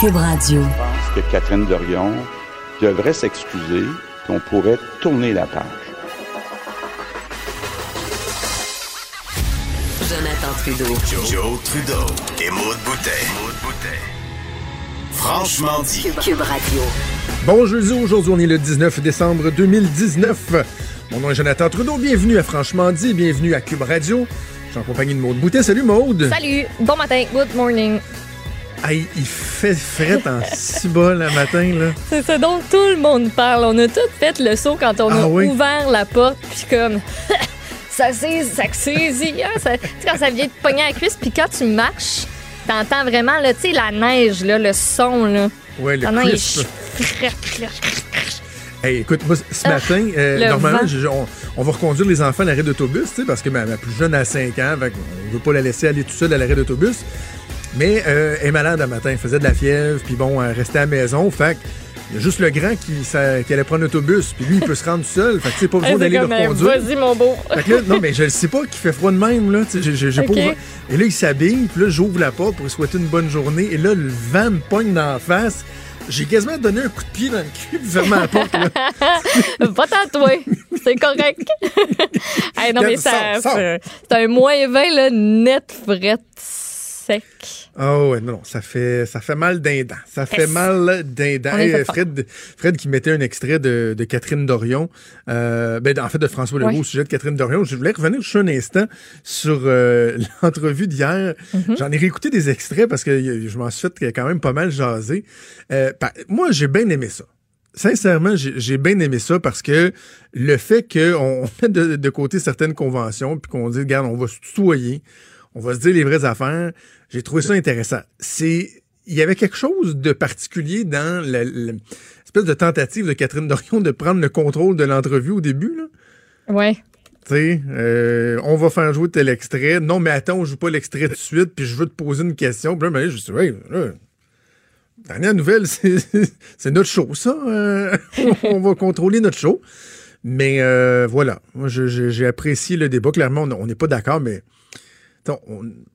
Cube Radio. Je pense que Catherine Dorion devrait s'excuser, qu'on pourrait tourner la page. Jonathan Trudeau. Joe, Trudeau et Maud Boutet. Franchement dit. Cube, Cube Radio. Bon jeudi, aujourd'hui on est le 19 décembre 2019. Mon nom est Jonathan Trudeau, bienvenue à Franchement dit, bienvenue à Cube Radio. Je suis en compagnie de Maude Boutet. Salut Maude! Salut, bon matin, good morning. Hey, il fait fret en bas le matin, là. C'est ça dont tout le monde parle. On a tous fait le saut quand on Ah a oui? ouvert la porte, puis comme. ça saisit, hein? ça- tu sais, quand ça vient te pogner à la cuisse, puis quand tu marches, t'entends vraiment, là, tu sais, la neige, là, le son, là. Ouais, le frette, là. Hey, écoute, moi, ce Ah, matin, euh, le normalement, je- on, on va reconduire les enfants à l'arrêt d'autobus, parce que ma, ma plus jeune a 5 ans, on veut pas la laisser aller tout seule à l'arrêt d'autobus. Mais euh, elle est malade un matin, elle faisait de la fièvre, puis bon, elle restait à la maison, fait que il y a juste le grand qui, ça- qui allait prendre l'autobus, puis lui, il peut se rendre seul, fait que c'est pas besoin d'aller le reconduire. Vas-y, mon beau. Fait que là, non, mais je le sais pas qu'il fait froid de même, là. tu sais, j'ai- j'ai- j'ai pas Ok. ouvert. Et là, il s'habille, puis là, j'ouvre la porte pour lui souhaiter une bonne journée. Et là, le vent me pogne dans la face. J'ai quasiment donné un coup de pied dans le cul pour fermer la porte, là. Va tatouer. C'est correct. Hey, non, mais ça, c'est un moins 20, là, net, frette, sec. Ah ouais, non, non, ça fait, ça fait mal d'un dent. Ça fait Yes. mal d'un dent. Hey. Fred, Fred qui mettait un extrait de, de Catherine Dorion, euh, ben, en fait de François Legault au sujet de Catherine Dorion. Je voulais revenir juste un instant sur euh, l'entrevue d'hier. Mm-hmm. J'en ai réécouté des extraits parce que je m'en suis fait quand même pas mal jaser. Euh, pa- moi, j'ai bien aimé ça. Sincèrement, j'ai bien aimé ça parce que le fait qu'on mette de, de côté certaines conventions puis qu'on dit, regarde, on va se tutoyer, on va se dire les vraies affaires, j'ai trouvé ça intéressant. C'est, il y avait quelque chose de particulier dans l'espèce de tentative de Catherine Dorion de prendre le contrôle de l'entrevue au début, là. Ouais. Tu sais, euh, on va faire jouer tel extrait. Non, mais attends, on joue pas l'extrait tout de suite, puis je veux te poser une question. Puis là, ben, je me suis là, dernière nouvelle, c'est notre show, ça. Euh, on va contrôler notre show. Mais euh, voilà, j'ai apprécié le débat. Clairement, on n'est pas d'accord, mais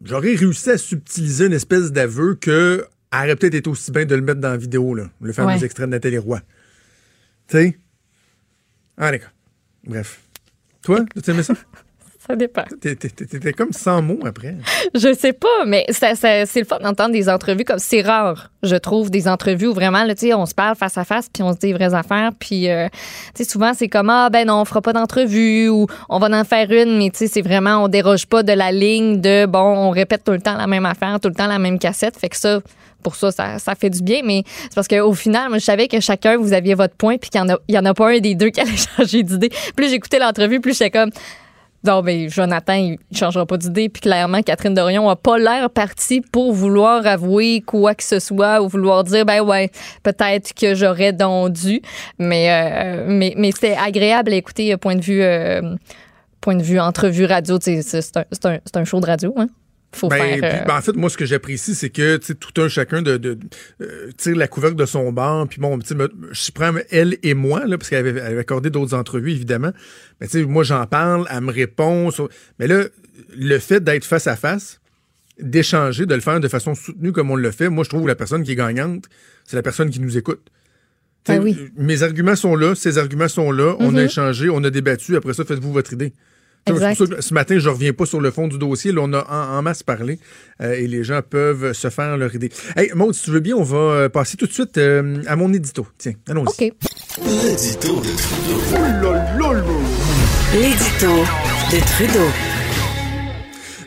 j'aurais réussi à subtiliser une espèce d'aveu que elle aurait peut-être été aussi bien de le mettre dans la vidéo, là, le fameux Ouais. extrait de Nathalie Roy. Tu sais? Ah, d'accord. Bref. Toi, tu aimé ça? Ça dépend. T'étais comme sans mots après. Je sais pas, mais ça, ça- c'est le fun d'entendre des entrevues comme c'est rare, je trouve, des entrevues où vraiment, là, tu sais, on se parle face à face, puis on se dit les vraies affaires, puis euh, tu sais, souvent c'est comme ah ben non, on fera pas d'entrevue ou on va en faire une, mais tu sais, c'est vraiment on déroge pas de la ligne de bon, on répète tout le temps la même affaire, tout le temps la même cassette, fait que ça. Pour ça, ça, ça fait du bien, mais c'est parce qu'au final, moi, je savais que chacun, vous aviez votre point, puis qu'il y en en a pas un des deux qui allait changer d'idée. Plus j'écoutais l'entrevue, plus j'étais comme, non, mais Jonathan, il ne changera pas d'idée. Puis clairement, Catherine Dorion a pas l'air partie pour vouloir avouer quoi que ce soit ou vouloir dire, ben ouais, peut-être que j'aurais donc dû. Mais, euh, mais, mais c'était agréable à écouter, euh, point de vue, euh, point de vue entrevue radio. C'est un, un, un show de radio, hein? Faut Ben, faire. puis, euh, ben, en fait, moi, ce que j'apprécie, c'est que tout un chacun de, de, euh, tire la couvercle de son banc. Puis bon, me- je prends elle et moi, là, parce qu'elle avait, accordé d'autres entrevues, évidemment. Mais tu sais, moi, j'en parle, elle me répond. sur- Mais là, le fait d'être face à face, d'échanger, de le faire de façon soutenue comme on le fait, moi, je trouve que la personne qui est gagnante, c'est la personne qui nous écoute. Ben oui. Mm-hmm. Mes arguments sont là, ces arguments sont là, on a échangé, on a débattu, après ça, faites-vous votre idée. Tu sais, Exact. c'est pour ça que ce matin, je reviens pas sur le fond du dossier. Là, on a en, en masse parlé euh, et les gens peuvent se faire leur idée. Hey, Maud, si tu veux bien, on va euh, passer tout de suite euh, à mon édito. Tiens, allons-y. OK. L'édito de Trudeau. L'édito de Trudeau.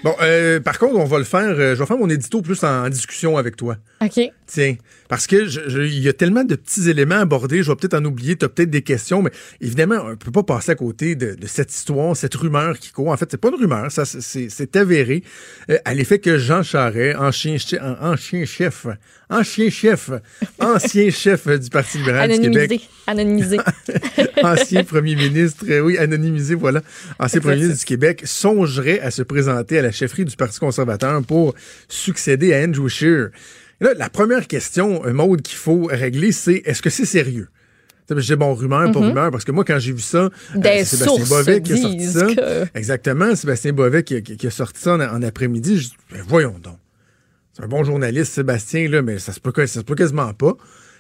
Bon, euh, par contre, on va le faire. euh, je vais faire mon édito plus en, en discussion avec toi. OK. Tiens, parce que il y a tellement de petits éléments à aborder, je vais peut-être en oublier, tu as peut-être des questions, mais évidemment, on ne peut pas passer à côté de, de cette histoire, cette rumeur qui court. En fait, c'est pas une rumeur, ça c'est- avéré, euh, à l'effet que Jean Charest, ancien, che- an- ancien chef, ancien chef, ancien chef du Parti libéral du Québec, Anonymisé. Anonymisé. ancien premier ministre, oui, anonymisé, voilà, ancien premier ministre du Québec, songerait à se présenter à la chefferie du Parti conservateur pour succéder à Andrew Scheer. Et là, la première question, euh, Maude, qu'il faut régler, c'est est-ce que c'est sérieux? Dis bon, rumeur, pas rumeur, parce que moi, quand j'ai vu ça, euh, Sébastien Bovet qui a sorti ça. que- Exactement, Sébastien Bovet qui, a- qui- qui a sorti ça en, en après-midi. Je ben, voyons donc. c'est un bon journaliste, Sébastien, là, mais ça se peut, que- ça se peut quasiment pas.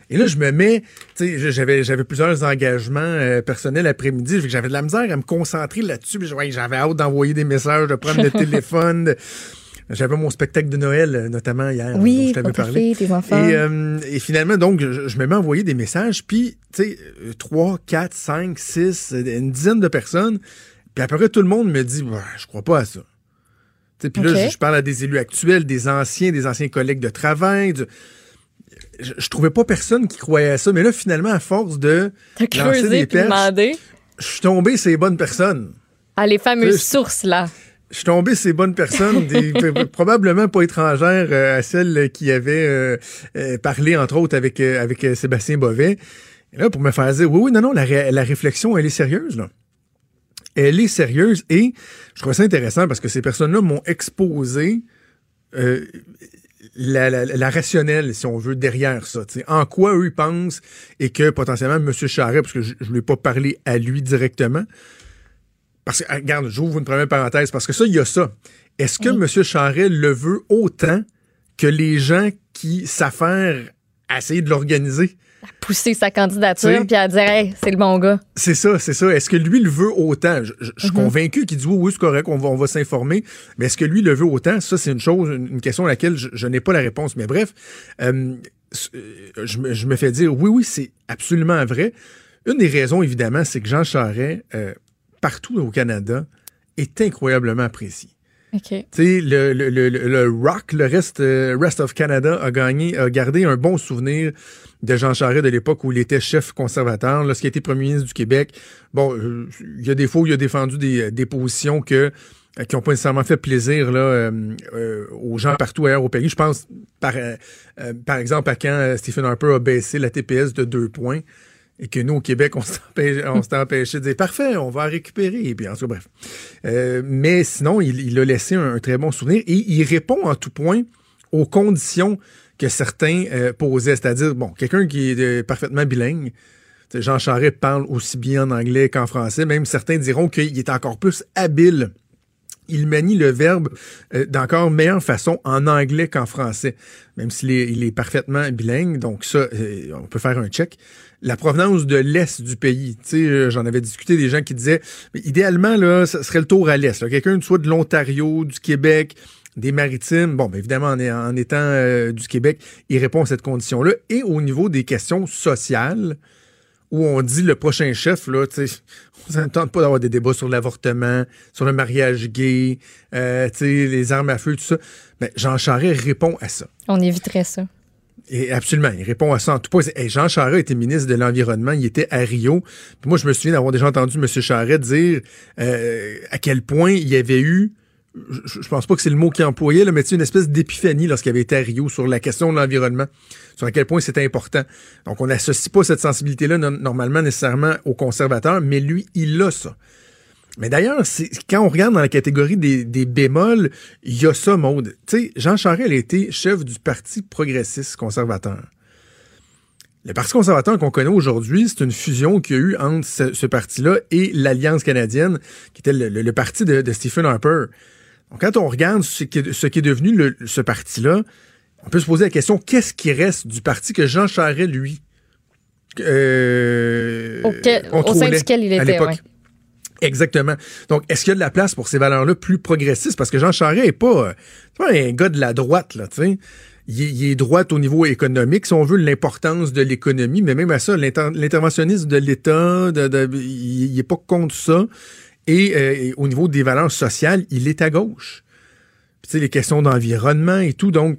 Et là, je me mets, tu sais, j'avais, j'avais plusieurs engagements euh, personnels après-midi, j'avais de la misère à me concentrer là-dessus. ouais, J'avais hâte d'envoyer des messages, de prendre le téléphone. de- J'avais mon spectacle de Noël, euh, notamment hier, dont Oui, je t'avais parlé. café, tes enfants. Et, euh, et finalement, donc, je, je me mets à envoyer des messages, puis, tu sais, euh, 3, 4, 5, 6, euh, une dizaine de personnes, puis après, tout le monde me dit, Ouais, je crois pas à ça. Puis là, je, je parle à des élus actuels, des anciens, des anciens collègues de travail. du- Je, je trouvais pas personne qui croyait à ça, mais là, finalement, à force de lancer des perches, demandé. je suis tombé les bonnes personnes. Ah, les fameuses sources, là. Je suis tombé ces bonnes personnes, des, probablement pas étrangères euh, à celles qui avaient euh, euh, parlé, entre autres, avec, avec Sébastien Bovet. Et là, pour me faire dire, oui, oui, non, non, la, ré- la réflexion, elle est sérieuse, là. Elle est sérieuse et je trouve ça intéressant parce que ces personnes-là m'ont exposé euh, la, la, la rationnelle, si on veut, derrière ça. En quoi eux ils pensent et que potentiellement M. Charret, parce que je ne lui ai pas parlé à lui directement, parce que, ah, regarde, j'ouvre une première parenthèse, parce que ça, il y a ça. Est-ce que M. Charret le veut autant que les gens qui s'affairent à essayer de l'organiser? Pousser sa candidature puis à dire, hey, c'est le bon gars. C'est ça, c'est ça. Est-ce que lui le veut autant? Je, je- je suis convaincu qu'il dit oui, oui, c'est correct, on va, on va s'informer. Mais est-ce que lui le veut autant? Ça, c'est une chose, une, question à laquelle je, je n'ai pas la réponse. Mais bref, euh, euh, je, me- je me fais dire oui, oui, c'est absolument vrai. Une des raisons, évidemment, c'est que Jean Charest, euh, partout au Canada, est incroyablement apprécié. OK. Tu sais, le, le, le, le- Rock, le reste, euh, Rest of Canada, a gagné, a gardé un bon souvenir de Jean Charest de l'époque où il était chef conservateur, lorsqu'il était premier ministre du Québec. Bon, euh, il y a des fois où il a défendu des, des positions que euh, qui n'ont pas nécessairement fait plaisir là, euh, euh, aux gens partout ailleurs au pays. Je pense, par, euh, euh, par exemple, à quand euh, Stephen Harper a baissé la TPS de deux points et que nous, au Québec, on s'est empêché, de dire parfait, on va récupérer. Et puis, en tout bref. Euh, mais sinon, il, a laissé un, très bon souvenir et il répond en tout point aux conditions que certains euh, posaient. C'est-à-dire, bon, quelqu'un qui est euh, parfaitement bilingue. Jean Charest parle aussi bien en anglais qu'en français. Même certains diront qu'il est encore plus habile il manie le verbe euh, d'encore meilleure façon en anglais qu'en français, même s'il est, parfaitement bilingue. Donc ça, euh, on peut faire un check. La provenance de l'Est du pays, tu sais, euh, j'en avais discuté des gens qui disaient, idéalement, là, ça serait le tour à l'Est. Quelqu'un soit de l'Ontario, du Québec, des maritimes, bon, ben évidemment, en, étant du Québec, il répond à cette condition-là. Et au niveau des questions sociales, où on dit le prochain chef, là, tu sais, on ne tente pas d'avoir des débats sur l'avortement, sur le mariage gay, euh, tu sais, les armes à feu, tout ça. Mais Jean Charest répond à ça. On éviterait ça. Et absolument, il répond à ça en tout point. Hey, Jean Charest était ministre de l'Environnement, il était à Rio. Puis moi, je me souviens d'avoir déjà entendu M. Charest dire euh, à quel point il y avait eu, je, je pense pas que c'est le mot qu'il employait, là, mais sais, une espèce d'épiphanie lorsqu'il avait été à Rio sur la question de l'environnement, sur à quel point c'était important. Donc, on n'associe pas cette sensibilité-là no- normalement nécessairement aux conservateurs, mais lui, il a ça. Mais d'ailleurs, c'est- quand on regarde dans la catégorie des, bémols, il y a ça, Maude. Tu sais, Jean Charest, a été chef du Parti progressiste conservateur. Le Parti conservateur qu'on connaît aujourd'hui, c'est une fusion qu'il y a eu entre ce, parti-là et l'Alliance canadienne, qui était le, parti de Stephen Harper. Donc, quand on regarde ce qui est, ce qui est devenu le- ce parti-là, on peut se poser la question, qu'est-ce qui reste du parti que Jean Charest, lui, euh, Auquel- au sein duquel il était, ouais. Exactement. Donc, est-ce qu'il y a de la place pour ces valeurs-là plus progressistes? Parce que Jean Charest est pas, euh, pas un gars de la droite, là, tu sais. Il, est- il est droite au niveau économique, si on veut, l'importance de l'économie, mais même à ça, l'inter- l'interventionnisme de l'État, de, de- il, il est pas contre ça. Et, euh, et au niveau des valeurs sociales, il est à gauche. Puis, les questions d'environnement et tout. Donc,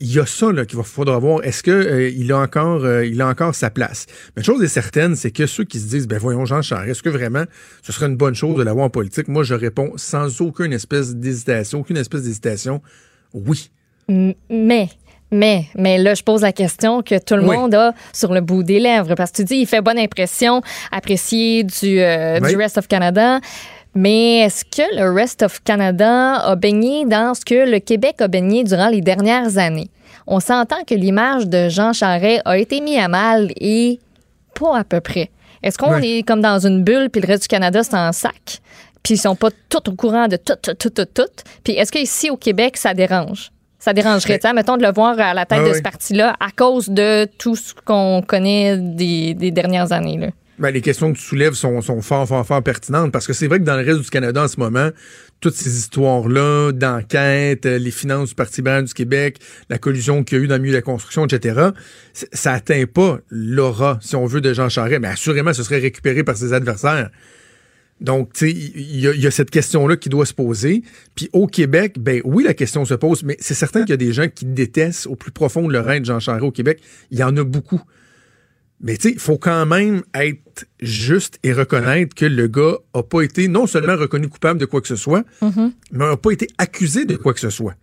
il y a ça là qu'il va faudra voir. Est-ce que euh, il a encore euh, il a encore sa place? Mais une chose est certaine, c'est que ceux qui se disent ben voyons Jean Charest, est-ce que vraiment ce serait une bonne chose de l'avoir en politique? Moi, je réponds sans aucune espèce d'hésitation, aucune espèce d'hésitation. Oui. Mais, mais, mais là, je pose la question que tout le Oui. monde a sur le bout des lèvres. Parce que tu dis, il fait bonne impression, apprécié du, euh, Oui. du Rest of Canada. Mais est-ce que le Rest of Canada a baigné dans ce que le Québec a baigné durant les dernières années? On s'entend que l'image de Jean Charest a été mise à mal et pas à peu près. Est-ce qu'on est comme dans une bulle puis le reste du Canada, c'est en sac? Puis ils sont pas tous au courant de tout, tout, tout, tout, tout. Puis est-ce qu'ici au Québec, ça dérange? Ça dérangerait, sais, mettons, de le voir à la tête Ah de oui. ce parti-là à cause de tout ce qu'on connaît des, des dernières années. Là. Ben, les questions que tu soulèves sont, sont fort, fort, fort pertinentes parce que c'est vrai que dans le reste du Canada en ce moment, toutes ces histoires-là d'enquête, euh, les finances du Parti libéral du Québec, la collusion qu'il y a eu dans le milieu de la construction, etc., ça atteint pas l'aura, si on veut, de Jean Charest. Mais assurément, ce serait récupéré par ses adversaires. Donc, tu sais, il y, a- il y a cette question-là qui doit se poser. Puis au Québec, ben oui, la question se pose, mais c'est certain qu'il y a des gens qui détestent au plus profond de leur être Jean Charest au Québec. Il y en a beaucoup. Mais tu sais, il faut quand même être juste et reconnaître que le gars a pas été non seulement reconnu coupable de quoi que ce soit, mais n'a pas été accusé de quoi que ce soit.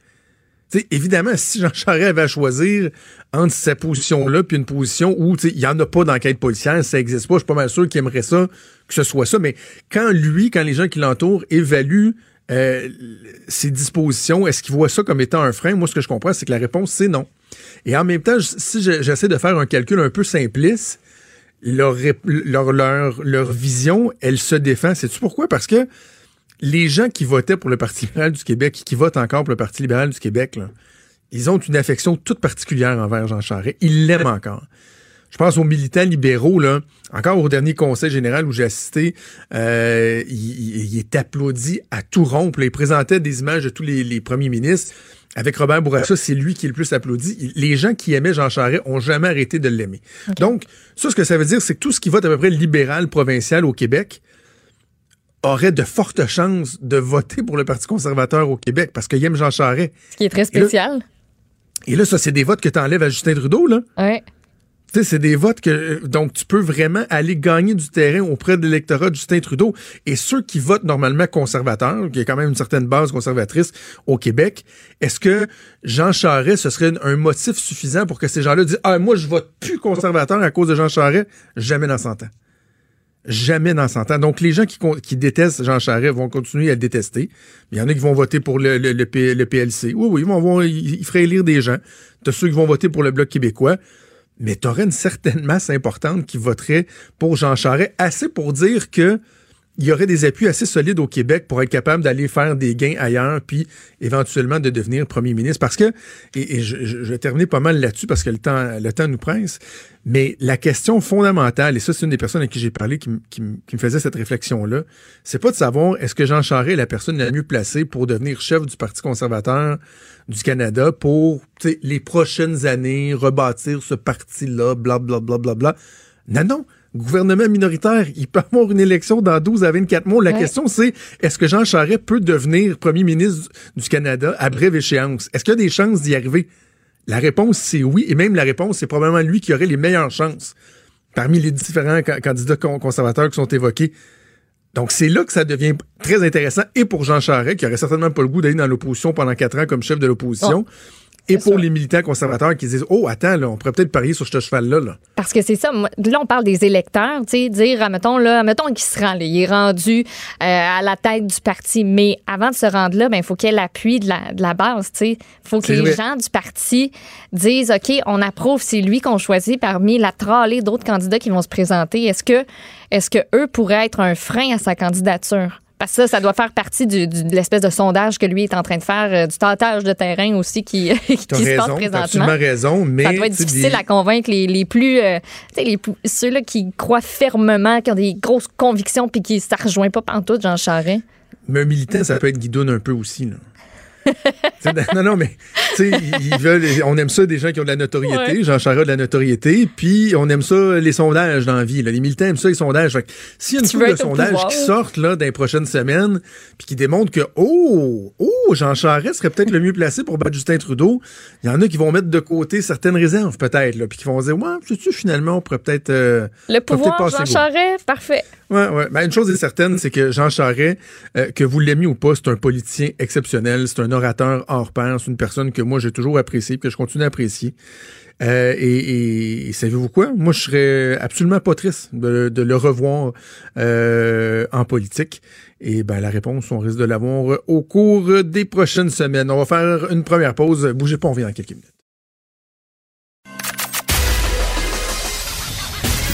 Évidemment, si Jean Charest avait à choisir entre sa position-là puis une position où il n'y en a pas d'enquête policière, ça n'existe pas, je suis pas mal sûr qu'il aimerait ça, que ce soit ça. Mais quand lui, quand les gens qui l'entourent évaluent euh, ses dispositions, est-ce qu'ils voient ça comme étant un frein? Moi, ce que je comprends, c'est que la réponse, c'est non. Et en même temps, si je- j'essaie de faire un calcul un peu simpliste, leur, leur, vision, elle se défend. Sais-tu pourquoi? Parce que les gens qui votaient pour le Parti libéral du Québec, qui votent encore pour le Parti libéral du Québec, là, ils ont une affection toute particulière envers Jean Charest. Ils l'aiment encore. Je pense aux militants libéraux, là. Encore au dernier conseil général où j'ai assisté, euh, il, est applaudi à tout rompre. Il présentait des images de tous les, les premiers ministres. Avec Robert Bourassa, c'est lui qui est le plus applaudi. Les gens qui aimaient Jean Charest ont jamais arrêté de l'aimer. Donc, ça, ce que ça veut dire, c'est que tout ce qui vote à peu près libéral provincial au Québec aurait de fortes chances de voter pour le Parti conservateur au Québec parce qu'il aime Jean Charest. Ce qui est très spécial. Et là, ça, c'est des votes que tu enlèves à Justin Trudeau, là. Ouais. Tu sais, c'est des votes que. euh, Donc, tu peux vraiment aller gagner du terrain auprès de l'électorat de Justin Trudeau. Et ceux qui votent normalement conservateurs, qui a quand même une certaine base conservatrice au Québec, est-ce que Jean Charest, ce serait un motif suffisant pour que ces gens-là disent Ah, moi, je vote plus conservateur à cause de Jean Charest? Jamais dans 100 ans. Jamais dans 100 ans. Donc, les gens qui, détestent Jean Charest vont continuer à le détester. Il y en a qui vont voter pour le, PLC. Oui, oui, ils vont, vont- ils, feraient élire des gens. T'as ceux qui vont voter pour le Bloc québécois. Mais tu aurais une certaine masse importante qui voterait pour Jean Charest, assez pour dire que il y aurait des appuis assez solides au Québec pour être capable d'aller faire des gains ailleurs, puis éventuellement de devenir premier ministre. Parce que, et, je, je- je pas mal là-dessus parce que le temps, le temps nous presse, mais la question fondamentale, et ça, c'est une des personnes à qui j'ai parlé qui, qui qui me faisait cette réflexion-là, c'est pas de savoir est-ce que Jean Charest est la personne la mieux placée pour devenir chef du Parti conservateur du Canada pour les prochaines années rebâtir ce parti-là, blablabla. Bla, bla, bla. Non, non. Gouvernement minoritaire, il peut avoir une élection dans 12 à 24 mois. La Ouais. question, c'est est-ce que Jean Charest peut devenir premier ministre du Canada à brève échéance? Est-ce qu'il y a des chances d'y arriver? La réponse, c'est oui. Et même la réponse, c'est probablement lui qui aurait les meilleures chances parmi les différents ca- candidats con- conservateurs qui sont évoqués. Donc, c'est là que ça devient très intéressant, et pour Jean Charest, qui aurait certainement pas le goût d'aller dans l'opposition pendant quatre ans comme chef de l'opposition, et pour sûr. les militants conservateurs qui disent Oh, attends, là, on pourrait peut-être parier sur ce cheval-là. Là. Parce que c'est ça. Là, on parle des électeurs, tu sais, dire, admettons, là, admettons qu'il se rend, là, il est rendu euh, à la tête du parti. Mais avant de se rendre là, ben, il faut qu'il y ait l'appui de la, de la base, tu sais. Il faut que les vrai. gens du parti disent, OK, on approuve, c'est lui qu'on choisit parmi la tralée d'autres candidats qui vont se présenter. Est-ce que, est-ce que eux pourraient être un frein à sa candidature? Parce que ça, ça doit faire partie du, du- de l'espèce de sondage que lui est en train de faire, euh, du tâtage de terrain aussi qui, qui as se passe raison, présentement. absolument raison, mais. Ça doit être difficile à convaincre les, les plus. euh, tu sais, les plus- ceux-là qui croient fermement, qui ont des grosses convictions, puis qui ça rejoint pas pantoute Jean Charest. Mais un militant, ça peut être guidoune un peu aussi. Là. Non, non, mais tu sais, ils veulent, on aime ça des gens qui ont de la notoriété. Ouais. Jean Charest a de la notoriété, puis on aime ça les sondages dans la vie. là. Les militants aiment ça les sondages. Fait S'il y a une couple de sondages qui sortent là dans les prochaines semaines, puis qui démontrent que oh, oh, Jean Charest serait peut-être le mieux placé pour battre Justin Trudeau, il y en a qui vont mettre de côté certaines réserves peut-être, puis qui vont dire ouais, sais-tu finalement on pourrait peut-être euh, Le pouvoir, passer Jean. Charest, parfait. Ouais, ouais. Ben, une chose est certaine, c'est que Jean Charest, euh, que vous l'aimiez ou pas, c'est un politicien exceptionnel, c'est un orateur hors pair, c'est une personne que moi j'ai toujours appréciée, que je continue à apprécier. Euh, et, et savez-vous quoi? Moi, je serais absolument pas triste de, de le revoir euh, en politique. Et ben la réponse, on risque de l'avoir au cours des prochaines semaines. On va faire une première pause. Bougez pas, on revient dans quelques minutes.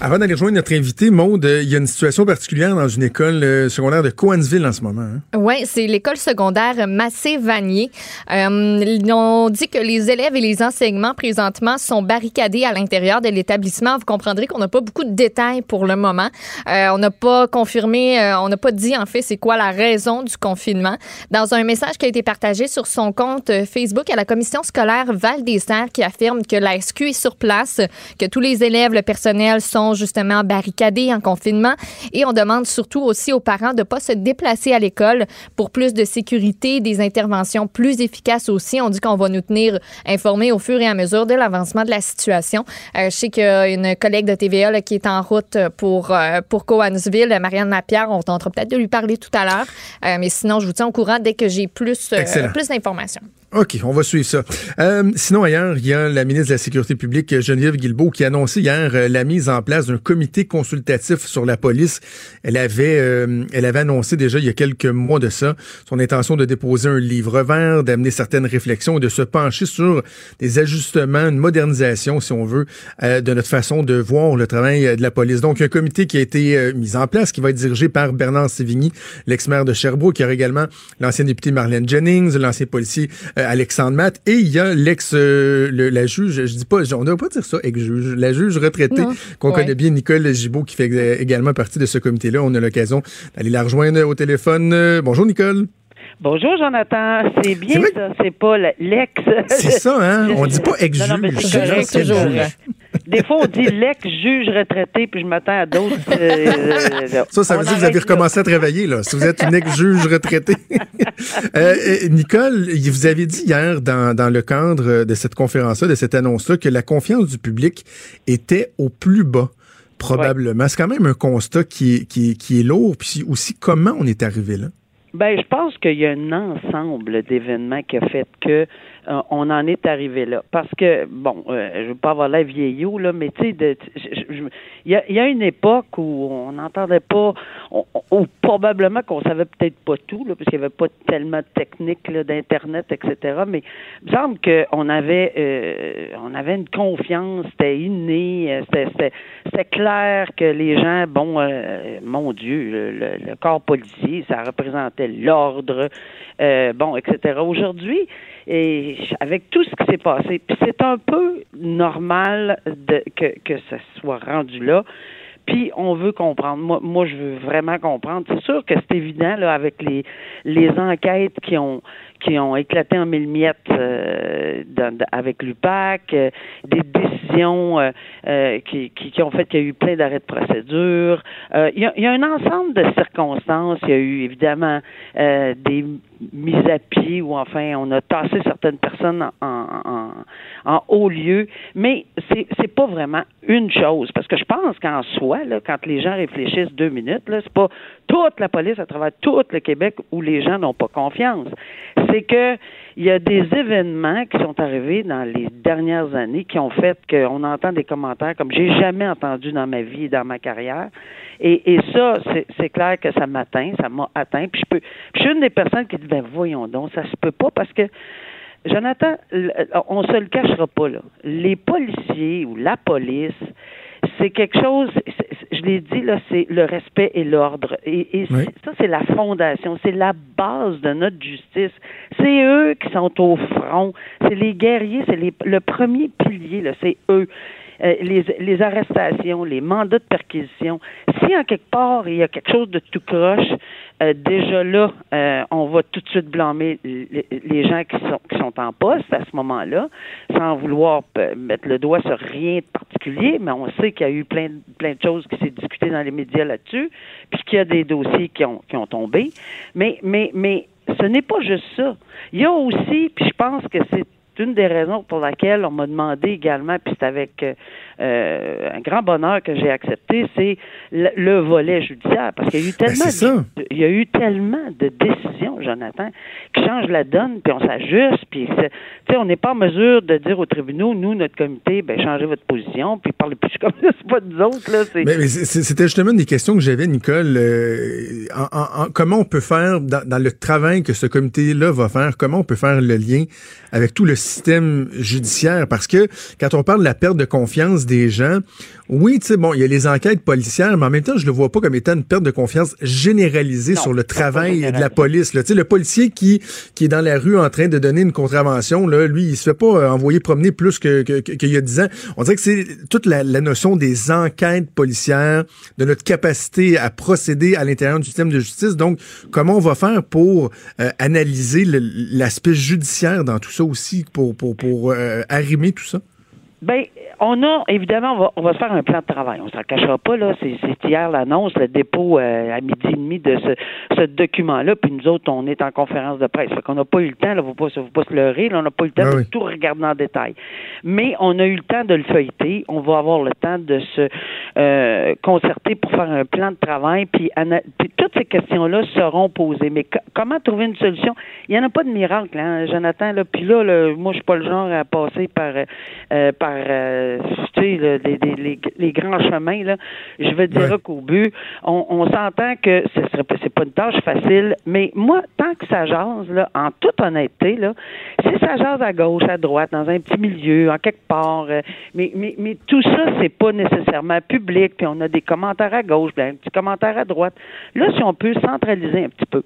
Avant d'aller rejoindre notre invité, Maude, euh, il y a une situation particulière dans une école euh, secondaire de Coansville en ce moment. hein. Oui, c'est l'école secondaire Massé-Vanier. Euh, ont dit que les élèves et les enseignements présentement sont barricadés à l'intérieur de l'établissement. Vous comprendrez qu'on n'a pas beaucoup de détails pour le moment. On n'a pas confirmé, on n'a pas dit en fait c'est quoi la raison du confinement. Dans un message qui a été partagé sur son compte Facebook à la commission scolaire Val des Serres qui affirme que la SQ est sur place, que tous les élèves, le personnel sont justement barricadés en confinement et on demande surtout aussi aux parents de pas se déplacer à l'école pour plus de sécurité, des interventions plus efficaces aussi. On dit qu'on va nous tenir informés au fur et à mesure de l'avancement de la situation. Euh, je sais qu'il y a une collègue de TVA là, qui est en route pour, euh, pour Coansville, Marianne Lapierre. On tentera peut-être de lui parler tout à l'heure. Euh, mais sinon, je vous tiens au courant dès que j'ai plus, euh, plus d'informations. OK, on va suivre ça. Sinon, ailleurs, il y a la ministre de la Sécurité publique, Geneviève Guilbeault, qui a annoncé hier la mise en place d'un comité consultatif sur la police. Elle avait, euh, elle avait annoncé déjà il y a quelques mois de ça son intention de déposer un livre vert, d'amener certaines réflexions et de se pencher sur des ajustements, une modernisation, si on veut, euh, de notre façon de voir le travail euh, de la police. Donc, un comité qui a été euh, mis en place, qui va être dirigé par Bernard Sévigny, l'ex-maire de Sherbrooke, y aura également l'ancien député Marlène Jennings, l'ancien policier euh, Alexandre Matt, et il y a l'ex, euh, le- la juge, je dis pas, on ne doit pas dire ça, ex-juge, la juge retraitée qu'on Ouais. connaît bien, Nicole Gibault, qui fait ex- également partie de ce comité-là. On a l'occasion d'aller la rejoindre au téléphone. Euh, bonjour, Nicole. Bonjour Jonathan, c'est bien ça, c'est pas le- l'ex. C'est ça, hein? On dit pas ex-juge. Non, non, mais c'est toujours. juge. Des fois on dit l'ex-juge retraité, puis je m'attends à d'autres. euh, Ça, ça veut dire que vous avez arrête là. recommencé à travailler, là. Si vous êtes une ex-juge retraitée. Euh, euh, Nicole, vous avez dit hier, dans, dans le cadre de cette conférence-là, de cette annonce-là, que la confiance du public était au plus bas, probablement. C'est quand même un constat qui est, qui est, qui est lourd. Puis aussi, comment on est arrivé là? Ben, je pense qu'il y a un ensemble d'événements qui a fait que euh, on en est arrivé là. Parce que, bon, euh, je veux pas avoir l'air vieillot, là, mais tu sais, il y a, y a une époque où on n'entendait pas, on- ou probablement qu'on savait peut-être pas tout, là, parce qu'il n'y avait pas tellement de techniques d'Internet, etc. Mais il me semble qu'on avait, euh, on avait une confiance, c'était inné, euh, c'était, clair que les gens, bon, euh, mon Dieu, le, le- le corps policier, ça représentait l'ordre, bon, etc. Aujourd'hui, et avec tout ce qui s'est passé, puis c'est un peu normal que, que ça soit rendu là. Puis on veut comprendre. Moi, moi, je veux vraiment comprendre. C'est sûr que c'est évident là avec les les enquêtes qui ont qui ont éclaté en mille miettes euh, avec l'UPAC, euh, des décisions euh, euh, qui, qui, qui ont fait qu'il y a eu plein d'arrêts de procédure. Euh, il, y a, y a un ensemble de circonstances. Il y a eu évidemment euh, des mises à pied ou enfin on a tassé certaines personnes en, en, en haut lieu, mais c'est c'est pas vraiment une chose parce que je pense qu'en soi là, quand les gens réfléchissent deux minutes c'est pas toute la police à travers tout le Québec où les gens n'ont pas confiance. C'est que il y a des événements qui sont arrivés dans les dernières années qui ont fait qu'on entend des commentaires comme j'ai jamais entendu dans ma vie et dans ma carrière. Et, et ça, c'est- clair que ça m'atteint, ça m'a atteint. Puis je peux, je suis une des personnes qui dit ben voyons donc, ça se peut pas parce que Jonathan, on se le cachera pas là. Les policiers ou la police, c'est quelque chose. Je l'ai dit là, c'est le respect et l'ordre. Et, et Oui. c'est- ça, c'est la fondation, c'est la base de notre justice. C'est eux qui sont au front. C'est les guerriers, c'est le premier pilier. Là, c'est eux. Euh, les, arrestations, les mandats de perquisition. Si en quelque part il y a quelque chose de tout croche, euh, déjà là, euh, on va tout de suite blâmer les, gens qui sont, en poste à ce moment-là, sans vouloir mettre le doigt sur rien de particulier, mais on sait qu'il y a eu plein, de- choses qui s'est discuté dans les médias là-dessus, puis qu'il y a des dossiers qui ont, tombé. Mais ce n'est pas juste ça. Il y a aussi, puis je pense que c'est une des raisons pour laquelle on m'a demandé également, puis c'est avec euh, euh, un grand bonheur que j'ai accepté, c'est le, le volet judiciaire, parce qu'il y a eu Ben, tellement, c'est de, il y a eu tellement de décisions, Jonathan, qui changent la donne, puis on s'ajuste, puis c'est- tu sais, on n'est pas en mesure de dire aux tribunaux, nous, notre comité, ben changez votre position, puis parlez plus comme ça, c'est pas nous autres là, c'est Mais, mais c'est- c'est- c'était justement une des questions que j'avais, Nicole. Euh, en- en- en- comment on peut faire, dans, dans le travail que ce comité-là va faire, comment on peut faire le lien avec tout le système judiciaire. Parce que quand on parle de la perte de confiance des gens, oui, tu sais, bon, il y a les enquêtes policières, mais en même temps, je le vois pas comme étant une perte de confiance généralisée sur le travail de la police. Tu sais, le policier qui, qui est dans la rue en train de donner une contravention, là, lui, il se fait pas euh, envoyer promener plus qu'il que, que, y a dix ans. On dirait que c'est toute la, la, notion des enquêtes policières, de notre capacité à procéder à l'intérieur du système de justice. Donc, comment on va faire pour euh, analyser l'aspect judiciaire dans tout ça aussi, pour, pour, pour euh, arrimer tout ça? Ben, on a, évidemment, on va, on va se faire un plan de travail. On s'en cachera pas, là. C'est hier l'annonce, le dépôt euh, à midi et demi de ce, ce document-là. Puis nous autres, on est en conférence de presse. Fait qu'on n'a pas eu le temps, là, faut pas, faut pas se leurrer, là, on n'a pas eu le temps ah de tout regarder en détail. Mais on a eu le temps de le feuilleter. On va avoir le temps de se euh, concerter pour faire un plan de travail. Puis, puis toutes ces questions-là seront posées. Mais comment trouver une solution? Il n'y en a pas de miracle, hein, Jonathan. Là. Puis là, là moi, je suis pas le genre à passer par, euh, par euh, tu sais, les, les, grands chemins, là, je veux dire qu'au but, on, on s'entend que ce serait c'est pas une tâche facile, mais moi, tant que ça jase, là, en toute honnêteté, là, si ça jase à gauche, à droite, dans un petit milieu, en quelque part, euh, mais, mais, mais tout ça, c'est pas nécessairement public, puis on a des commentaires à gauche, puis un petit commentaire à droite. Là, si on peut centraliser un petit peu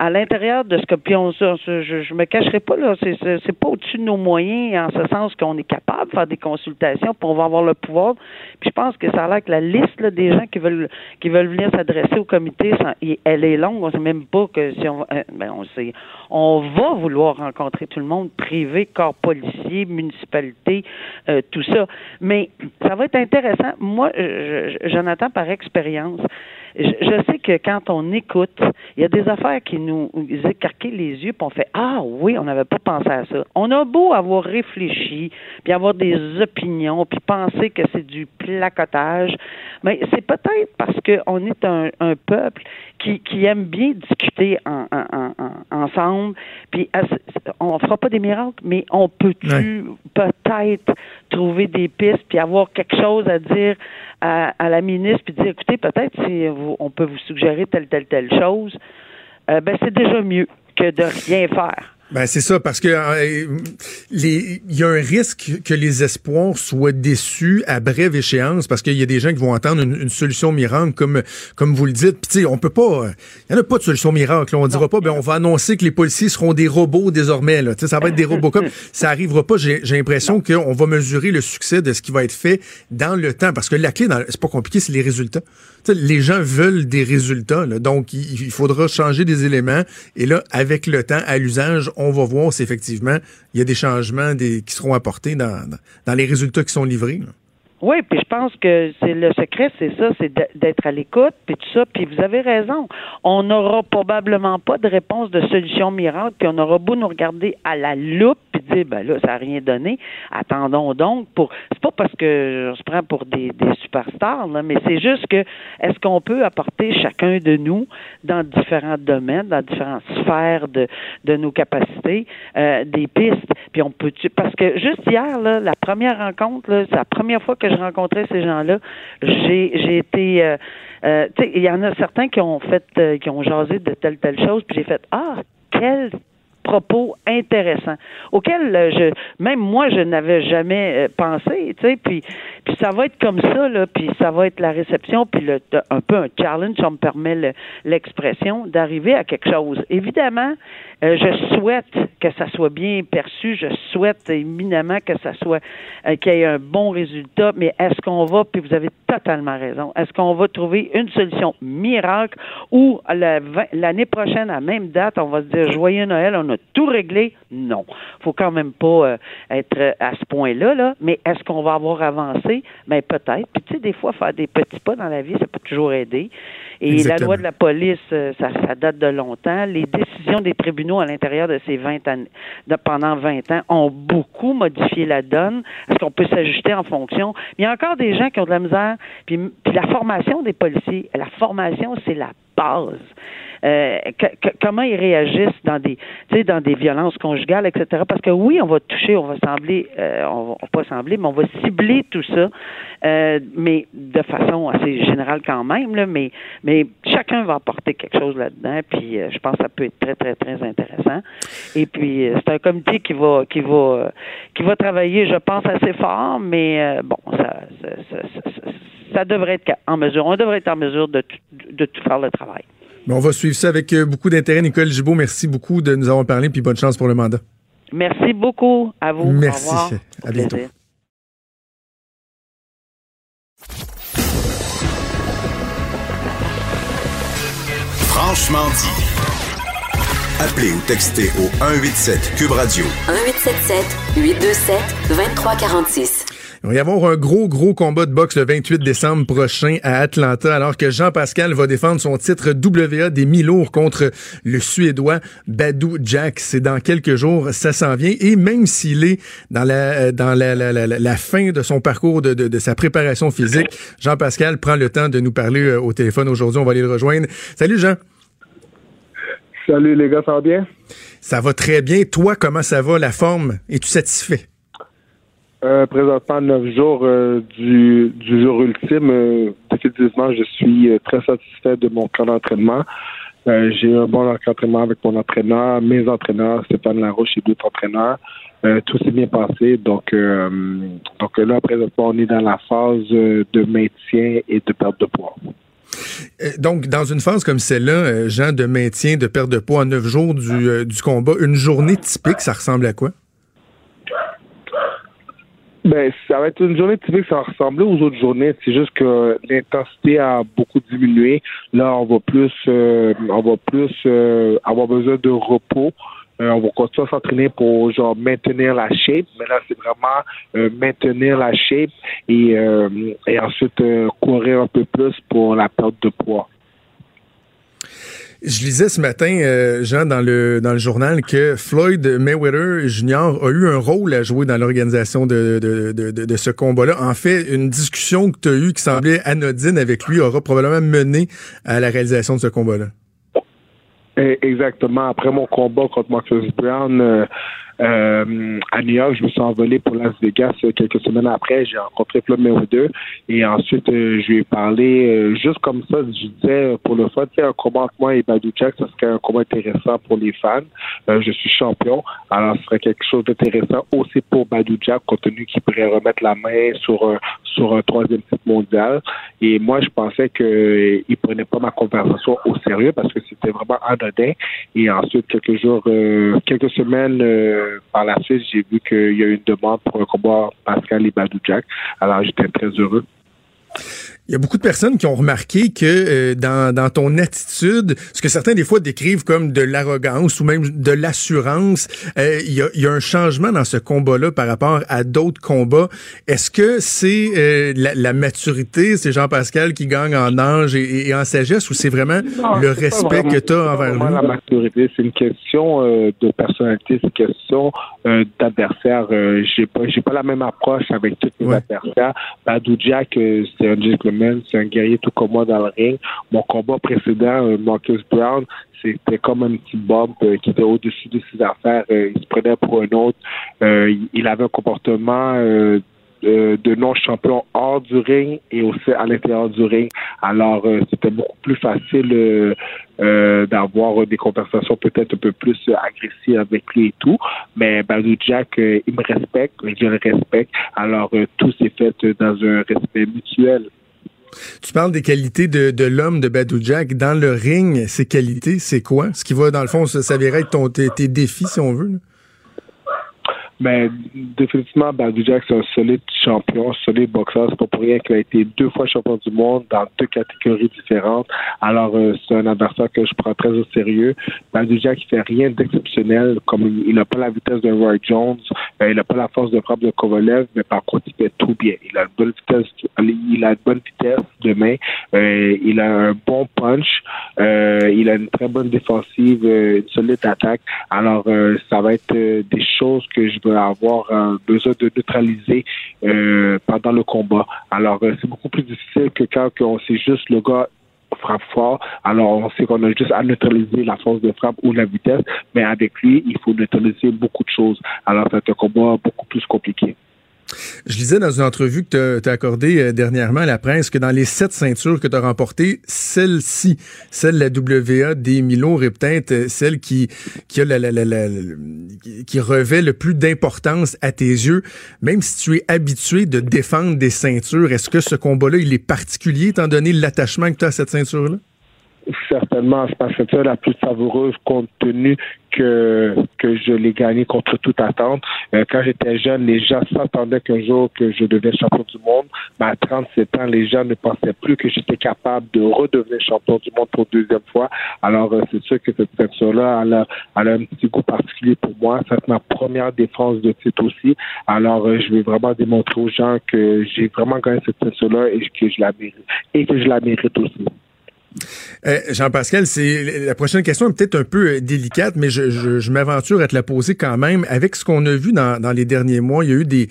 à l'intérieur de ce que puis on, je, je me cacherai pas là, c'est c'est pas au-dessus de nos moyens en ce sens qu'on est capable de faire des consultations, puis on va avoir le pouvoir. Puis je pense que ça a l'air que la liste là, des gens qui veulent qui veulent venir s'adresser au comité, elle est longue. On sait même pas que si on euh, ben on sait, on va vouloir rencontrer tout le monde, privé, corps policier, municipalité, euh, tout ça. Mais ça va être intéressant. Moi, j'en attends par expérience je, sais que quand on écoute, il y a des affaires qui nous écarquent les yeux, puis on fait Ah oui, on n'avait pas pensé à ça. On a beau avoir réfléchi, puis avoir des opinions, puis penser que c'est du placotage, mais c'est peut-être parce qu'on est un, peuple qui, qui aime bien discuter en, ensemble, puis on fera pas des miracles, mais on peut-tu peut-être trouver des pistes, puis avoir quelque chose à dire à, la ministre, puis dire écoutez, peut-être si on peut vous suggérer telle, telle, telle chose, euh, ben c'est déjà mieux que de rien faire. Ben c'est ça parce que euh, il y a un risque que les espoirs soient déçus à brève échéance parce qu'il y a des gens qui vont entendre une, solution miracle comme comme vous le dites. Puis tu sais, on peut pas il y en a pas de solution miracle, on dira pas ben on va annoncer que les policiers seront des robots désormais là, tu sais ça va être des robots comme ça arrivera pas, j'ai l'impression qu'on va mesurer le succès de ce qui va être fait dans le temps parce que la clé c'est pas compliqué, c'est les résultats. Les gens veulent des résultats donc il, faudra changer des éléments et là avec le temps à l'usage on va voir si effectivement il y a des changements qui seront apportés dans, les résultats qui sont livrés. Oui, puis je pense que c'est le secret, c'est ça, c'est d'être à l'écoute, puis tout ça. Puis vous avez raison. On n'aura probablement pas de réponse de solution miracle, puis on aura beau nous regarder à la loupe, puis dire ben là, ça n'a rien donné. Attendons donc pour. C'est pas parce que on se prend pour des, des superstars, là, mais c'est juste que est-ce qu'on peut apporter chacun de nous dans différents domaines, dans différentes sphères de, de nos capacités, euh, des pistes. Puis on peut parce que juste hier, là, la première rencontre, là, c'est la première fois que je rencontrais ces gens-là, j'ai j'ai été euh, euh, tu il y en a certains qui ont fait euh, qui ont jasé de telle telle chose, puis j'ai fait ah quel propos intéressants auxquels je même moi je n'avais jamais pensé tu sais puis puis ça va être comme ça là puis ça va être la réception puis un peu un challenge ça me permet l'expression d'arriver à quelque chose évidemment euh, je souhaite que ça soit bien perçu. Je souhaite éminemment que ça soit euh, qu'il y ait un bon résultat. Mais est-ce qu'on va, puis vous avez totalement raison, est-ce qu'on va trouver une solution miracle ou l'année prochaine, à la même date, on va se dire joyeux Noël, on a tout réglé? Non. Faut quand même pas euh, être à ce point-là, là. Mais est-ce qu'on va avoir avancé? Ben peut-être. Puis tu sais, des fois, faire des petits pas dans la vie, ça peut toujours aider. Et la loi de la police, ça, ça date de longtemps. Les décisions des tribunaux à l'intérieur de ces 20 années, pendant 20 ans, ont beaucoup modifié la donne. Est-ce qu'on peut s'ajuster en fonction? il y a encore des gens qui ont de la misère. Puis, puis la formation des policiers, la formation, c'est la base. Euh, comment ils réagissent dans des, dans des violences conjugales, etc. Parce que oui, on va toucher, on va sembler, euh, on va pas sembler, mais on va cibler tout ça, euh, mais de façon assez générale quand même, là, mais, mais chacun va apporter quelque chose là-dedans, puis je pense que ça peut être très, très, très intéressant. Et puis, c'est un comité qui va, qui va, qui va travailler, je pense, assez fort, mais bon, ça, ça, ça, ça, devrait être en mesure, on devrait être en mesure de, de tout faire le travail. On va suivre ça avec euh, beaucoup d'intérêt. Nicole Gibault, merci beaucoup de nous avoir parlé, puis bonne chance pour le mandat. Merci beaucoup à vous. Merci. Au revoir. À bientôt. Franchement dit. Appelez ou textez au 187 Cube Radio. 1877 827 2346. Il va y avoir un gros, gros combat de boxe le 28 décembre prochain à Atlanta, alors que Jean-Pascal va défendre son titre WA des mi-lourds contre le Suédois Badou Jack. C'est dans quelques jours, ça s'en vient. Et même s'il est dans la, dans la, la, la, fin de son parcours, de, de, de sa préparation physique, Jean-Pascal prend le temps de nous parler euh, au téléphone aujourd'hui. On va aller le rejoindre. Salut Jean. Salut les gars, ça va bien? Ça va très bien. Toi, comment ça va, la forme? Es-tu satisfait? Euh, présentement, neuf jours euh, du, du jour ultime, euh, définitivement, je suis euh, très satisfait de mon camp d'entraînement. J'ai eu un bon entraînement avec mon entraîneur, mes entraîneurs, Stéphane Larouche et d'autres entraîneurs. tout s'est bien passé. Donc, donc là, présentement, on est dans la phase de maintien et de perte de poids. Donc, dans une phase comme celle-là, Jean, de maintien, de perte de poids en neuf jours du, du combat, une journée typique, ça ressemble à quoi? Ben, ça va être une journée typique, ça va ressembler aux autres journées. C'est juste que l'intensité a beaucoup diminué. Là, on va plus, euh, on va plus euh, avoir besoin de repos. Euh, on va continuer à s'entraîner pour genre maintenir la shape, mais là c'est vraiment maintenir la shape et, et ensuite courir un peu plus pour la perte de poids. Je lisais ce matin, euh, Jean, dans le, dans le journal, que Floyd Mayweather Jr. a eu un rôle à jouer dans l'organisation de, de, de, de, ce combat-là. En fait, une discussion que tu as eue qui semblait anodine avec lui aura probablement mené à la réalisation de ce combat-là. Eh, exactement. Après mon combat contre Marcus Brown, euh, euh, à New York, je me suis envolé pour Las Vegas quelques semaines après. J'ai rencontré Floyd Mayweather et ensuite euh, je lui ai parlé euh, juste comme ça. Je disais pour le fun, un combat entre moi et Badou Jack, ça serait un combat intéressant pour les fans. je suis champion, alors ce serait quelque chose d'intéressant aussi pour Badou Jack, compte tenu qu'il pourrait remettre la main sur sur un troisième titre mondial. Et moi, je pensais qu'il il prenait pas ma conversation au sérieux parce que c'était vraiment anodin. Et ensuite, quelques jours, quelques semaines par la suite, j'ai vu qu'il y a eu une demande pour un combat Pascal et Jack. Alors, j'étais très heureux. Il y a beaucoup de personnes qui ont remarqué que euh, dans, dans, ton attitude, ce que certains des fois décrivent comme de l'arrogance ou même de l'assurance, euh, il, y a, il, y a, un changement dans ce combat-là par rapport à d'autres combats. Est-ce que c'est euh, la, la, maturité, c'est Jean-Pascal qui gagne en âge et, et en sagesse ou c'est vraiment le respect que tu as envers lui? la maturité, c'est une question de personnalité, c'est une question d'adversaire. j'ai pas j'ai pas la même approche avec tous mes adversaires. Badou Jack, c'est un gentleman c'est un guerrier tout comme moi dans le ring. Mon combat précédent, euh, Marcus Brown, c'était comme un petit bump euh, qui était au-dessus de ses affaires. Euh, il se prenait pour un autre. il avait un comportement de non-champion hors du ring et aussi à l'intérieur du ring. Alors, c'était beaucoup plus facile d'avoir des conversations peut-être un peu plus agressives avec lui et tout. Mais Badou Jack, il me respecte, je le respecte. Alors, tout s'est fait dans un respect mutuel. Tu parles des qualités de, de l'homme de Badou Jack. Dans le ring, ces qualités, c'est quoi? Ce qui va, dans le fond, s'avérer être ton, tes, tes, défis, si on veut. Mais définitivement, Badou Jack, c'est un solide champion, solide boxeur. C'est pas pour rien qu'il a été deux fois champion du monde dans deux catégories différentes. Alors, euh, c'est un adversaire que je prends très au sérieux. Badou Jack, il fait rien d'exceptionnel. Comme il n'a pas la vitesse de Roy Jones, euh, il n'a pas la force de frappe de Kovalev, mais par contre, il fait tout bien. Il a une bonne vitesse, il a une bonne vitesse de main. Euh, il a un bon punch. il a une très bonne défensive, une solide attaque. Alors, ça va être des choses que je veux avoir euh, besoin de neutraliser euh, pendant le combat. Alors, euh, c'est beaucoup plus difficile que quand on sait juste le gars frappe fort. Alors, on sait qu'on a juste à neutraliser la force de frappe ou la vitesse, mais avec lui, il faut neutraliser beaucoup de choses. Alors, c'est un combat beaucoup plus compliqué. Je lisais dans une entrevue que tu as accordée euh, dernièrement à la presse que dans les sept ceintures que tu as remportées, celle-ci, celle de la WA des Milo est peut-être celle qui, qui, qui revêt le plus d'importance à tes yeux. Même si tu es habitué de défendre des ceintures, est-ce que ce combat-là, il est particulier étant donné l'attachement que tu as à cette ceinture-là? Certainement c'est ceinture la plus savoureuse compte tenu que que je l'ai gagné contre toute attente. Euh, quand j'étais jeune, les gens s'attendaient qu'un jour que je devienne champion du monde. Mais à 37 ans, les gens ne pensaient plus que j'étais capable de redevenir champion du monde pour deuxième fois. Alors euh, c'est sûr que cette ceinture-là, elle a un petit goût particulier pour moi. C'est ma première défense de titre aussi. Alors euh, je vais vraiment démontrer aux gens que j'ai vraiment gagné cette ceinture-là et que je la mérite et que je la mérite aussi. Euh, Jean-Pascal, c'est la prochaine question est peut-être un peu euh, délicate, mais je, m'aventure à te la poser quand même. Avec ce qu'on a vu dans, les derniers mois, il y a eu des,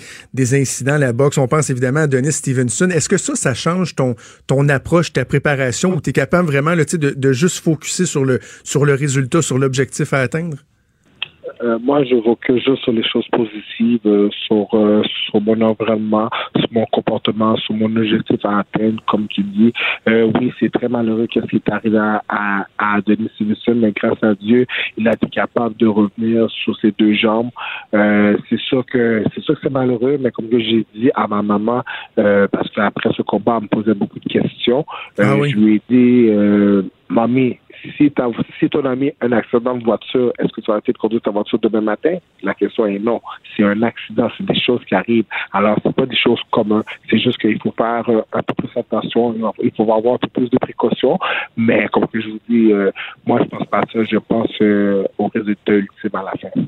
incidents à la boxe. On pense évidemment à Denis Stevenson. Est-ce que ça, ça change ton, ton approche, ta préparation, ou tu es capable vraiment de, juste focuser sur le, sur le résultat, sur l'objectif à atteindre? Euh, moi, je que juste sur les choses positives, sur, sur mon environnement, sur mon comportement, sur mon objectif à atteindre, comme tu dis. Oui, c'est très malheureux qu'est-ce qui est arrivé à, à, à Denis Stevenson, mais grâce à Dieu, il a été capable de revenir sur ses deux jambes. c'est sûr que c'est sûr que c'est malheureux, mais comme j'ai dit à ma maman, parce qu'après ce combat, elle me posait beaucoup de questions. Ah je lui ai dit, mamie, si, si ton ami a un accident de voiture, est-ce que tu vas arrêter de conduire ta voiture demain matin? La question est non. C'est un accident, c'est des choses qui arrivent. Alors, c'est pas des choses communes. C'est juste qu'il faut faire euh, un peu plus attention. Il faut avoir un peu plus de précautions. Mais comme je vous dis, euh, moi, je pense pas à ça. Je pense euh, au résultat ultime à la fin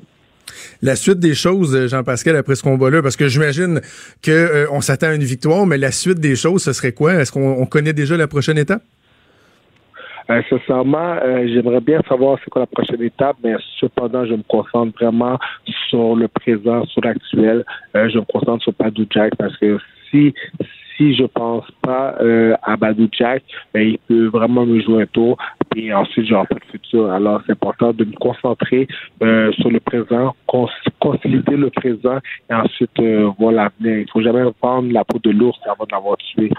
la suite des choses, Jean-Pascal, après ce combat-là? Parce que j'imagine qu'on on s'attend à une victoire, mais la suite des choses, ce serait quoi? Est-ce qu'on connaît déjà la prochaine étape? Euh, sincèrement, euh, j'aimerais bien savoir c'est quoi la prochaine étape, mais cependant, je me concentre vraiment sur le présent, sur l'actuel. Euh, je me concentre sur Badou Jack parce que si si je pense pas à Badou Jack, ben, il peut vraiment me jouer un tour. Et ensuite, j'aurai pas de futur. Alors, c'est important de me concentrer sur le présent, consolider le présent et ensuite voir l'avenir. Il faut jamais prendre la peau de l'ours avant de l'avoir tué.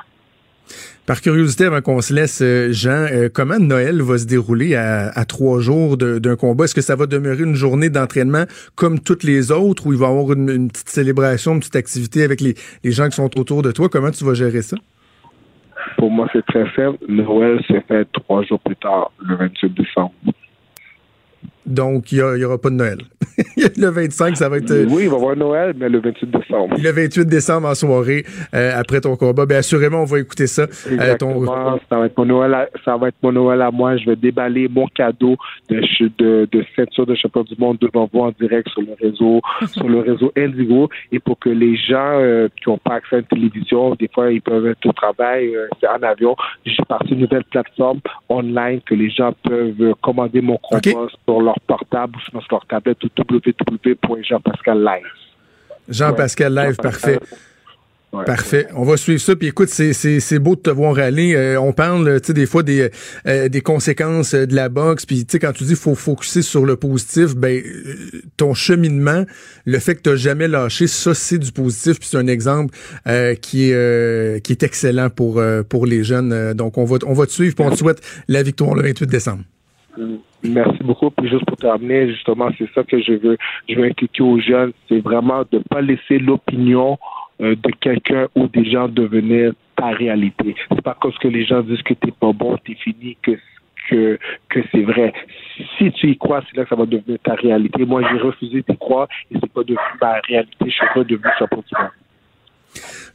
Par curiosité, avant qu'on se laisse, euh, Jean, euh, comment Noël va se dérouler à, trois jours d'un combat? Est-ce que ça va demeurer une journée d'entraînement comme toutes les autres ou il va y avoir une, petite célébration, une petite activité avec les, les, gens qui sont autour de toi? Comment tu vas gérer ça? Pour moi, c'est très simple. Noël s'est fait trois jours plus tard, le 28 décembre. Donc, il n'y aura pas de Noël. le 25, ça va être. Euh, oui, il va y avoir Noël, mais le 28 décembre. Le 28 décembre en soirée, euh, après ton combat. Bien, assurément, on va écouter ça. Euh, Exactement. ça, va être mon Noël à, ça va être mon Noël à moi. Je vais déballer mon cadeau de, de, de ceinture de champion du monde devant vous en direct sur le réseau, sur le réseau Indigo. Et pour que les gens qui n'ont pas accès à une télévision, des fois, ils peuvent être au travail, c'est en avion. Suis parti une nouvelle plateforme online que les gens peuvent commander mon combat sur leur portable ou sur leur tablette ou www.jeanpascal live. Jean-Pascal Live, parfait. Parfait. On va suivre ça. Puis écoute, c'est beau de te voir aller. Euh, on parle, tu sais, des fois des, euh, des conséquences de la boxe. Puis tu sais, quand tu dis faut focuser sur le positif, ben euh, ton cheminement, le fait que tu jamais lâché, ça c'est du positif. Puis c'est un exemple qui est qui est excellent pour pour les jeunes. donc on va on va te suivre. Puis on te souhaite la victoire le 28 décembre. Merci beaucoup. Puis juste pour terminer, justement, c'est ça que je veux, je veux inculquer aux jeunes, c'est vraiment de ne pas laisser l'opinion euh, de quelqu'un ou des gens devenir ta réalité. C'est pas parce que les gens disent que t'es pas bon, t'es fini, que que, que c'est vrai. Si tu y crois, c'est là que ça va devenir ta réalité. Moi, j'ai refusé d'y croire et c'est pas devenu ma réalité. Je suis pas devenu champion du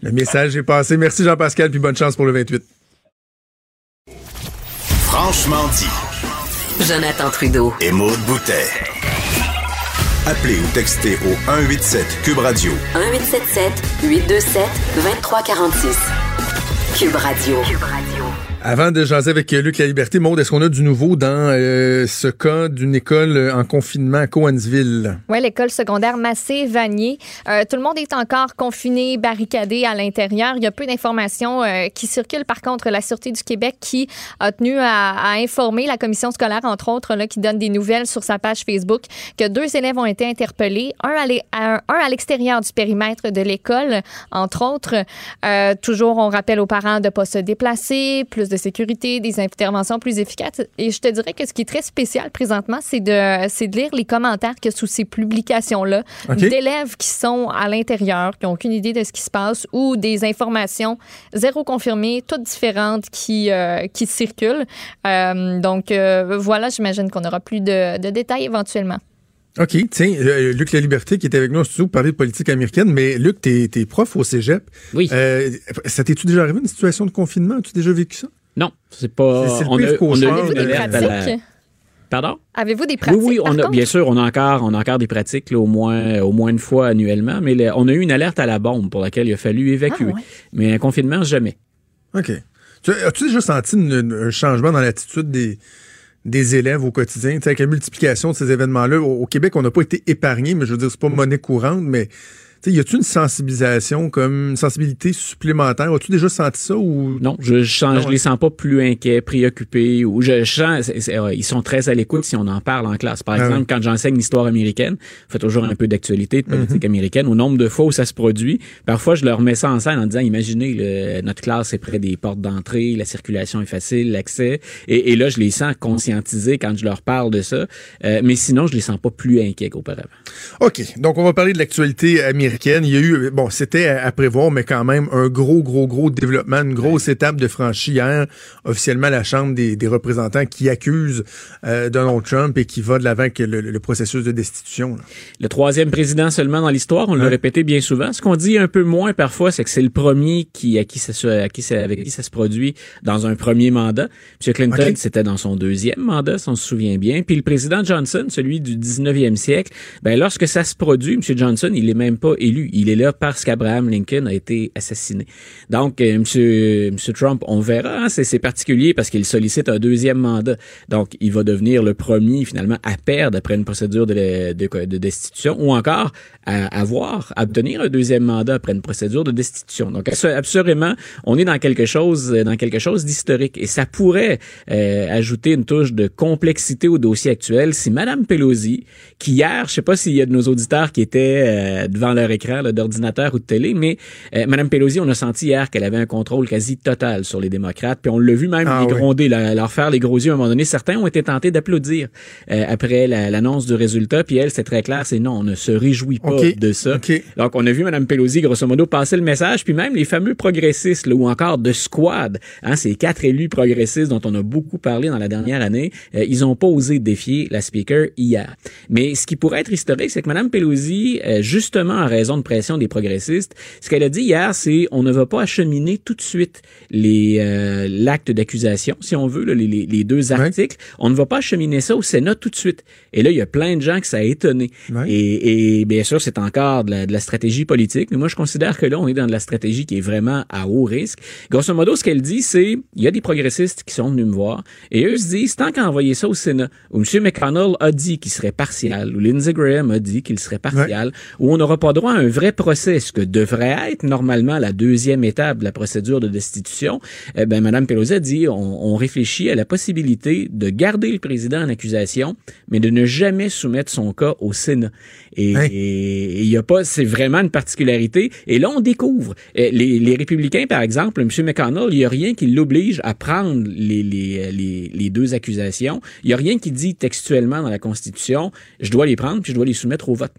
Le message est passé. Merci Jean-Pascal, puis bonne chance pour le 28. Franchement dit. Jonathan Trudeau. Et Maude Boutet. Appelez ou textez au 187 Cube Radio. 1877 827 2346. Cube Radio. Cube Radio. Avant de jaser avec Luc La Liberté, Maud, est-ce qu'on a du nouveau dans euh, ce cas d'une école en confinement à Coansville? Oui, l'école secondaire Massé-Vanier. Euh, tout le monde est encore confiné, barricadé à l'intérieur. Il y a peu d'informations euh, qui circulent. Par contre, la Sûreté du Québec qui a tenu à, informer la commission scolaire, entre autres, qui donne des nouvelles sur sa page Facebook, que deux élèves ont été interpellés, un à l'extérieur du périmètre de l'école, entre autres. Euh, toujours, on rappelle aux parents de ne pas se déplacer, plus sécurité, des interventions plus efficaces. Et je te dirais que ce qui est très spécial présentement, c'est de, c'est de lire les commentaires que sous ces publications-là d'élèves qui sont à l'intérieur, qui n'ont aucune idée de ce qui se passe ou des informations zéro confirmées, toutes différentes qui, euh, qui circulent. Euh, donc, euh, voilà, j'imagine qu'on aura plus de, de détails éventuellement. OK, tiens, euh, Luc La Liberté qui était avec nous au studio pour parler de politique américaine, mais Luc, t'es es prof au cégep. Oui. Euh, ça t'es-tu déjà arrivé une situation de confinement? As-tu déjà vécu ça? Non, c'est pas. C'est- on, pire a, on a eu une la-? Pardon? Avez-vous des Oui, pratiques? oui, par on a, contre? bien sûr, on a encore, on a encore des pratiques, là, au moins, au moins une fois annuellement, mais le- on a eu une alerte à la bombe pour laquelle il a fallu évacuer. Ah, ouais. Mais un confinement, jamais. OK. Tu- As-tu déjà senti une- une- un changement dans l'attitude des, des élèves au quotidien? Tu sais, avec la multiplication de ces événements-là, au, au Québec, on n'a pas été épargné, mais je veux dire, c'est pas monnaie courante, mais y a-tu une sensibilisation, comme une sensibilité supplémentaire? As-tu déjà senti ça ou? Non, je, je, je les sens pas plus inquiets, préoccupés, ou je, je sens, euh, ils sont très à l'écoute si on en parle en classe. Par Ah exemple, quand j'enseigne l'histoire américaine, je fais toujours un peu d'actualité, de politique Mhm. américaine, au nombre de fois où ça se produit. Parfois, je leur mets ça en scène en disant, imaginez, le- notre classe est près des portes d'entrée, la circulation est facile, l'accès, et, et là, je les sens conscientisés quand je leur parle de ça. Euh, mais sinon, je les sens pas plus inquiets qu'auparavant. OK. Donc, on va parler de l'actualité américaine. Il y a eu, bon, c'était à, à prévoir, mais quand même, un gros, gros, gros développement, une grosse étape de franchie hier. Officiellement, la Chambre des, des représentants qui accuse euh, Donald Trump et qui va de l'avant avec le, le processus de destitution. là. Le troisième président seulement dans l'histoire, on l'a Ouais. répété bien souvent. Ce qu'on dit un peu moins parfois, c'est que c'est le premier qui, à qui ça se, à qui ça, avec qui ça se produit dans un premier mandat. M. Clinton, c'était dans son deuxième mandat, si on se souvient bien. Puis le président Johnson, celui du 19e siècle, ben, lorsque ça se produit, M. Johnson, il est même pas élu. Il est là parce qu'Abraham Lincoln a été assassiné. Donc, euh, M. Monsieur Trump, on verra, hein, c'est particulier parce qu'il sollicite un deuxième mandat. Donc, il va devenir le premier, finalement, à perdre après une procédure de, de, de destitution ou encore à avoir, à obtenir un deuxième mandat après une procédure de destitution. Donc, abso- absolument, on est dans quelque chose, dans quelque chose d'historique et ça pourrait euh, ajouter une touche de complexité au dossier actuel si Madame Pelosi, qui hier, je sais pas s'il y a de nos auditeurs qui étaient euh, devant leur écran là, d'ordinateur ou de télé, mais euh, Madame Pelosi, on a senti hier qu'elle avait un contrôle quasi total sur les démocrates, puis on l'a vu même Ah les oui. gronder, leur faire les gros yeux à un moment donné. Certains ont été tentés d'applaudir euh, après la- l'annonce du résultat, puis elle, c'est très clair, c'est non, on ne se réjouit pas de ça. Donc, on a vu Mme Pelosi, grosso modo, passer le message, puis même les fameux progressistes, là, ou encore de squad, hein, ces quatre élus progressistes dont on a beaucoup parlé dans la dernière année, euh, ils ont pas osé défier la speaker hier. Mais ce qui pourrait être historique, c'est que Mme Pelosi, euh, justement en raison de pression des progressistes, ce qu'elle a dit hier, c'est on ne va pas acheminer tout de suite les euh, l'acte d'accusation, si on veut, là, les, deux articles. On ne va pas acheminer ça au Sénat tout de suite. Et là, il y a plein de gens que ça a étonné. Et, et bien sûr, c'est encore de la, de la stratégie politique. Mais moi, je considère que là, on est dans de la stratégie qui est vraiment à haut risque. Grosso modo, ce qu'elle dit, c'est il y a des progressistes qui sont venus me voir et eux se disent tant qu'à envoyer ça au Sénat, où M. McConnell a dit qu'il serait partial, ou Lindsey Graham a dit qu'il serait partial, où on n'aura pas droit à un vrai procès, ce que devrait être normalement la deuxième étape de la procédure de destitution, eh ben, Mme Pelosi a dit on, on réfléchit à la possibilité de garder le président en accusation, mais de ne jamais soumettre son cas au Sénat. Et Hein? il y a pas, c'est vraiment une particularité. Et là, on découvre. Euh, Les, les républicains, par exemple, M. McConnell, il y a rien qui l'oblige à prendre les, les, les, les deux accusations. Il y a rien qui dit textuellement dans la Constitution, je dois les prendre puis je dois les soumettre au vote.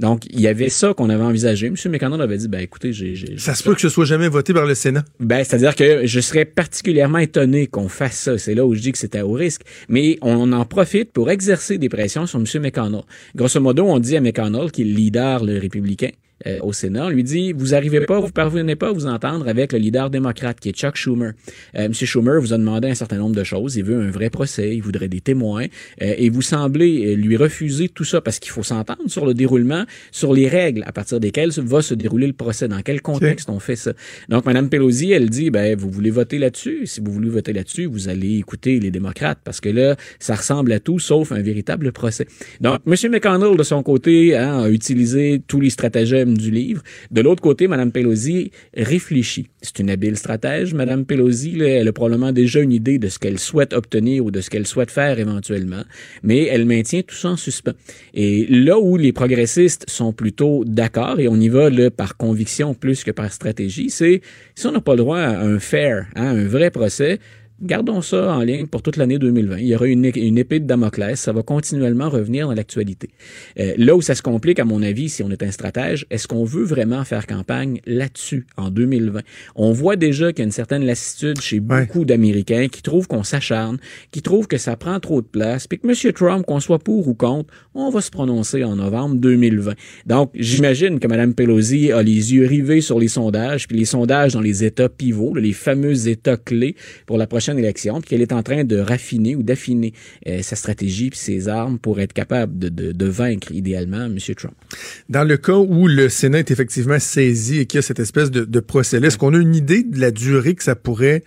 Donc, il y avait ça qu'on avait envisagé. M. McConnell avait dit, ben écoutez, j'ai... j'ai- Ça se peut que ce soit jamais voté par le Sénat. ben, c'est-à-dire que je serais particulièrement étonné qu'on fasse ça. C'est là où je dis que c'était au risque. Mais on en profite pour exercer des pressions sur M. McConnell. Grosso modo, on dit à McConnell, qui est le leader le républicain, euh, au Sénat. On lui dit, vous arrivez pas, vous parvenez pas à vous entendre avec le leader démocrate qui est Chuck Schumer. Euh, M. Schumer vous a demandé un certain nombre de choses. Il veut un vrai procès, il voudrait des témoins, euh, et vous semblez euh, lui refuser tout ça parce qu'il faut s'entendre sur le déroulement, sur les règles à partir desquelles va se dérouler le procès, dans quel contexte on fait ça. Donc, Mme Pelosi, elle dit, ben, vous voulez voter là-dessus. Si vous voulez voter là-dessus, vous allez écouter les démocrates parce que là, ça ressemble à tout sauf un véritable procès. Donc, M. McConnell, de son côté, hein, a utilisé tous les stratagèmes du livre. De l'autre côté, Mme Pelosi réfléchit. C'est une habile stratège. Mme Pelosi, elle a probablement déjà une idée de ce qu'elle souhaite obtenir ou de ce qu'elle souhaite faire éventuellement, mais elle maintient tout ça en suspens. Et là où les progressistes sont plutôt d'accord, et on y va là, par conviction plus que par stratégie, c'est si on n'a pas le droit à un fair, hein, un vrai procès, Gardons ça en ligne pour toute l'année 2020. Il y aura une, une, épée de Damoclès. Ça va continuellement revenir dans l'actualité. Euh, là où ça se complique, à mon avis, si on est un stratège, est-ce qu'on veut vraiment faire campagne là-dessus en 2020? On voit déjà qu'il y a une certaine lassitude chez beaucoup d'Américains qui trouvent qu'on s'acharne, qui trouvent que ça prend trop de place, puis que M. Trump, qu'on soit pour ou contre, on va se prononcer en novembre 2020. Donc, j'imagine que Mme Pelosi a les yeux rivés sur les sondages, puis les sondages dans les États pivots, les fameux États clés pour la prochaine élection, puis qu'elle est en train de raffiner ou d'affiner euh, sa stratégie puis ses armes pour être capable de, de, de, vaincre idéalement M. Trump. Dans le cas où le Sénat est effectivement saisi et qu'il y a cette espèce de, de procès-là, est-ce qu'on a une idée de la durée que ça pourrait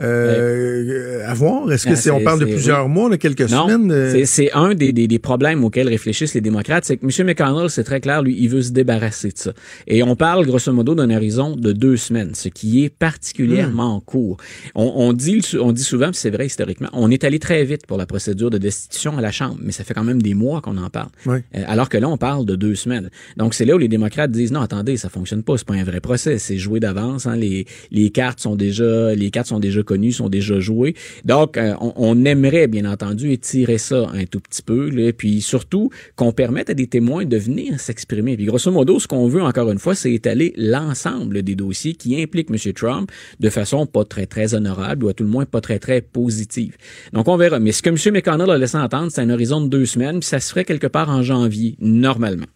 euh, avoir? Est-ce que Ah, c'est, on parle de plusieurs oui. mois, de quelques Non, semaines? euh? c'est- c'est un des, des, des problèmes auxquels réfléchissent les démocrates, c'est que M. McConnell, c'est très clair, lui, il veut se débarrasser de ça. Et on parle grosso modo d'un horizon de deux semaines, ce qui est particulièrement court. On, on dit, on dit souvent, puis c'est vrai historiquement, on est allé très vite pour la procédure de destitution à la Chambre, mais ça fait quand même des mois qu'on en parle. Ouais. Euh, alors que là, on parle de deux semaines. Donc, c'est là où les démocrates disent, non, attendez, ça fonctionne pas, c'est pas un vrai procès, c'est joué d'avance, hein, les, les cartes sont déjà, les cartes sont déjà connues, sont déjà jouées. Donc, euh, on, on aimerait, bien entendu, étirer ça un tout petit peu, là, puis surtout qu'on permette à des témoins de venir s'exprimer. Puis, grosso modo, ce qu'on veut, encore une fois, c'est étaler l'ensemble des dossiers qui impliquent M. Trump de façon pas très, très honorable ou à tout le moins pas très, très positive. Donc, on verra. Mais ce que M. McConnell a laissé entendre, c'est un horizon de deux semaines, puis ça se ferait quelque part en janvier, normalement.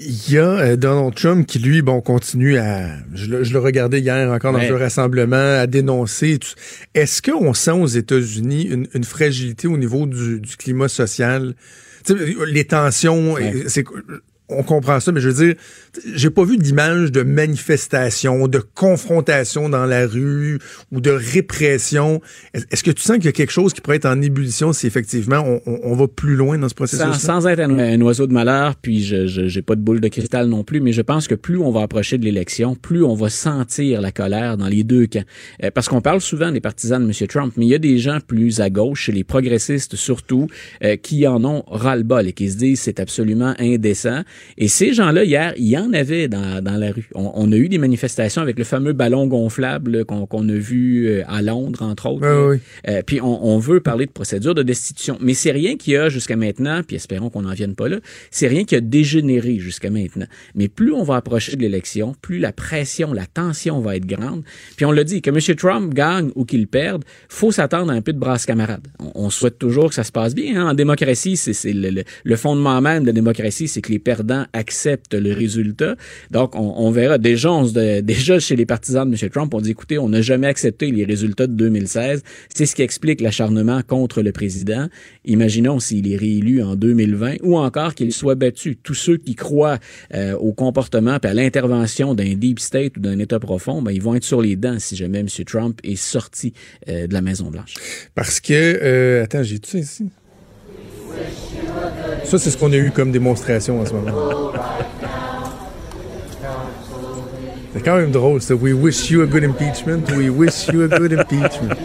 Il y a euh, Donald Trump qui, lui, bon, continue à. Je le, je le regardais hier encore dans Ouais. un rassemblement, à dénoncer. Est-ce qu'on sent aux États-Unis une, une fragilité au niveau du, du climat social? Les tensions, Ouais. et c'est. On comprend ça, mais je veux dire, j'ai pas vu d'image de manifestation, de confrontation dans la rue ou de répression. Est- Est-ce que tu sens qu'il y a quelque chose qui pourrait être en ébullition si effectivement on, on- on va plus loin dans ce processus Sans, sans être un, un oiseau de malheur, puis je je- j'ai pas de boule de cristal non plus, mais je pense que plus on va approcher de l'élection, plus on va sentir la colère dans les deux camps. Euh, parce qu'on parle souvent des partisans de M. Trump, mais il y a des gens plus à gauche, les progressistes surtout, euh, qui en ont ras-le-bol et qui se disent c'est absolument indécent. Et ces gens-là, hier, il y en avait dans, dans la rue. On, on a eu des manifestations avec le fameux ballon gonflable qu'on a vu euh, à Londres, entre autres. Euh, puis on, on veut parler de procédure de destitution. Mais c'est rien qui a jusqu'à maintenant, puis espérons qu'on n'en vienne pas là, c'est rien qui a dégénéré jusqu'à maintenant. Mais plus on va approcher de l'élection, plus la pression, la tension va être grande. Puis on l'a dit, que M. Trump gagne ou qu'il perde, faut s'attendre à un peu de brasse camarade. On, on souhaite toujours que ça se passe bien. hein. En démocratie, c'est c'est le, le- le fondement même de la démocratie, c'est que les perdants acceptent le résultat. Donc on, on verra. Déjà, on se- déjà chez les partisans de M. Trump, on dit écoutez, on n'a jamais accepté les résultats de 2016. C'est ce qui explique l'acharnement contre le président. Imaginons s'il est réélu en 2020 ou encore qu'il soit battu. Tous ceux qui croient euh, au comportement et à l'intervention d'un deep state ou d'un État profond, ben, ils vont être sur les dents si jamais M. Trump est sorti euh, de la Maison Blanche. Parce que, euh, attends, j'ai tout ça ici? Ça, c'est ce qu'on a eu comme démonstration en ce moment. C'est quand même drôle, ça. We wish you a good impeachment. We wish you a good impeachment.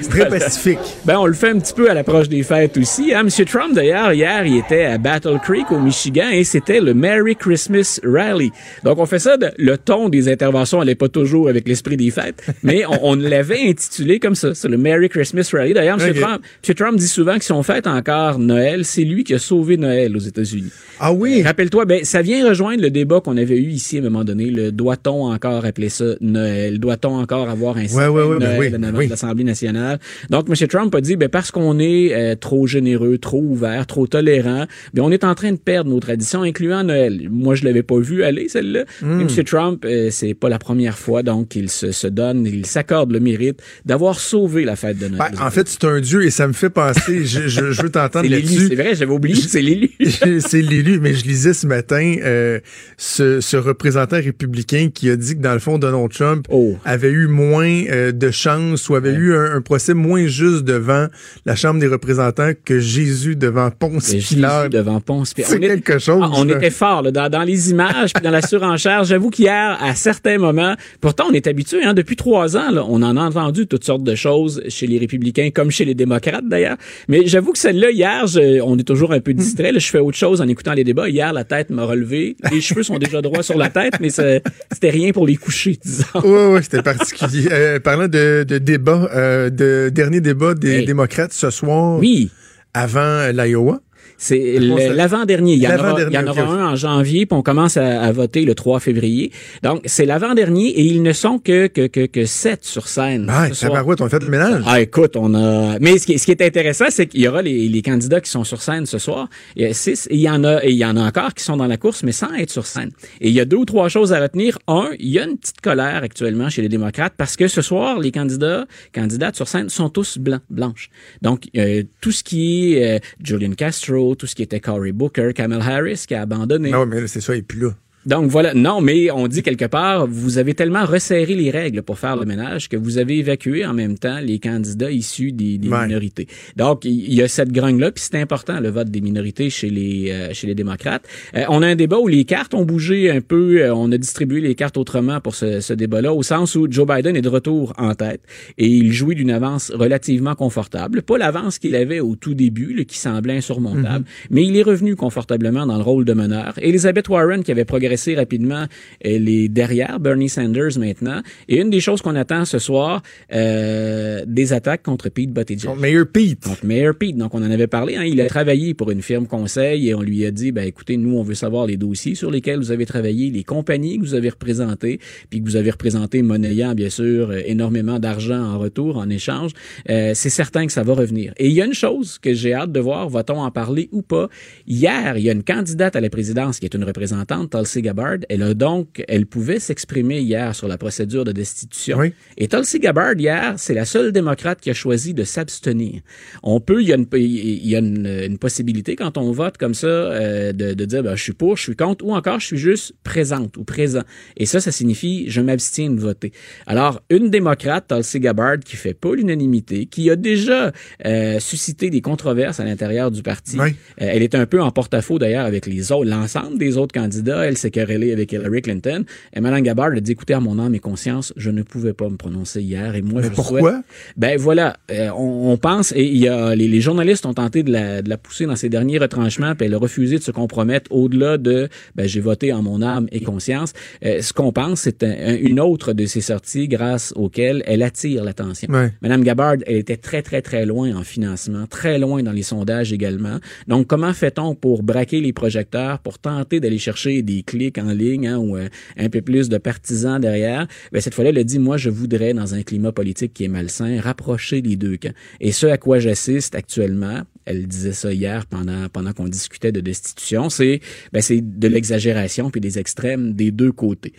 C'est très pacifique. Ben, on le fait un petit peu à l'approche des fêtes aussi. Hein? M. Trump, d'ailleurs, hier, il était à Battle Creek, au Michigan, et c'était le Merry Christmas Rally. Donc, on fait ça, de- le ton des interventions n'allait pas toujours avec l'esprit des fêtes, mais on, on l'avait intitulé comme ça, c'est le Merry Christmas Rally. D'ailleurs, M. Ok. Trump, M. Trump dit souvent que si on fête encore Noël, c'est lui qui a sauvé Noël aux États-Unis. Ah oui? Rappelle-toi, ben, ça vient rejoindre le débat qu'on avait eu ici à un moment donné, le doit-on encore encore appeler ça Noël? Doit-on encore avoir un Ouais, ouais, ouais, ben oui, oui. de l'Assemblée nationale? Donc, M. Trump a dit, ben, parce qu'on est euh, trop généreux, trop ouvert, trop tolérant, ben, on est en train de perdre nos traditions, incluant Noël. Moi, je l'avais pas vu aller, celle-là. Et M. Trump, euh, c'est pas la première fois, donc, il se, se donne, il s'accorde le mérite d'avoir sauvé la fête de Noël. Ben, en fait, c'est un dieu et ça me fait penser, je, je, je veux t'entendre là-dessus. c'est vrai, j'avais oublié, c'est l'élu. c'est l'élu, mais je lisais ce matin euh, ce, ce représentant républicain qui a dit que dans le fond, Donald Trump Oh. avait eu moins euh, de chance ou avait Ouais. eu un, un procès moins juste devant la Chambre des représentants que Jésus devant Ponce Pilate. Jésus devant Ponce Pilate. C'est quelque chose. Ah, on là. était fort là, dans, dans les images puis dans la surenchère. J'avoue qu'hier, à certains moments, pourtant on est habitué, hein, depuis trois ans, là, on en a entendu toutes sortes de choses chez les républicains comme chez les démocrates d'ailleurs. Mais j'avoue que celle-là, hier, je- on est toujours un peu distrait. là. je fais autre chose en écoutant les débats. Hier, la tête m'a relevé. Les cheveux sont déjà droits sur la tête, mais c'était rien pour les coucher, disons. Oui, oui, c'était particulier. Euh, parlant de, de débat, euh, de dernier débat des Hey. démocrates ce soir Oui. avant euh, l'Iowa. C'est l'avant-dernier. Il y en aura, L'avant-dernier, il y en aura ok. un en janvier, puis on commence à, à voter le 3 février. Donc, c'est l'avant-dernier et ils ne sont que, que, que, que 7 sur scène. Ah, ce soir. on fait le ménage. Ah, écoute, on a. Mais ce qui, ce qui est intéressant, c'est qu'il y aura les, les candidats qui sont sur scène ce soir. Il y a six, et il y en a, et il y en a encore qui sont dans la course, mais sans être sur scène. Et il y a deux ou trois choses à retenir. Un, il y a une petite colère actuellement chez les démocrates parce que ce soir, les candidats, candidates sur scène sont tous blancs, blanches. Donc, euh, tout ce qui est euh, Julian Castro, tout ce qui était Cory Booker, Kamala Harris qui a abandonné. Non, mais c'est ça, et puis là. Donc voilà, non, mais on dit quelque part, vous avez tellement resserré les règles pour faire le ménage que vous avez évacué en même temps les candidats issus des, des Ouais. minorités. Donc il y a cette grogne-là, puis c'est important le vote des minorités chez les euh, chez les démocrates. Euh, on a un débat où les cartes ont bougé un peu, euh, on a distribué les cartes autrement pour ce, ce débat-là, au sens où Joe Biden est de retour en tête et il jouit d'une avance relativement confortable, pas l'avance qu'il avait au tout début, là, qui semblait insurmontable, mais il est revenu confortablement dans le rôle de meneur. Elizabeth Warren, qui avait progressé rapidement, est derrière Bernie Sanders maintenant. Et une des choses qu'on attend ce soir, euh, des attaques contre Pete Buttigieg. Contre Mayor Pete. Donc, Mayor Pete, donc on en avait parlé, hein, il a travaillé pour une firme conseil et on lui a dit, ben écoutez, nous on veut savoir les dossiers sur lesquels vous avez travaillé, les compagnies que vous avez représentées, puis que vous avez représentées monnayant bien sûr euh, énormément d'argent en retour, en échange. Euh, c'est certain que ça va revenir. Et il y a une chose que j'ai hâte de voir, va-t-on en parler ou pas? Hier, il y a une candidate à la présidence qui est une représentante, Tulsi Gabbard. Elle a donc, elle pouvait s'exprimer hier sur la procédure de destitution. Oui. Et Tulsi Gabbard, hier, c'est la seule démocrate qui a choisi de s'abstenir. On peut, il y a une, il y a une, une possibilité quand on vote comme ça euh, de, de dire ben, je suis pour, je suis contre, ou encore je suis juste présente ou présent. Et ça, ça signifie je m'abstiens de voter. Alors, une démocrate, Tulsi Gabbard, qui fait pas l'unanimité, qui a déjà euh, suscité des controverses à l'intérieur du parti. Oui. Euh, elle est un peu en porte-à-faux d'ailleurs avec les autres, l'ensemble des autres candidats. Elle s'est querellée avec Hillary Clinton. Et Mme Gabbard a dit écoutez, à mon âme et conscience, je ne pouvais pas me prononcer hier. Et moi, Mais je pourquoi? souhaite- ben voilà, euh, on, on pense et il y a les, les journalistes ont tenté de la, de la pousser dans ses derniers retranchements, puis elle a refusé de se compromettre au-delà de ben j'ai voté en mon âme et conscience. Euh, ce qu'on pense, c'est un- un- une autre de ses sorties grâce auxquelles elle attire l'attention. Ouais. Madame Gabbard, elle était très très très loin en financement, très loin dans les sondages également. Donc comment fait-on pour braquer les projecteurs, pour tenter d'aller chercher des en ligne hein, ou euh, un peu plus de partisans derrière ben, Cette fois-là, elle a dit moi je voudrais dans un climat politique qui est malsain rapprocher les deux camps. Et ce à quoi j'assiste actuellement, elle disait ça hier pendant pendant qu'on discutait de destitution, c'est ben, c'est de l'exagération puis des extrêmes des deux côtés.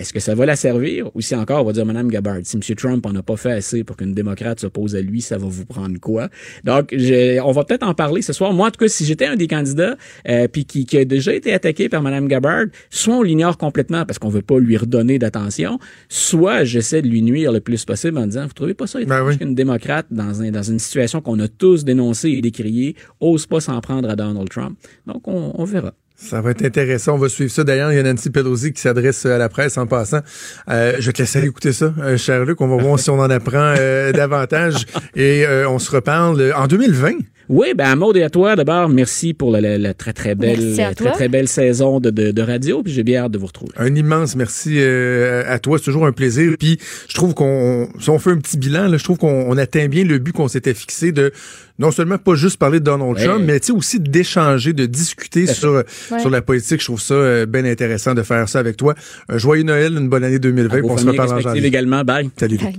Est-ce que ça va la servir ou si encore on va dire Madame Gabbard, si M. Trump en a pas fait assez pour qu'une démocrate s'oppose à lui, ça va vous prendre quoi? Donc j'ai- on va peut-être en parler ce soir. Moi en tout cas, si j'étais un des candidats euh, puis qui, qui a déjà été attaqué par Madame Gabbard, soit on l'ignore complètement parce qu'on veut pas lui redonner d'attention, soit j'essaie de lui nuire le plus possible en disant vous trouvez pas ça étrange Ben oui. qu'une démocrate dans un dans une situation qu'on a tous dénoncée et décriée ose pas s'en prendre à Donald Trump? Donc on, on verra. Ça va être intéressant. On va suivre ça. D'ailleurs, il y a Nancy Pelosi qui s'adresse à la presse en passant. Euh, je te laisser aller écouter ça, euh, cher Luc. On va voir si on en apprend euh, davantage. Et euh, on se reparle euh, en 2020. Oui, ben Maud et à toi d'abord, merci pour la, la- la très très belle à très très belle saison de, de, de radio, puis j'ai bien hâte de vous retrouver. Un immense merci euh, à toi. C'est toujours un plaisir. Puis je trouve qu'on, si on fait un petit bilan, là, je trouve qu'on on atteint bien le but qu'on s'était fixé de non seulement pas juste parler de Donald Ouais. Trump, mais tu sais, aussi d'échanger, de discuter à sur, sur la politique. Je trouve ça euh, bien intéressant de faire ça avec toi. Un joyeux Noël, une bonne année 2020. À puis vos on se reparle en janvier. également. Bye. Salut. Bye.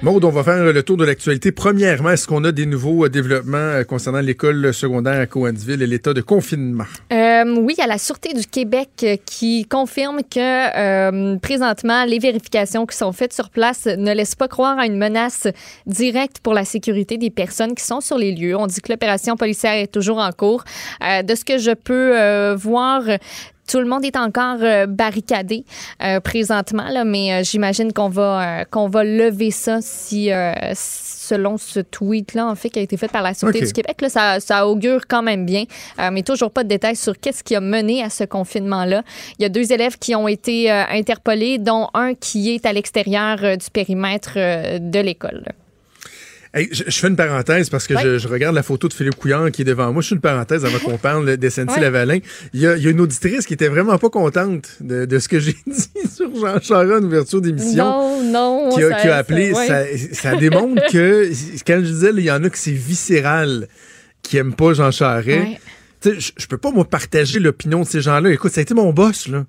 Maud, on va faire le tour de l'actualité. Premièrement, est-ce qu'on a des nouveaux euh, développements euh, concernant l'école secondaire à Cowansville et l'état de confinement? Euh, oui, a la Sûreté du Québec euh, qui confirme que présentement, les vérifications qui sont faites sur place ne laissent pas croire à une menace directe pour la sécurité des personnes qui sont sur les lieux. On dit que l'opération policière est toujours en cours. De ce que je peux voir, tout le monde est encore euh, barricadé euh, présentement, là, mais euh, j'imagine qu'on va, euh, qu'on va lever ça si, euh, selon ce tweet-là, en fait, qui a été fait par la Sûreté du Québec, là, ça, ça augure quand même bien, Euh, mais toujours pas de détails sur qu'est-ce qui a mené à ce confinement-là. Il y a deux élèves qui ont été euh, interpellés, dont un qui est à l'extérieur euh, du périmètre de l'école. Hey, je, je fais une parenthèse parce que je, je regarde la photo de Philippe Couillard qui est devant moi. Je fais une parenthèse avant qu'on parle des SNC Ouais. Lavalin. Il y, a, il y a une auditrice qui était vraiment pas contente de, de ce que j'ai dit sur Jean Charest en ouverture d'émission. Non, non. Qui a, ça- qui a appelé, ça- démontre que, quand je disais, il y en a que c'est viscéral qui aiment pas Jean Charest. Ouais. Tu sais, je, je peux pas, moi, partager l'opinion de ces gens-là. Écoute, ça a été mon boss, là.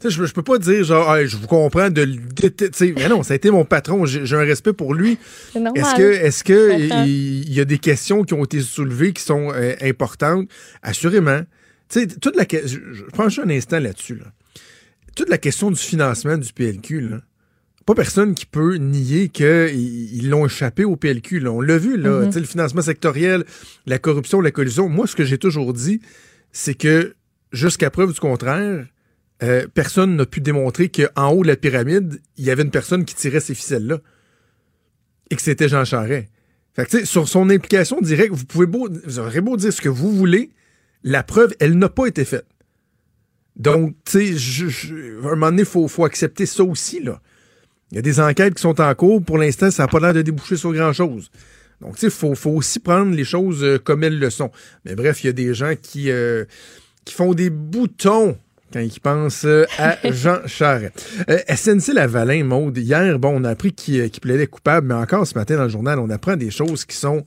Sais, je, je peux pas dire, genre, Hey, je vous comprends de tu mais non, ça a été mon patron. J'ai un respect pour lui. Est-ce que, est-ce que il y a des questions qui ont été soulevées qui sont euh, importantes? Assurément. Tu sais, toute la, je, je prends juste un instant là-dessus, là. Toute la question du financement du PLQ, là. Pas personne qui peut nier qu'ils ils l'ont échappé au PLQ. Là. On l'a vu, là. Sais, le financement sectoriel, la corruption, la collusion. Moi, ce que j'ai toujours dit, c'est que jusqu'à preuve du contraire, euh, personne n'a pu démontrer qu'en haut de la pyramide, il y avait une personne qui tirait ces ficelles-là et que c'était Jean Charest. Fait sur son implication directe, vous pouvez vous aurez beau dire ce que vous voulez, la preuve, elle n'a pas été faite. Donc, tu sais, à un moment donné, il faut, accepter ça aussi, là. Il y a des enquêtes qui sont en cours. Pour l'instant, ça n'a pas l'air de déboucher sur grand-chose. Donc, tu sais, il faut, aussi prendre les choses euh, comme elles le sont. Mais bref, il y a des gens qui, euh, qui font des boutons quand ils pensent euh, à Jean Charest. Euh, SNC Lavalin, Maude, hier, bon, on a appris qu'il euh, qu'il plaidait coupable, mais encore ce matin dans le journal, on apprend des choses qui sont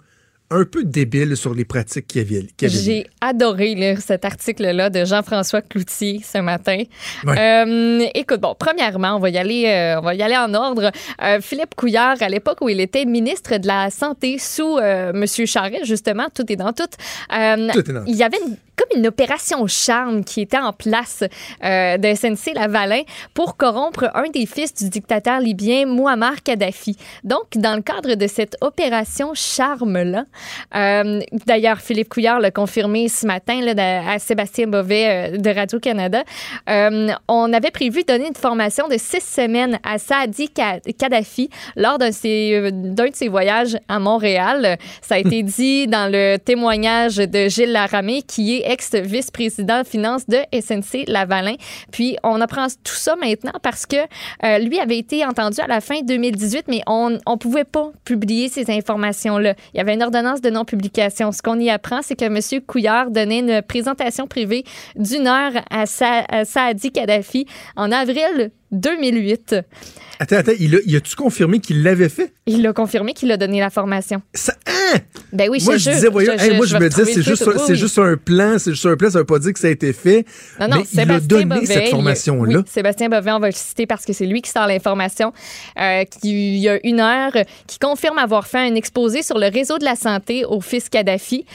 un peu débiles sur les pratiques qu'il y avait. y avait. J'ai adoré lire cet article-là de Jean-François Cloutier ce matin. Ouais. Euh, écoute, bon, premièrement, on va y aller, euh, on va y aller en ordre. Euh, Philippe Couillard, à l'époque où il était ministre de la Santé sous M. Charest, justement, tout est dans tout. Tout est dans il y avait une- comme une opération charme qui était en place de SNC Lavalin pour corrompre un des fils du dictateur libyen Muammar Kadhafi. Donc, dans le cadre de cette opération charme-là, euh, d'ailleurs, Philippe Couillard l'a confirmé ce matin là, de- à Sébastien Bovet euh, de Radio-Canada, euh, on avait prévu donner une formation de six semaines à Saadi Ka- Kadhafi lors d'un de de ses voyages à Montréal. Ça a été dit dans le témoignage de Gilles Laramé, qui est ex-vice-président finance de SNC Lavalin. Puis, on apprend tout ça maintenant parce que euh, lui avait été entendu à la fin 2018, mais on ne pouvait pas publier ces informations-là. Il y avait une ordonnance de non-publication. Ce qu'on y apprend, c'est que M. Couillard donnait une présentation privée d'une heure à, à Saadi Kadhafi en avril 2008. Attends, attends, il a, il a-tu confirmé qu'il l'avait fait? Il a confirmé qu'il a donné la formation. Ça, hein? Ben oui, moi, je disais, voyons, hey, moi, je, me disais, c'est juste, Oui, c'est juste un plan, c'est juste un plan, ça veut pas dire que ça a été fait. Non, non, mais il a Sébastien donné Bovet, cette formation-là. oui, Sébastien Bovet, on va le citer parce que c'est lui qui sort l'information, euh, qui, il y a une heure, qui confirme avoir fait un exposé sur le réseau de la santé au fils Kadhafi.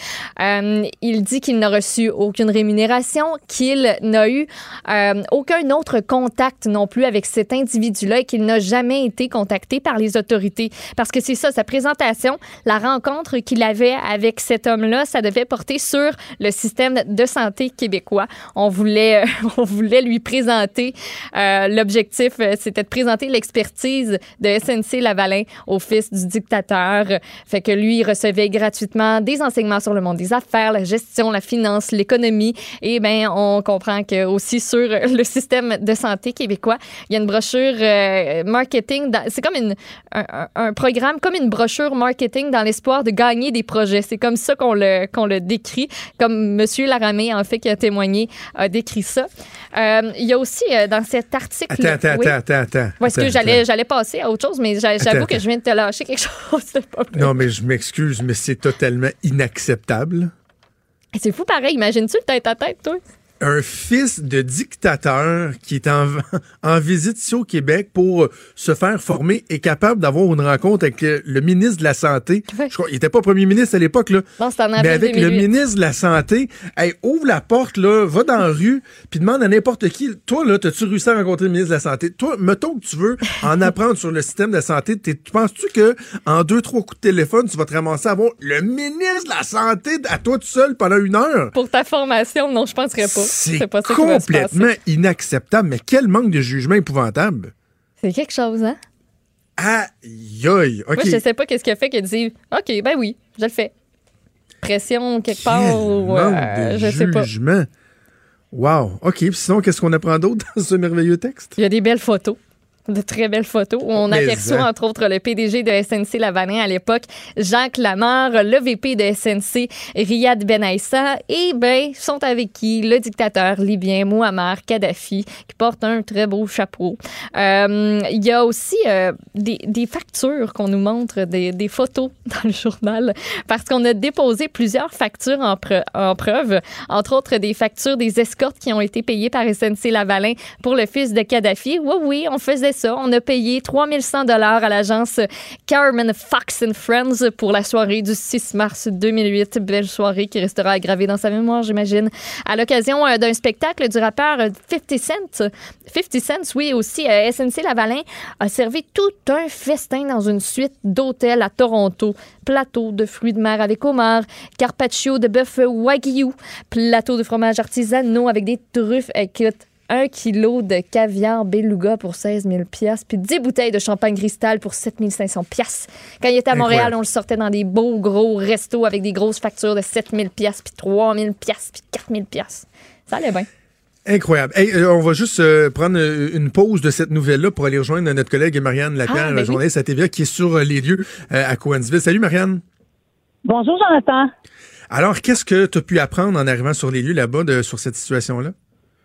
Euh, il dit qu'il n'a reçu aucune rémunération, qu'il n'a eu euh, aucun autre contact non plus avec cet individu-là et qu'il n'a jamais été contacté par les autorités. Parce que c'est ça, sa présentation, la rencontre qu'il avait avec cet homme-là, ça devait porter sur le système de santé québécois. On voulait, on voulait lui présenter, euh, l'objectif, euh, c'était de présenter l'expertise de SNC Lavalin au fils du dictateur. Fait que lui, il recevait gratuitement des enseignements sur le monde des affaires, la gestion, la finance, l'économie. Et ben, on comprend que aussi sur le système de santé québécois, il y a une brochure euh, marketing. C'est comme une, un, un, programme, comme une brochure marketing dans l'espoir de gagner des projets. C'est comme ça qu'on le, qu'on le décrit, comme Monsieur Laramé, en fait, qui a témoigné, a décrit ça. Euh, il y a aussi euh, dans cet article. Attends, attends, oui, attends, attends. Est-ce que j'allais, j'allais passer à autre chose, mais j'a- j'avoue que je viens de te lâcher quelque chose. pas. Non, mais je m'excuse, mais c'est totalement inacceptable. C'est fou pareil. Imagine-tu le tête à tête, toi? Un fils de dictateur qui est en, en visite ici au Québec pour se faire former est capable d'avoir une rencontre avec le, ministre de la Santé. Je crois, il était pas premier ministre à l'époque, là. Non, Mais avec le 2008. ministre de la Santé, hey, ouvre la porte, là, va dans la rue, puis demande à n'importe qui. Toi, là, t'as-tu réussi à rencontrer le ministre de la Santé? Toi, mettons que tu veux en apprendre sur le système de la santé, tu penses-tu que en deux, trois coups de téléphone, tu vas te ramasser à avoir le ministre de la Santé à toi tout seul pendant une heure? Pour ta formation, non, je penserais pas. C'est pas ça qui va se passer. complètement inacceptable. Mais quel manque de jugement épouvantable. C'est quelque chose, hein? Aïe, aïe. OK. Moi, je sais pas qu'est-ce qu'il a fait que de dire OK, ben oui, je le fais. Pression quelque Quel part ou manque euh, de je sais pas. jugement. Wow. OK. Puis sinon, qu'est-ce qu'on apprend d'autre dans ce merveilleux texte? Il y a des belles photos. De très belles photos. où On aperçoit, hein. entre autres, le PDG de SNC Lavalin à l'époque, Jacques Lamarre, le VP de SNC, Riyad Ben Aissa, et ben, sont avec qui? Le dictateur libyen Muammar Kadhafi, qui porte un très beau chapeau. Euh, Il y a aussi euh, des, des factures qu'on nous montre, des, des photos dans le journal, parce qu'on a déposé plusieurs factures en, pre- en preuve, entre autres des factures des escortes qui ont été payées par SNC Lavalin pour le fils de Kadhafi. Oui, oui, on faisait On a payé 3100 dollars à l'agence Carmen Fox and Friends pour la soirée du 6 mars 2008. Belle soirée qui restera aggravée dans sa mémoire, j'imagine. À l'occasion euh, d'un spectacle du rappeur euh, 50 Cent. 50 Cent, oui, aussi, euh, SNC Lavalin a servi tout un festin dans une suite d'hôtels à Toronto. Plateau de fruits de mer avec homard, carpaccio de bœuf wagyu, plateau de fromage artisanaux avec des truffes. Écoute, un kilo de caviar beluga pour 16 000 piastres, puis 10 bouteilles de champagne cristal pour 7 500 piastres. Quand il était à Montréal, Incroyable. on le sortait dans des beaux gros restos avec des grosses factures de 7 000 piastres, puis 3 000 piastres, puis 4 000 piastres. Ça allait bien. Incroyable. Hey, euh, on va juste euh, prendre euh, une pause de cette nouvelle-là pour aller rejoindre notre collègue Marianne Lapierre, Ah, ben oui. journaliste à TVA, qui est sur les lieux euh, à Coansville. Salut, Marianne. Bonjour, Jonathan. Alors, qu'est-ce que tu as pu apprendre en arrivant sur les lieux là-bas sur cette situation-là?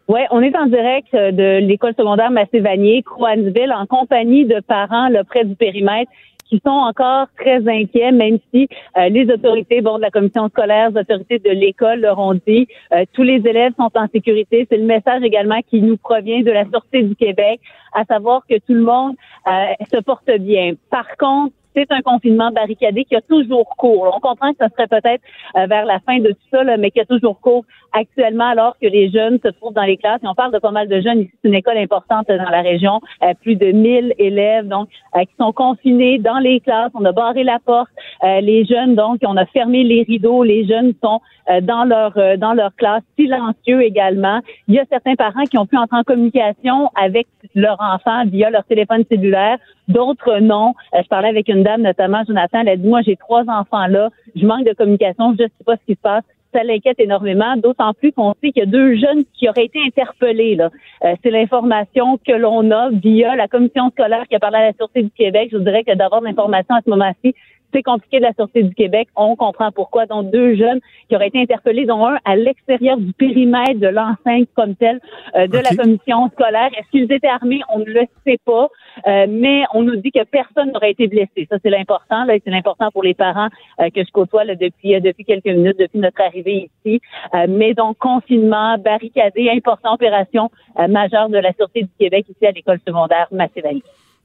Oui, on est en direct euh, de l'école secondaire Massé-Vanier, en compagnie de parents là, près du périmètre qui sont encore très inquiets, même si euh, les autorités, bon, de la commission scolaire, les autorités de l'école leur ont dit, euh, tous les élèves sont en sécurité. C'est le message également qui nous provient de la Sûreté du Québec, à savoir que tout le monde euh, se porte bien. Par contre, c'est un confinement barricadé qui a toujours cours. On comprend que ce serait peut-être euh, vers la fin de tout ça, là, mais qui a toujours cours actuellement alors que les jeunes se trouvent dans les classes. Et on parle de pas mal de jeunes ici. C'est une école importante dans la région. Euh, plus de 1000 élèves donc euh, qui sont confinés dans les classes. On a barré la porte. Les jeunes, donc, on a fermé les rideaux. Les jeunes sont dans leur dans leur classe, silencieux également. Il y a certains parents qui ont pu entrer en communication avec leur enfant via leur téléphone cellulaire. D'autres non. Je parlais avec une dame, notamment Jonathan. Elle a dit moi j'ai trois enfants là. Je manque de communication. Je ne sais pas ce qui se passe ça l'inquiète énormément, d'autant plus qu'on sait qu'il y a deux jeunes qui auraient été interpellés. Là. Euh, c'est l'information que l'on a via la commission scolaire qui a parlé à la Sûreté du Québec. Je vous dirais que d'avoir l'information à ce moment-ci, c'est compliqué de la Sûreté du Québec. On comprend pourquoi. Donc, deux jeunes qui auraient été interpellés, dont un à l'extérieur du périmètre de l'enceinte comme tel euh, de la commission scolaire. Est-ce qu'ils étaient armés? On ne le sait pas. Euh, mais on nous dit que personne n'aurait été blessé. Ça, c'est l'important. Là, et c'est l'important pour les parents euh, que je côtoie là, depuis, euh, depuis quelques minutes, depuis notre arrivée ici. Euh, mais donc, confinement, barricadé, important opération euh, majeure de la Sûreté du Québec ici à l'école secondaire Massé-Vallée.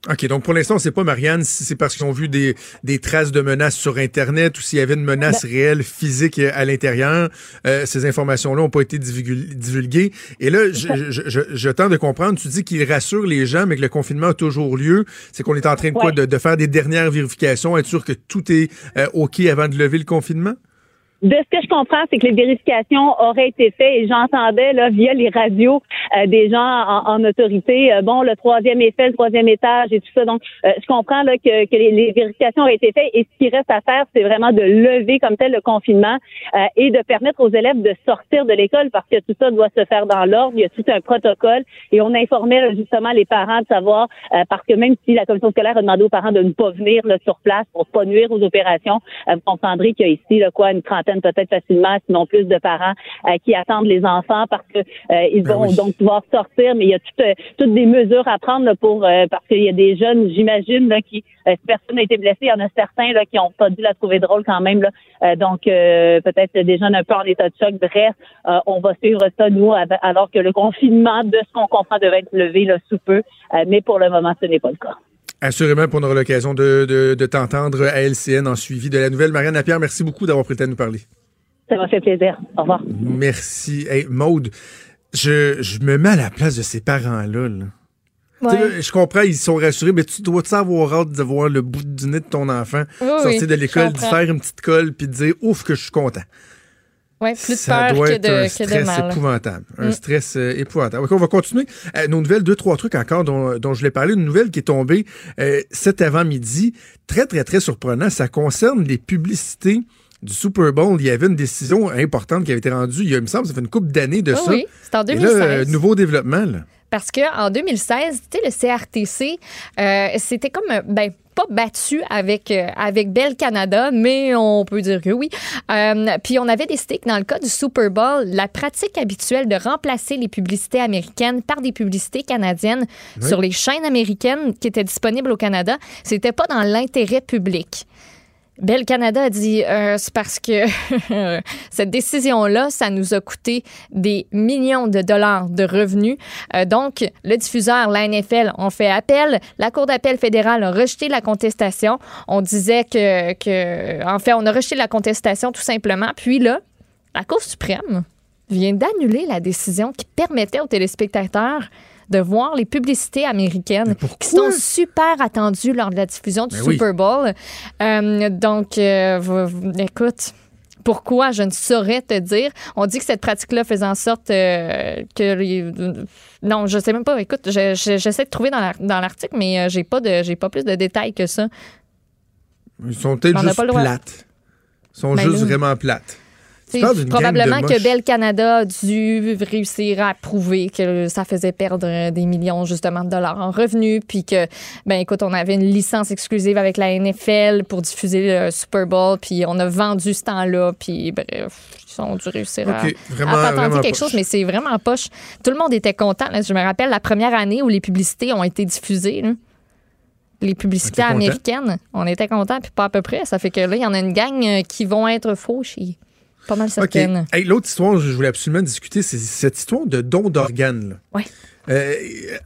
OK, donc pour l'instant, on ne sait pas, Marianne, si c'est parce qu'ils ont vu des, des traces de menaces sur Internet ou s'il y avait une menace Ben réelle, physique à l'intérieur. Euh, ces informations-là n'ont pas été divulgu- divulguées. Et là, je, je, je, je tente de comprendre, tu dis qu'il rassure les gens, mais que le confinement a toujours lieu. C'est qu'on est en train de quoi? De, de faire des dernières vérifications, être sûr que tout est euh, OK avant de lever le confinement? De ce que je comprends, c'est que les vérifications auraient été faites et j'entendais là via les radios euh, des gens en, en autorité, euh, bon, le troisième fait, le troisième étage et tout ça. Donc, euh, je comprends là que, que les, les vérifications auraient été faites et ce qui reste à faire, c'est vraiment de lever comme tel le confinement euh, et de permettre aux élèves de sortir de l'école parce que tout ça doit se faire dans l'ordre. Il y a tout un protocole et on informait là, justement les parents de savoir euh, parce que même si la commission scolaire a demandé aux parents de ne pas venir là, sur place pour pas nuire aux opérations, euh, vous comprendrez qu'il y a ici là, quoi une trentaine peut-être facilement, sinon plus de parents euh, qui attendent les enfants parce que euh, ils Ben vont oui. donc pouvoir sortir, mais il y a toutes, euh, toutes des mesures à prendre là, pour euh, parce qu'il y a des jeunes, j'imagine, là, qui euh, si personne n'a été blessé, il y en a certains là, qui n'ont pas dû la trouver drôle quand même. Là. Euh, donc euh, peut-être des jeunes un peu en état de choc. Bref, euh, on va suivre ça nous alors que le confinement, de ce qu'on comprend, devait être levé là, sous peu, Euh, mais pour le moment, ce n'est pas le cas. Assurément, pour on aura l'occasion de, de, de t'entendre à LCN en suivi de la nouvelle. Marianne Lapierre, merci beaucoup d'avoir pris le temps de nous parler. Ça m'a fait plaisir. Au revoir. Merci. Hey, Maude, je, je me mets à la place de ces parents-là. là. Ouais. je comprends, ils sont rassurés, mais tu dois avoir hâte de voir le bout du nez de ton enfant Oui, sortir de l'école, d'y faire une petite colle, puis de dire ouf que je suis content. Ouais, plus de Ça peur doit que être de, un que de stress mal. épouvantable. Un Mm. stress euh, épouvantable. On va continuer. Euh, nos nouvelles, deux, trois trucs encore dont, dont je l'ai parlé. Une nouvelle qui est tombée euh, cet avant-midi. Très, très, très surprenant. Ça concerne les publicités du Super Bowl. Il y avait une décision importante qui avait été rendue, il y a, il me semble, ça fait une couple d'années de Oui, ça. oui, c'est en Et 2016. là, nouveau développement, là. Parce qu'en 2016, tu sais, le CRTC, euh, c'était comme, euh, ben, pas battu avec, euh, avec Bell Canada, mais on peut dire que oui. Euh, puis on avait décidé que dans le cas du Super Bowl, la pratique habituelle de remplacer les publicités américaines par des publicités canadiennes sur les chaînes américaines qui étaient disponibles au Canada, c'était pas dans l'intérêt public. Bell Canada a dit euh, c'est parce que cette décision-là, ça nous a coûté des millions de dollars de revenus. Euh, donc, le diffuseur, la NFL, ont fait appel. La Cour d'appel fédérale a rejeté la contestation. On disait que, que, en fait, on a rejeté la contestation tout simplement. Puis là, la Cour suprême vient d'annuler la décision qui permettait aux téléspectateurs de voir les publicités américaines qui sont super attendues lors de la diffusion du Ben. Super Bowl. Euh, donc, euh, écoute, pourquoi, je ne saurais te dire? On dit que cette pratique-là faisait en sorte euh, que. Non, je sais même pas. Écoute, je- je- j'essaie de trouver dans la- dans l'article, mais j'ai pas de j'ai pas plus de détails que ça. Ils sont peut-être juste plates. Ils sont Ben juste là. vraiment plates. Probablement que. Bell Canada a dû réussir à prouver que ça faisait perdre des millions justement de dollars en revenus, puis que ben écoute, on avait une licence exclusive avec la NFL pour diffuser le Super Bowl, puis on a vendu ce temps-là, puis bref, ils ont dû réussir à, OK, vraiment, à patenter quelque poche. chose, mais c'est vraiment poche. Tout le monde était content. là. Je me rappelle la première année où les publicités ont été diffusées. là. Les publicités américaines, on était contents, puis pas à peu près. Ça fait que là, il y en a une gang euh, qui vont être fauchés. Pas mal OK. certaines. Hey, L'autre histoire, je voulais absolument discuter, c'est cette histoire de don d'organes. là. Euh,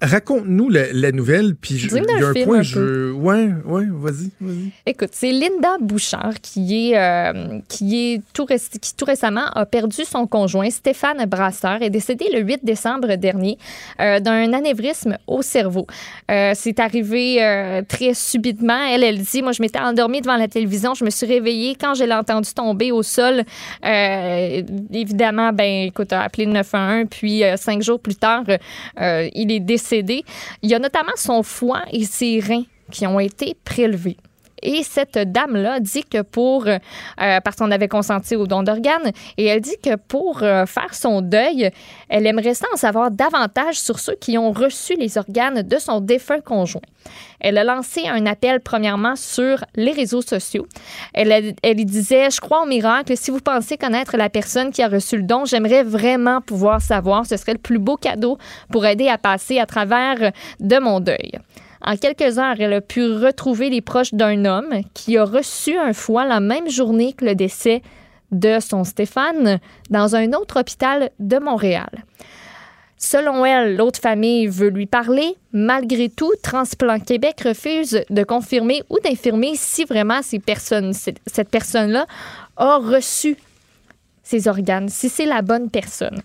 Raconte-nous la, la nouvelle, puis je- il y a un point, un je... Ouais, ouais, vas-y, vas-y. Écoute, c'est Linda Bouchard qui est, euh, qui est tout, qui tout récemment a perdu son conjoint Stéphane Brasseur est décédé le 8 décembre dernier euh, d'un anévrisme au cerveau. C'est arrivé très subitement. Elle, elle dit, moi je m'étais endormie devant la télévision, je me suis réveillée quand je l'ai entendu tomber au sol. Évidemment, ben écoute, a appelé le 911, puis cinq jours plus tard, euh, il est décédé. Il y a notamment son foie et ses reins qui ont été prélevés. Et cette dame-là dit que pour, euh, parce qu'on avait consenti au don d'organes, et elle dit que pour euh, faire son deuil, elle aimerait ça en savoir davantage sur ceux qui ont reçu les organes de son défunt conjoint. Elle a lancé un appel premièrement sur les réseaux sociaux. Elle, elle disait, je crois au miracle, si vous pensez connaître la personne qui a reçu le don, j'aimerais vraiment pouvoir savoir, ce serait le plus beau cadeau pour aider à passer à travers de mon deuil. En quelques heures, elle a pu retrouver les proches d'un homme qui a reçu un foie la même journée que le décès de son Stéphane dans un autre hôpital de Montréal. Selon elle, l'autre famille veut lui parler. Malgré tout, Transplant Québec refuse de confirmer ou d'infirmer si vraiment cette personne-là a reçu ses organes, si c'est la bonne personne.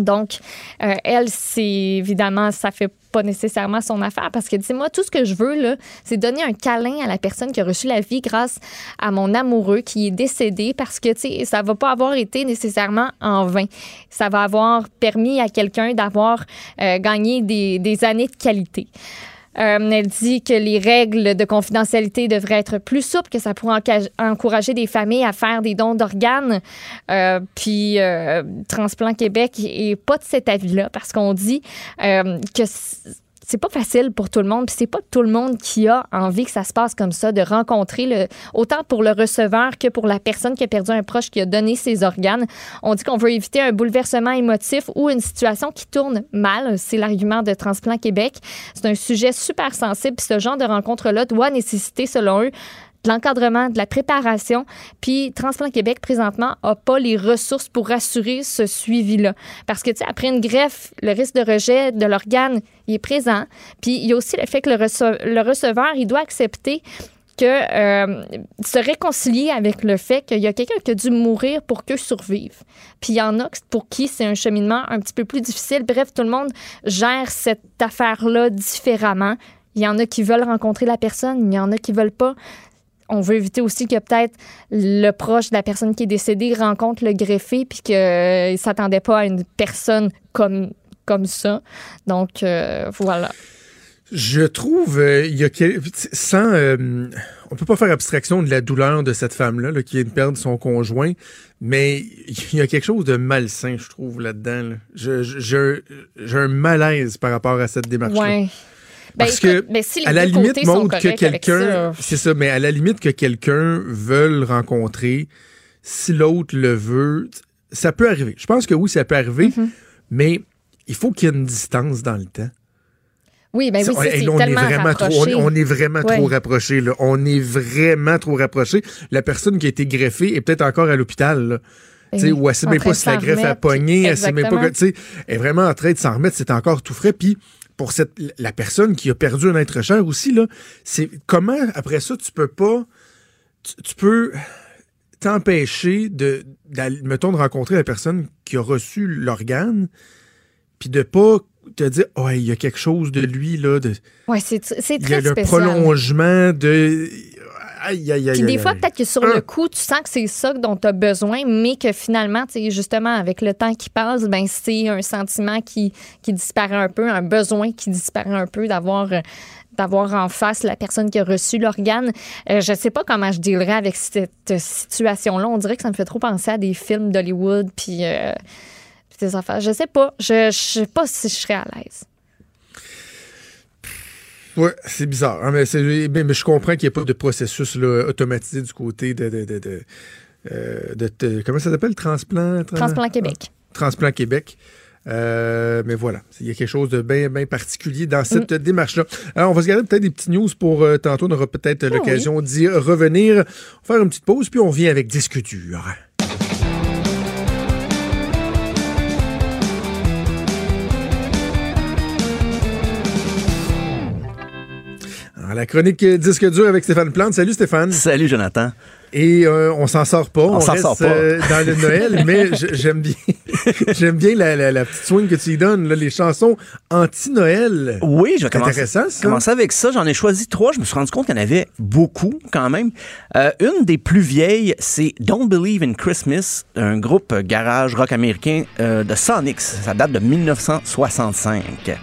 Donc, euh, elle, c'est évidemment, ça fait pas nécessairement son affaire parce que, dis moi, tout ce que je veux, là, c'est donner un câlin à la personne qui a reçu la vie grâce à mon amoureux qui est décédé parce que, tu sais, ça va pas avoir été nécessairement en vain. Ça va avoir permis à quelqu'un d'avoir euh, gagné des années de qualité. Euh, elle dit que les règles de confidentialité devraient être plus souples, que ça pourrait encourager des familles à faire des dons d'organes. Euh, puis euh, Transplant Québec est pas de cet avis-là parce qu'on dit que c'est pas facile pour tout le monde, puis c'est pas tout le monde qui a envie que ça se passe comme ça, de rencontrer le, autant pour le receveur que pour la personne qui a perdu un proche qui a donné ses organes. On dit qu'on veut éviter un bouleversement émotif ou une situation qui tourne mal. C'est l'argument de Transplant Québec. C'est un sujet super sensible, puis ce genre de rencontre-là doit nécessiter, selon eux, de l'encadrement, de la préparation. Puis Transplant Québec, présentement, n'a pas les ressources pour assurer ce suivi-là. Parce que, tu sais, après une greffe, le risque de rejet de l'organe, est présent. Puis il y a aussi le fait que le, receveur, il doit accepter que euh, se réconcilier avec le fait qu'il y a quelqu'un qui a dû mourir pour qu'eux survivent. Puis il y en a pour qui c'est un cheminement un petit peu plus difficile. Bref, tout le monde gère cette affaire-là différemment. Il y en a qui veulent rencontrer la personne, il y en a qui veulent pas on veut éviter aussi que peut-être le proche de la personne qui est décédée rencontre le greffé puis qu'il ne s'attendait pas à une personne comme, comme ça. Donc, euh, voilà. Je trouve, euh, il y a sans, euh, on peut pas faire abstraction de la douleur de cette femme-là qui vient de perdre son conjoint, mais il y a quelque chose de malsain, je trouve, là-dedans. J'ai un malaise par rapport à cette démarche-là. Parce que, ben, à la limite, montre que quelqu'un, c'est ça, mais à la limite que quelqu'un veuille rencontrer, si l'autre le veut, ça peut arriver. Je pense que oui, ça peut arriver, mm-hmm. mais il faut qu'il y ait une distance dans le temps. Oui, ben oui, c'est on, est vraiment trop, on, est vraiment trop rapproché. Là. On est vraiment trop rapproché. La personne qui a été greffée est peut-être encore à l'hôpital. Ben ou elle sait même pas si la greffe a pogné, elle sait même pas que, elle est vraiment en train de s'en remettre, c'est encore tout frais. Puis pour cette, la personne qui a perdu un être cher aussi, là, c'est comment, après ça, tu peux pas. Tu, peux t'empêcher de, mettons, de rencontrer la personne qui a reçu l'organe, puis de pas te dire, oh, il y a quelque chose de lui, là. De, ouais, c'est très Il y a le prolongement de. Aïe, aïe, aïe, Puis des fois, peut-être que sur le coup, tu sens que c'est ça dont tu as besoin, mais que finalement, justement, avec le temps qui passe, ben c'est un sentiment qui, qui disparaît un peu, un besoin qui disparaît un peu d'avoir euh, d'avoir en face la personne qui a reçu l'organe. Euh, je sais pas comment je dealerais avec cette situation-là. On dirait que ça me fait trop penser à des films d'Hollywood, puis euh, des affaires. Je sais pas. Je, je sais pas si je serais à l'aise. Oui, c'est bizarre. Hein, mais, je comprends qu'il n'y ait pas de processus automatisé du côté de. de, euh, comment ça s'appelle? Transplant? Transplant Québec. Transplant Québec. Euh, mais voilà, il y a quelque chose de bien particulier dans cette mm. démarche-là. Alors, on va se garder peut-être des petites news pour euh, tantôt. On aura peut-être ah l'occasion d'y revenir. On va faire une petite pause, puis on vient avec Discuture. La chronique disque dur avec Stéphane Plante. Salut Stéphane. Salut Jonathan. Et euh, on s'en sort pas. On, s'en sort pas. Euh, dans le Noël, mais j'aime bien, j'aime bien la, petite swing que tu y donnes, les chansons anti-Noël. Oui, je vais commencer, commencer avec ça. J'en ai choisi trois. Je me suis rendu compte qu'il y en avait beaucoup quand même. Euh, une des plus vieilles, c'est Don't Believe in Christmas, un groupe garage rock américain de Sonics. Ça date de 1965.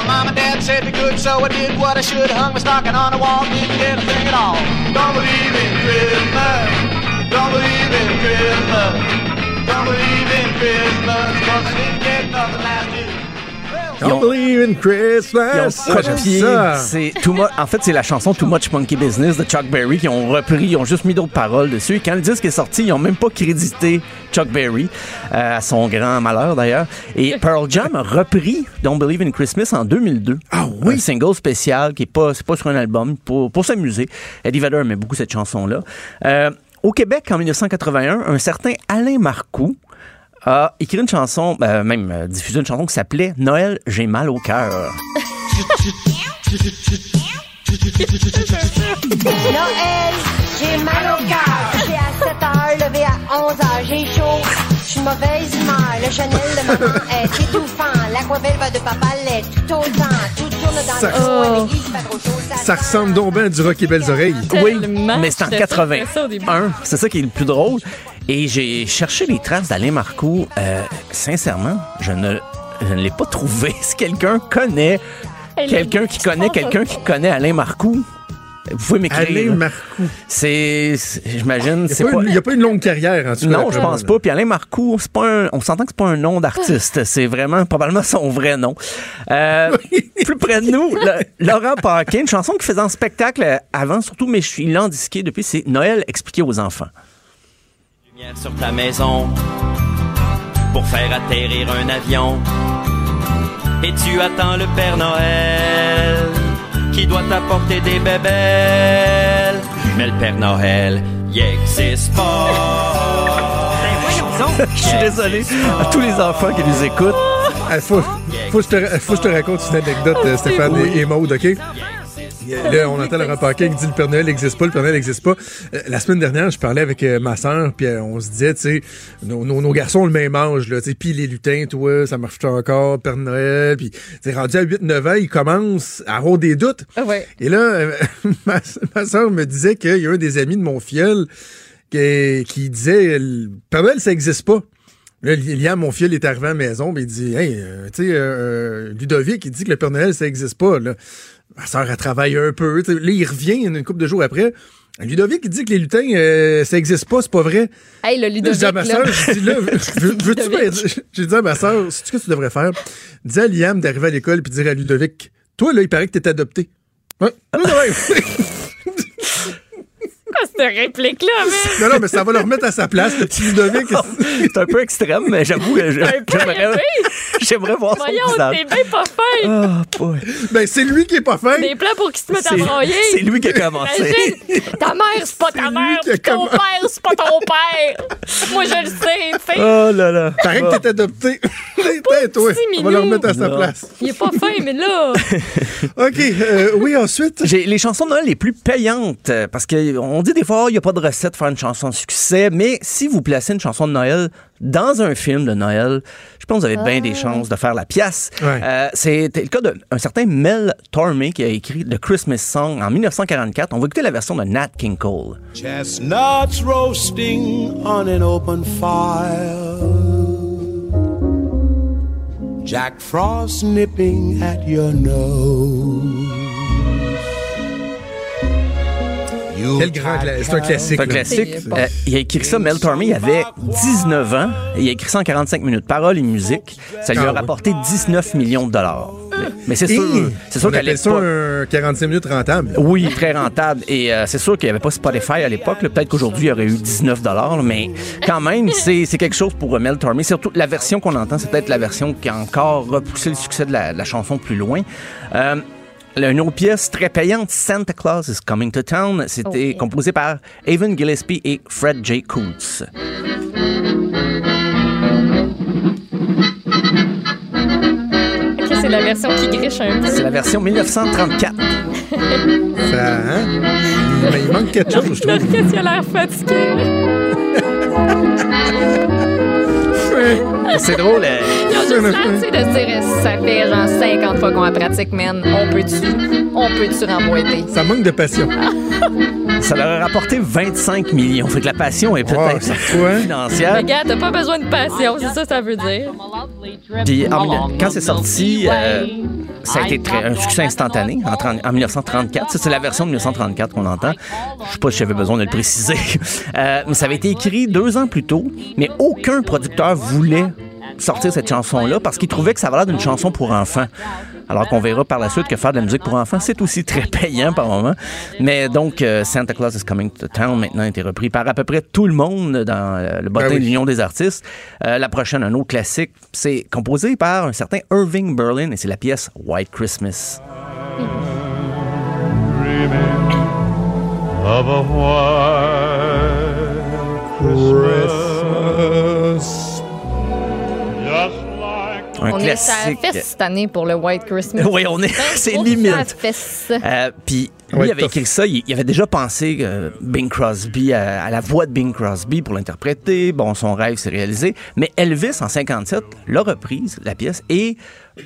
Well, mom and dad said be good, so I did what I should. Hung my stocking on the wall, didn't get a thing at all. Don't believe in Christmas. Don't believe in Christmas. Don't believe in Christmas, cause I didn't get nothing last year. Don't believe in Christmas. Ils ont copié. C'est too much, en fait, c'est la chanson Too Much Monkey Business de Chuck Berry qui ont repris, ils ont juste mis d'autres paroles dessus. Et quand le disque est sorti, ils ont même pas crédité Chuck Berry, euh, à son grand malheur d'ailleurs. Et Pearl Jam a repris Don't Believe in Christmas en 2002. Ah oui? Un single spécial qui est pas, c'est pas sur un album, pour, pour s'amuser. Eddie Vedder aimait beaucoup cette chanson-là. Euh, au Québec, en 1981, un certain Alain Marcoux a écrit une chanson, ben, même euh, diffusé une chanson qui s'appelait Noël, j'ai mal au cœur. Noël, j'ai mal au cœur. C'est à 7 heures, levé à 11 heures, j'ai chaud. Je suis mauvaise. Le Chanel de maman est étouffant. L'aquavelle va de papa l'est tout autant. Tout tourne dans Ça- le coin. L'église fait trop chaud. Ça ressemble donc bien à du rock et belles oreilles. Oui, mais c'est en J'étais sûre que c'était ça au 81. début. C'est ça qui est le plus drôle. Et j'ai cherché les traces d'Alain Marcoux. Euh, sincèrement, je ne, je ne l'ai pas trouvé. Si quelqu'un connaît quelqu'un qui connaît quelqu'un qui connaît Alain Marcoux, vous pouvez Alain m'écrire. Marcoux. C'est, c'est- j'imagine, Il c'est n'y pas. a, pas une longue carrière, en tout cas. Non, je pense pas. Puis Alain Marcoux, c'est pas un, on s'entend que c'est pas un nom d'artiste. C'est vraiment probablement son vrai nom. Euh, plus près de nous, le- Laurent Paquin, une chanson qui faisait en spectacle avant, surtout, mais je suis là en disqué depuis, c'est Noël expliqué aux enfants. lumière sur ta maison pour faire atterrir un avion. Et tu attends le Père Noël qui doit t'apporter des bébelles. Mais le Père Noël, il existe pas. Je suis désolé à tous les enfants qui nous écoutent. Il faut, faut, que je te, faut que je te raconte une anecdote, euh, Stéphane et, et Maude, OK? Là, on entend le Paquin qui dit le Père Noël n'existe pas, le Père Noël n'existe pas. Euh, la semaine dernière, je parlais avec euh, ma soeur, puis euh, on se disait, tu sais, nos, nos, nos garçons ont le même âge, là, tu sais, puis les lutins, toi, ça marche encore, Père Noël, puis tu sais, rendu à 8-9 ans, ils commencent à avoir des doutes. Ah ouais. Et là, euh, ma, ma soeur me disait qu'il y a un des amis de mon fiel qui, qui disait, le Père Noël, ça n'existe pas. Là, Liam, mon fils, est arrivé à la maison, mais il dit Hey, euh, tu sais, euh, Ludovic, il dit que le Père Noël, ça n'existe pas. Là. Ma soeur, elle travaille un peu. Là, il revient une couple de jours après. Ludovic, il dit que les lutins, euh, ça n'existe pas, c'est pas vrai. Hey, le Là, je Ludovic, dis à ma là. soeur, je dis là, veux- veux-tu? J'ai dit à ma soeur, sais-tu ce que tu devrais faire? Dis à Liam d'arriver à l'école puis dire à Ludovic, toi, là, il paraît que t'es adopté. Ouais. Quoi, cette réplique-là, mais. non, non, mais ça va le remettre à sa place, le petit Ludovic. C'est un peu extrême, mais j'avoue j'aimerais, j'aimerais voir son Voyons, t'es bien pas fin. Ah, boy. Ben, c'est lui qui est pas fin. Des plans pour qu'ils se mettent à C'est, broyer. c'est lui qui a commencé. Imagine, ta mère, c'est pas ta mère, ton commencé. père, c'est pas ton père. Moi, je le sais, tu sais. Oh là là. Paraît que t'es adopté. T'es, toi. On va le remettre à sa place. Il est pas fin, mais là. OK. euh, oui, ensuite. J'ai les chansons de Noël les plus payantes parce qu'on dit des fois il n'y a pas de recette pour faire une chanson de succès, mais si vous placez une chanson de Noël dans un film de Noël, je pense que vous avez bien des chances de faire la pièce. Ouais. Euh, C'était le cas d'un certain Mel Tormé qui a écrit The Christmas Song en 1944. On va écouter la version de Nat King Cole. Chestnuts roasting on an open fire. Jack Frost nipping at your nose. Quel grand C'est un classique. C'est un classique. Euh, il a écrit ça, Mel Tormé, il avait 19 ans. Et il a écrit ça en 45 minutes. Paroles et musique. Ça lui Ah a oui. rapporté 19 millions de dollars. Mais- c'est sûr, c'est sûr qu'à l'époque... un 45 minutes rentable. Oui, très rentable. Et euh, c'est sûr qu'il n'y avait pas Spotify à l'époque. Peut-être qu'aujourd'hui, il y aurait eu 19 dollars, mais quand même, c'est quelque chose pour euh, Mel Tormé. Surtout, la version qu'on entend, c'est peut-être la version qui a encore repoussé le succès de la, de la chanson plus loin. Euh, une autre pièce très payante, Santa Claus is Coming to Town, c'était Oh. composé par Evan Gillespie et Fred J. Coots. Ok, c'est la version qui griche un peu. C'est la version 1934. Ça, hein? Mais il manque quelque chose, je Notre trouve. question a l'air fatigué? C'est drôle. euh, juste tu sais, de se dire, ça fait genre 50 fois qu'on la pratique, man. On peut-tu, on peut-tu remboîter? Ça manque de passion. Ça leur a rapporté 25 millions. Fait que la passion est peut-être ça quoi? financière. Mais gars, t'as pas besoin de passion, c'est ça que ça veut dire. Puis en- quand c'est sorti, euh, ça a été très- un succès instantané en, 30 en 1934. Ça, c'est la version de 1934 qu'on entend. Je sais pas si j'avais besoin de le préciser. Euh, mais ça avait été écrit deux ans plus tôt, mais aucun producteur voulait sortir cette chanson-là parce qu'il trouvait que ça avait l'air d'une chanson pour enfants. Alors qu'on verra par la suite que faire de la musique pour enfants, c'est aussi très payant par moment. Mais donc, euh, Santa Claus is Coming to Town maintenant a été repris par à peu près tout le monde dans euh, le bottin Ben oui. de l'Union des artistes. Euh, la prochaine, un autre classique, c'est composé par un certain Irving Berlin et c'est la pièce White Christmas. Of a white Christmas. Un on classique. est à fesse cette année pour le White Christmas. Oui, on est- Ben, c'est limite. Euh, Puis lui, Ouais, il avait écrit ça, il, il avait déjà pensé euh, Bing Crosby, à, à la voix de Bing Crosby pour l'interpréter. Bon, son rêve s'est réalisé. Mais Elvis, en 57, l'a reprise, la pièce, et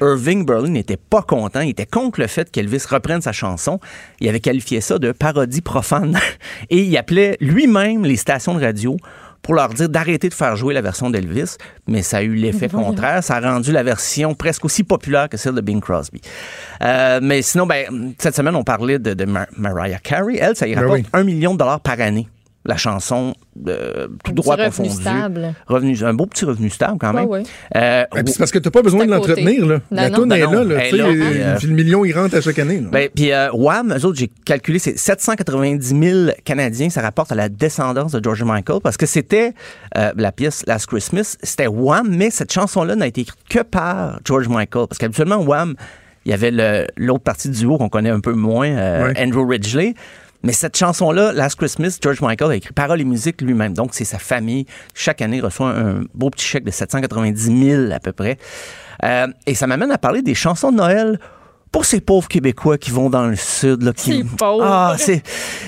Irving Berlin n'était pas content. Il était contre le fait qu'Elvis reprenne sa chanson. Il avait qualifié ça de parodie profane. Et il appelait lui-même les stations de radio pour leur dire d'arrêter de faire jouer la version d'Elvis, mais ça a eu l'effet contraire. Ça a rendu la version presque aussi populaire que celle de Bing Crosby. Euh, mais sinon, ben, cette semaine, on parlait de, de Mar- Mariah Carey. Elle, ça y Ben rapporte oui. un million de dollars par année. La chanson, euh, tout Un droit petit revenu confondu. stable. Revenu, un beau petit revenu stable quand même. Ouais, ouais. Euh, Ben, c'est parce que t'as pas besoin de l'entretenir. là. Non, La non. toune Ben est non, là. là, tu euh, puis le million, il rentre à chaque année. Ben, puis euh, Wham, eux autres, j'ai calculé, c'est 790 000 Canadiens. Ça rapporte à la descendance de George Michael parce que c'était euh, la pièce Last Christmas, c'était Wham, mais cette chanson-là n'a été écrite que par George Michael. Parce qu'habituellement, Wham, il y avait l'autre partie du duo qu'on connaît un peu moins, euh, Ouais. Andrew Ridgely. Mais cette chanson-là, Last Christmas, George Michael a écrit paroles et musique lui-même. Donc, c'est sa famille. Chaque année, reçoit un, beau petit chèque de 790 000 à peu près. Euh, et ça m'amène à parler des chansons de Noël pour ces pauvres Québécois qui vont dans le sud. Là, qui. Ah, c'est,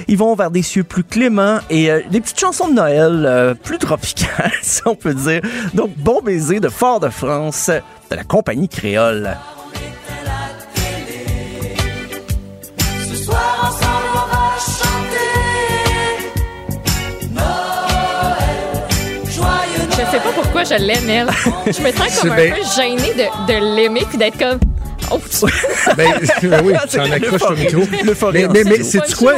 ils vont vers des cieux plus cléments et euh, des petites chansons de Noël euh, plus tropicales, si on peut dire. Donc, Bon baiser de Fort-de-France de la compagnie créole. Sais pas pourquoi je l'aime, elle. Je me sens comme un bien- peu gênée de, de l'aimer puis d'être comme. Oh, Ben, ben oui, t'en accroches ton l'euphorie. micro. Mais, en mais, mais c'est quoi?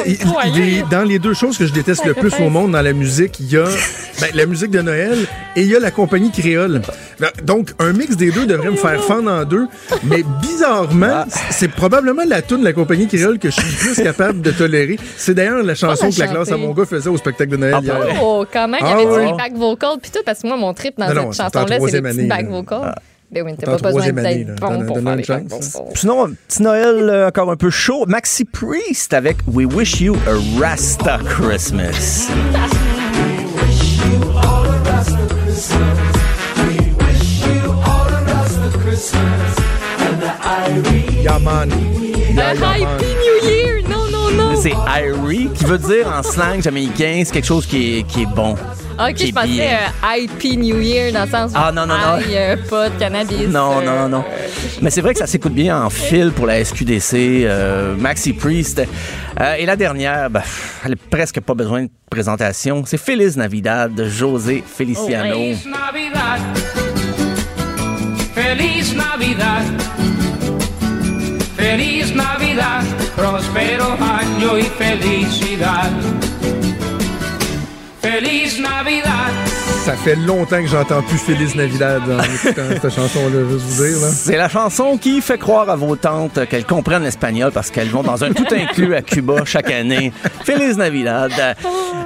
Dans les deux choses que je déteste le plus au monde dans la musique, il y a ben, la musique de Noël et il y a la compagnie créole. Ben, Donc, un mix des deux devrait me faire fendre en deux. Mais bizarrement, c'est probablement la tune de la compagnie créole que je suis le plus capable de tolérer. C'est d'ailleurs la chanson que la classe à mon gars faisait au spectacle de Noël Ah, hier. Oh, quand même, il y Ah, avait les back vocals puis tout, parce que moi, mon trip dans Non, cette chanson-là, c'est année, back là. vocals. Ben oui, t'as en pas besoin d'être bon pour faire une chance. vocals. Sinon, un petit Noël euh, encore un peu chaud. Maxi Priest avec We Wish You a Rasta Christmas. Yeah, man. Yeah, Ben, yeah, Happy man. New Year! Non, non, non! C'est Irie, qui veut dire en slang jamaïcain, c'est quelque chose qui est, qui est bon. Ok, qui est je pensais bien. euh, New Year dans le sens où Ah, non, non, non. euh, pas de cannabis. Non, euh, non, non. Mais c'est vrai que ça s'écoute bien en fil pour la SQDC. euh, Maxi Priest. Euh, et la dernière, ben, elle a presque pas besoin de présentation. C'est Feliz Navidad de José Feliciano. Oh. Navidad Feliz Navidad Feliz Navidad Prospero año y felicidad Feliz Navidad Ça fait longtemps que j'entends plus Félix Navidad en écoutant cette chanson-là, juste vous dire. Là. C'est la chanson qui fait croire à vos tantes qu'elles comprennent l'espagnol parce qu'elles vont dans un tout inclus à Cuba chaque année. Feliz Navidad.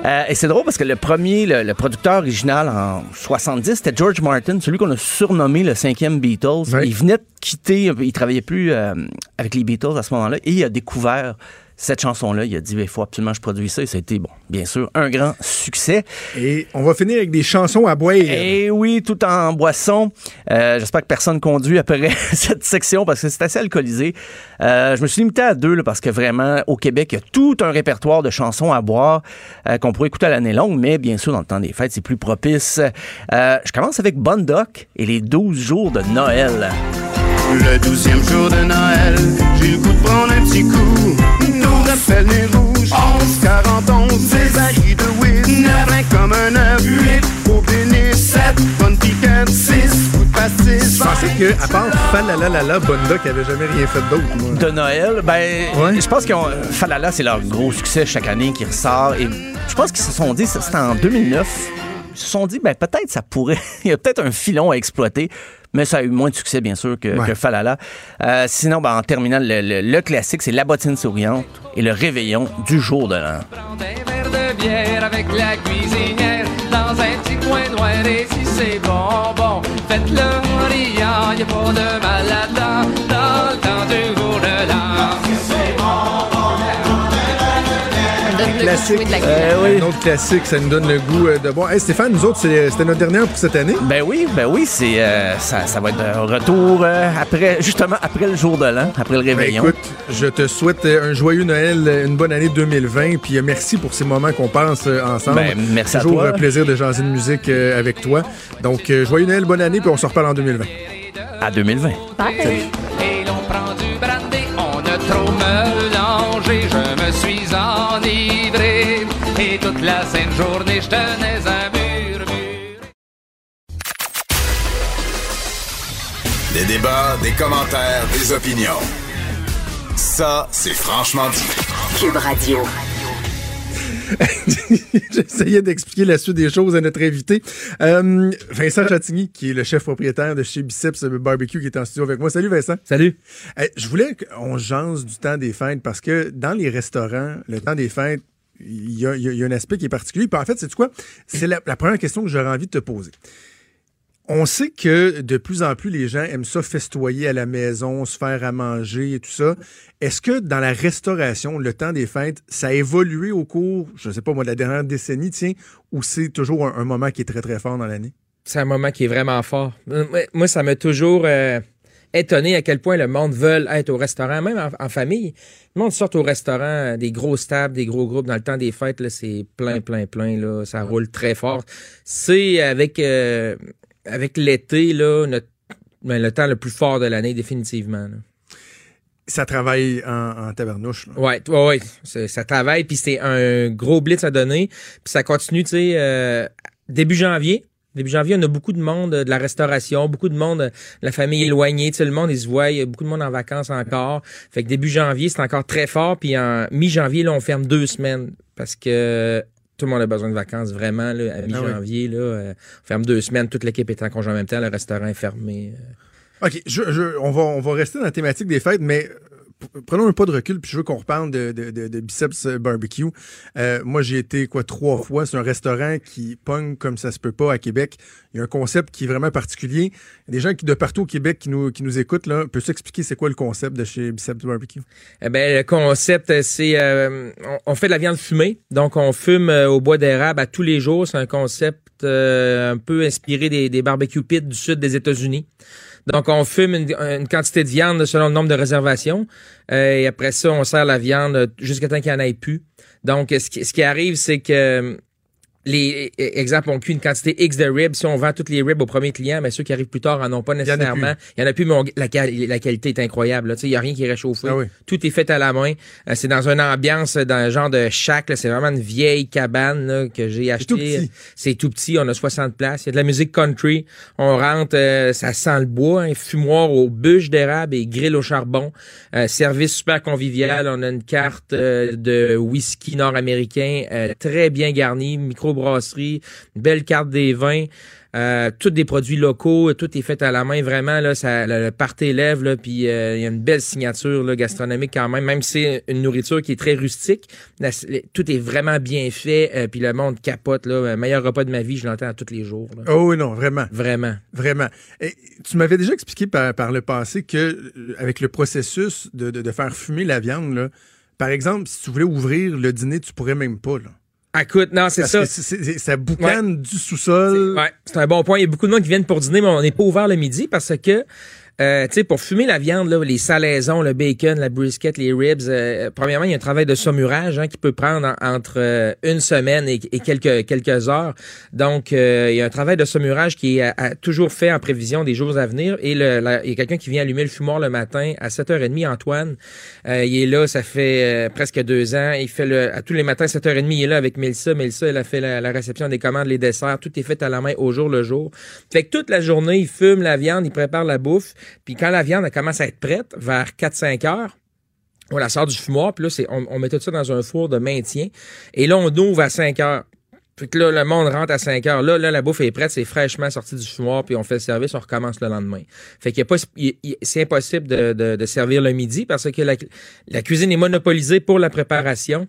Euh, et c'est drôle parce que le premier, le, le producteur original en 70, c'était George Martin, celui qu'on a surnommé le cinquième Beatles. Il venait de quitter, il travaillait plus euh, avec les Beatles à ce moment-là et il a découvert cette chanson-là. Il a dit, il faut absolument que je produise ça et ça a été, bon, bien sûr, un grand succès. Et on va finir avec des chansons à boire. Et oui, tout en boisson. Euh, J'espère que personne conduit après cette section parce que c'est assez alcoolisé. Euh, je me suis limité à deux là, parce que vraiment, au Québec, il y a tout un répertoire de chansons à boire euh, qu'on pourrait écouter à l'année longue, mais bien sûr, dans le temps des fêtes, c'est plus propice. Je commence avec Bon Doc et les 12 jours de Noël. Le douzième jour de Noël, j'ai le goût de prendre un petit coup. Nous rappelle les rouges, 11, 40, 11, des barils de whiz, 9, comme un œuf, 8, au bénis, 7, bonne piquette, 6, coup de pastis, Je pensais que, à part Falalalala, Bonda, qui avait jamais rien fait d'autre. moi. de Noël, ben, Ouais. je pense que Falala, c'est leur gros succès chaque année qui ressort. Et je pense qu'ils se sont dit, c'était en 2009, ils se sont dit, ben, peut-être ça pourrait, il y a peut-être un filon à exploiter. Mais ça a eu moins de succès, bien sûr, que, Ouais. que Falala. Euh, sinon, ben, en terminant, le, le- le classique, c'est La bottine souriante et le réveillon du jour de l'an. Prends un verre de bière avec la cuisinière Dans un petit coin noir et si c'est bon, bon Faites-le riant, y a pas de mal là-dedans Dans le temps du jour de l'an classique. jouer de la Euh, guitare. Un autre classique, ça nous donne le goût euh, de bon. Hey, Stéphane, nous autres, c'est- c'était notre dernière pour cette année. Ben oui, ben oui, c'est euh, ça, ça va être un retour euh, après justement après le jour de l'an, après le Ben, réveillon. écoute, je te souhaite euh, un joyeux Noël, euh, une bonne année 2020, puis euh, merci pour ces moments qu'on passe euh, ensemble. Ben, merci à Toujours toi. un plaisir de jaser de musique euh, avec toi. Donc, euh, joyeux Noël, bonne année, puis on se reparle en 2020. À 2020. Bye. Enivré. Et toute la sainte journée, je tenais un murmure. Des débats, des commentaires, des opinions. Ça, c'est franchement dit. Cube Radio. J'essayais d'expliquer la suite des choses à notre invité. Euh, Vincent Chatigny, qui est le chef propriétaire de chez Biceps Barbecue, qui est en studio avec moi. Salut Vincent. Salut. Euh, je voulais qu'on jase du temps des fêtes parce que dans les restaurants, le temps des fêtes, il y a, y y un aspect qui est particulier. Puis en fait, c'est quoi? C'est la, la première question que j'aurais envie de te poser. On sait que de plus en plus, les gens aiment ça festoyer à la maison, se faire à manger et tout ça. Est-ce que dans la restauration, le temps des fêtes, ça a évolué au cours, je ne sais pas moi, de la dernière décennie, tiens, ou c'est toujours un, moment qui est très, très fort dans l'année? C'est un moment qui est vraiment fort. Euh, moi- ça m'a toujours euh, étonné à quel point le monde veut être au restaurant, même en, famille. Le monde sort au restaurant, euh, des grosses tables, des gros groupes dans le temps des fêtes, c'est plein, plein, plein, là, ça roule très fort. C'est avec, avec l'été, là, notre- ben, le temps le plus fort de l'année, définitivement. là. Ça travaille en, en tabernouche. là. Ouais, ouais, ouais. Ça travaille, puis c'est un gros blitz à donner. Puis ça continue, tu sais, euh, début janvier. Début janvier, on a beaucoup de monde euh, de la restauration, beaucoup de monde euh, de la famille éloignée. Tu sais, le monde, ils se voient, il y a beaucoup de monde en vacances encore. Fait que début janvier, c'est encore très fort. Puis en mi-janvier, là, on ferme deux semaines parce que tout le monde a besoin de vacances, vraiment. Là, à mi-janvier, là, euh, on ferme deux semaines. Toute l'équipe est en congé en même temps. Le restaurant est fermé. euh. OK, je, je- on, va, on va rester dans la thématique des fêtes, mais prenons un pas de recul, puis je veux qu'on reparle de, de, de- Biceps Barbecue. Euh, moi, j'ai été, quoi, trois fois. C'est un restaurant qui pogne comme ça se peut pas à Québec. Il y a un concept qui est vraiment particulier. Des gens qui, de partout au Québec qui nous, qui nous écoutent, là. Peux-tu expliquer c'est quoi le concept de chez Biceps Barbecue? Eh ben, le concept, euh, c'est euh, on, fait de la viande fumée. Donc, on fume euh, au bois d'érable à tous les jours. C'est un concept un peu inspiré des, des barbecue pits du sud des États-Unis. Donc, on fume une, quantité de viande selon le nombre de réservations. Euh, et après ça, on sert la viande jusqu'à temps qu'il n'y en ait plus. Donc, ce qui arrive, c'est que les e- exemple, on cuit une quantité X de ribs. Si on vend toutes les ribs au premier client, mais ceux qui arrivent plus tard en ont pas nécessairement. Il y en a plus, mais on- la, quali- la qualité est incroyable. là. Tu sais, Il n'y a rien qui est réchauffé. Ah oui. Tout est fait à la main. Euh, c'est dans une ambiance, dans un genre de shack. là. C'est vraiment une vieille cabane là, que j'ai achetée. C'est tout petit. On a 60 places. Il y a de la musique country. On rentre, euh, ça sent le bois. Un fumoir aux bûches d'érable et grill au charbon. Euh, service super convivial. On a une carte euh, de whisky nord-américain euh, très bien garnie. Microbrasserie. Une belle carte des vins. Euh, tous des produits locaux, tout est fait à la main, vraiment là, ça, le, party lève là, puis euh, il y a une belle signature là, gastronomique quand même, même si c'est une nourriture qui est très rustique, tout est vraiment bien fait, euh, puis le monde capote là, meilleur repas de ma vie, je l'entends à tous les jours. là. Oh oui, non, vraiment. Vraiment. Vraiment. Et tu m'avais déjà expliqué par, par le passé que avec le processus de, de- de faire fumer la viande, là, par exemple, si tu voulais ouvrir le dîner, tu pourrais même pas. Là. Écoute, non, c'est ça. c'est- ça boucane du sous-sol. Ouais, c'est un bon point. Il y a beaucoup de monde qui viennent pour dîner, mais on n'est pas ouvert le midi parce que, euh, tu sais, pour fumer la viande, là, les salaisons, le bacon, la brisket, les ribs, euh, premièrement, il y a un travail de saumurage hein, qui peut prendre en- entre euh, une semaine et, quelques, quelques heures. Donc, euh, il y a un travail de saumurage qui est à- toujours fait en prévision des jours à venir. Et le, il y a quelqu'un qui vient allumer le fumoir le matin à 7h30, Antoine. Euh, il est là, ça fait euh, presque deux ans. Il fait le, à tous les matins, 7h30, il est là avec Mélissa. Mélissa, elle a fait la, la réception des commandes, les desserts. Tout est fait à la main au jour le jour. Fait que toute la journée, il fume la viande, il prépare la bouffe. Puis quand la viande commence à être prête, vers 4-5 heures, on la sort du fumoir, puis là, c'est, on, met tout ça dans un four de maintien. Et là, on ouvre à 5 heures. Que là, le monde rentre à 5 heures. Là, là, la bouffe est prête, c'est fraîchement sorti du fumoir, puis on fait le service, on recommence le lendemain. Fait qu'il pas, c'est impossible de, servir le midi parce que la cuisine est monopolisée pour la préparation.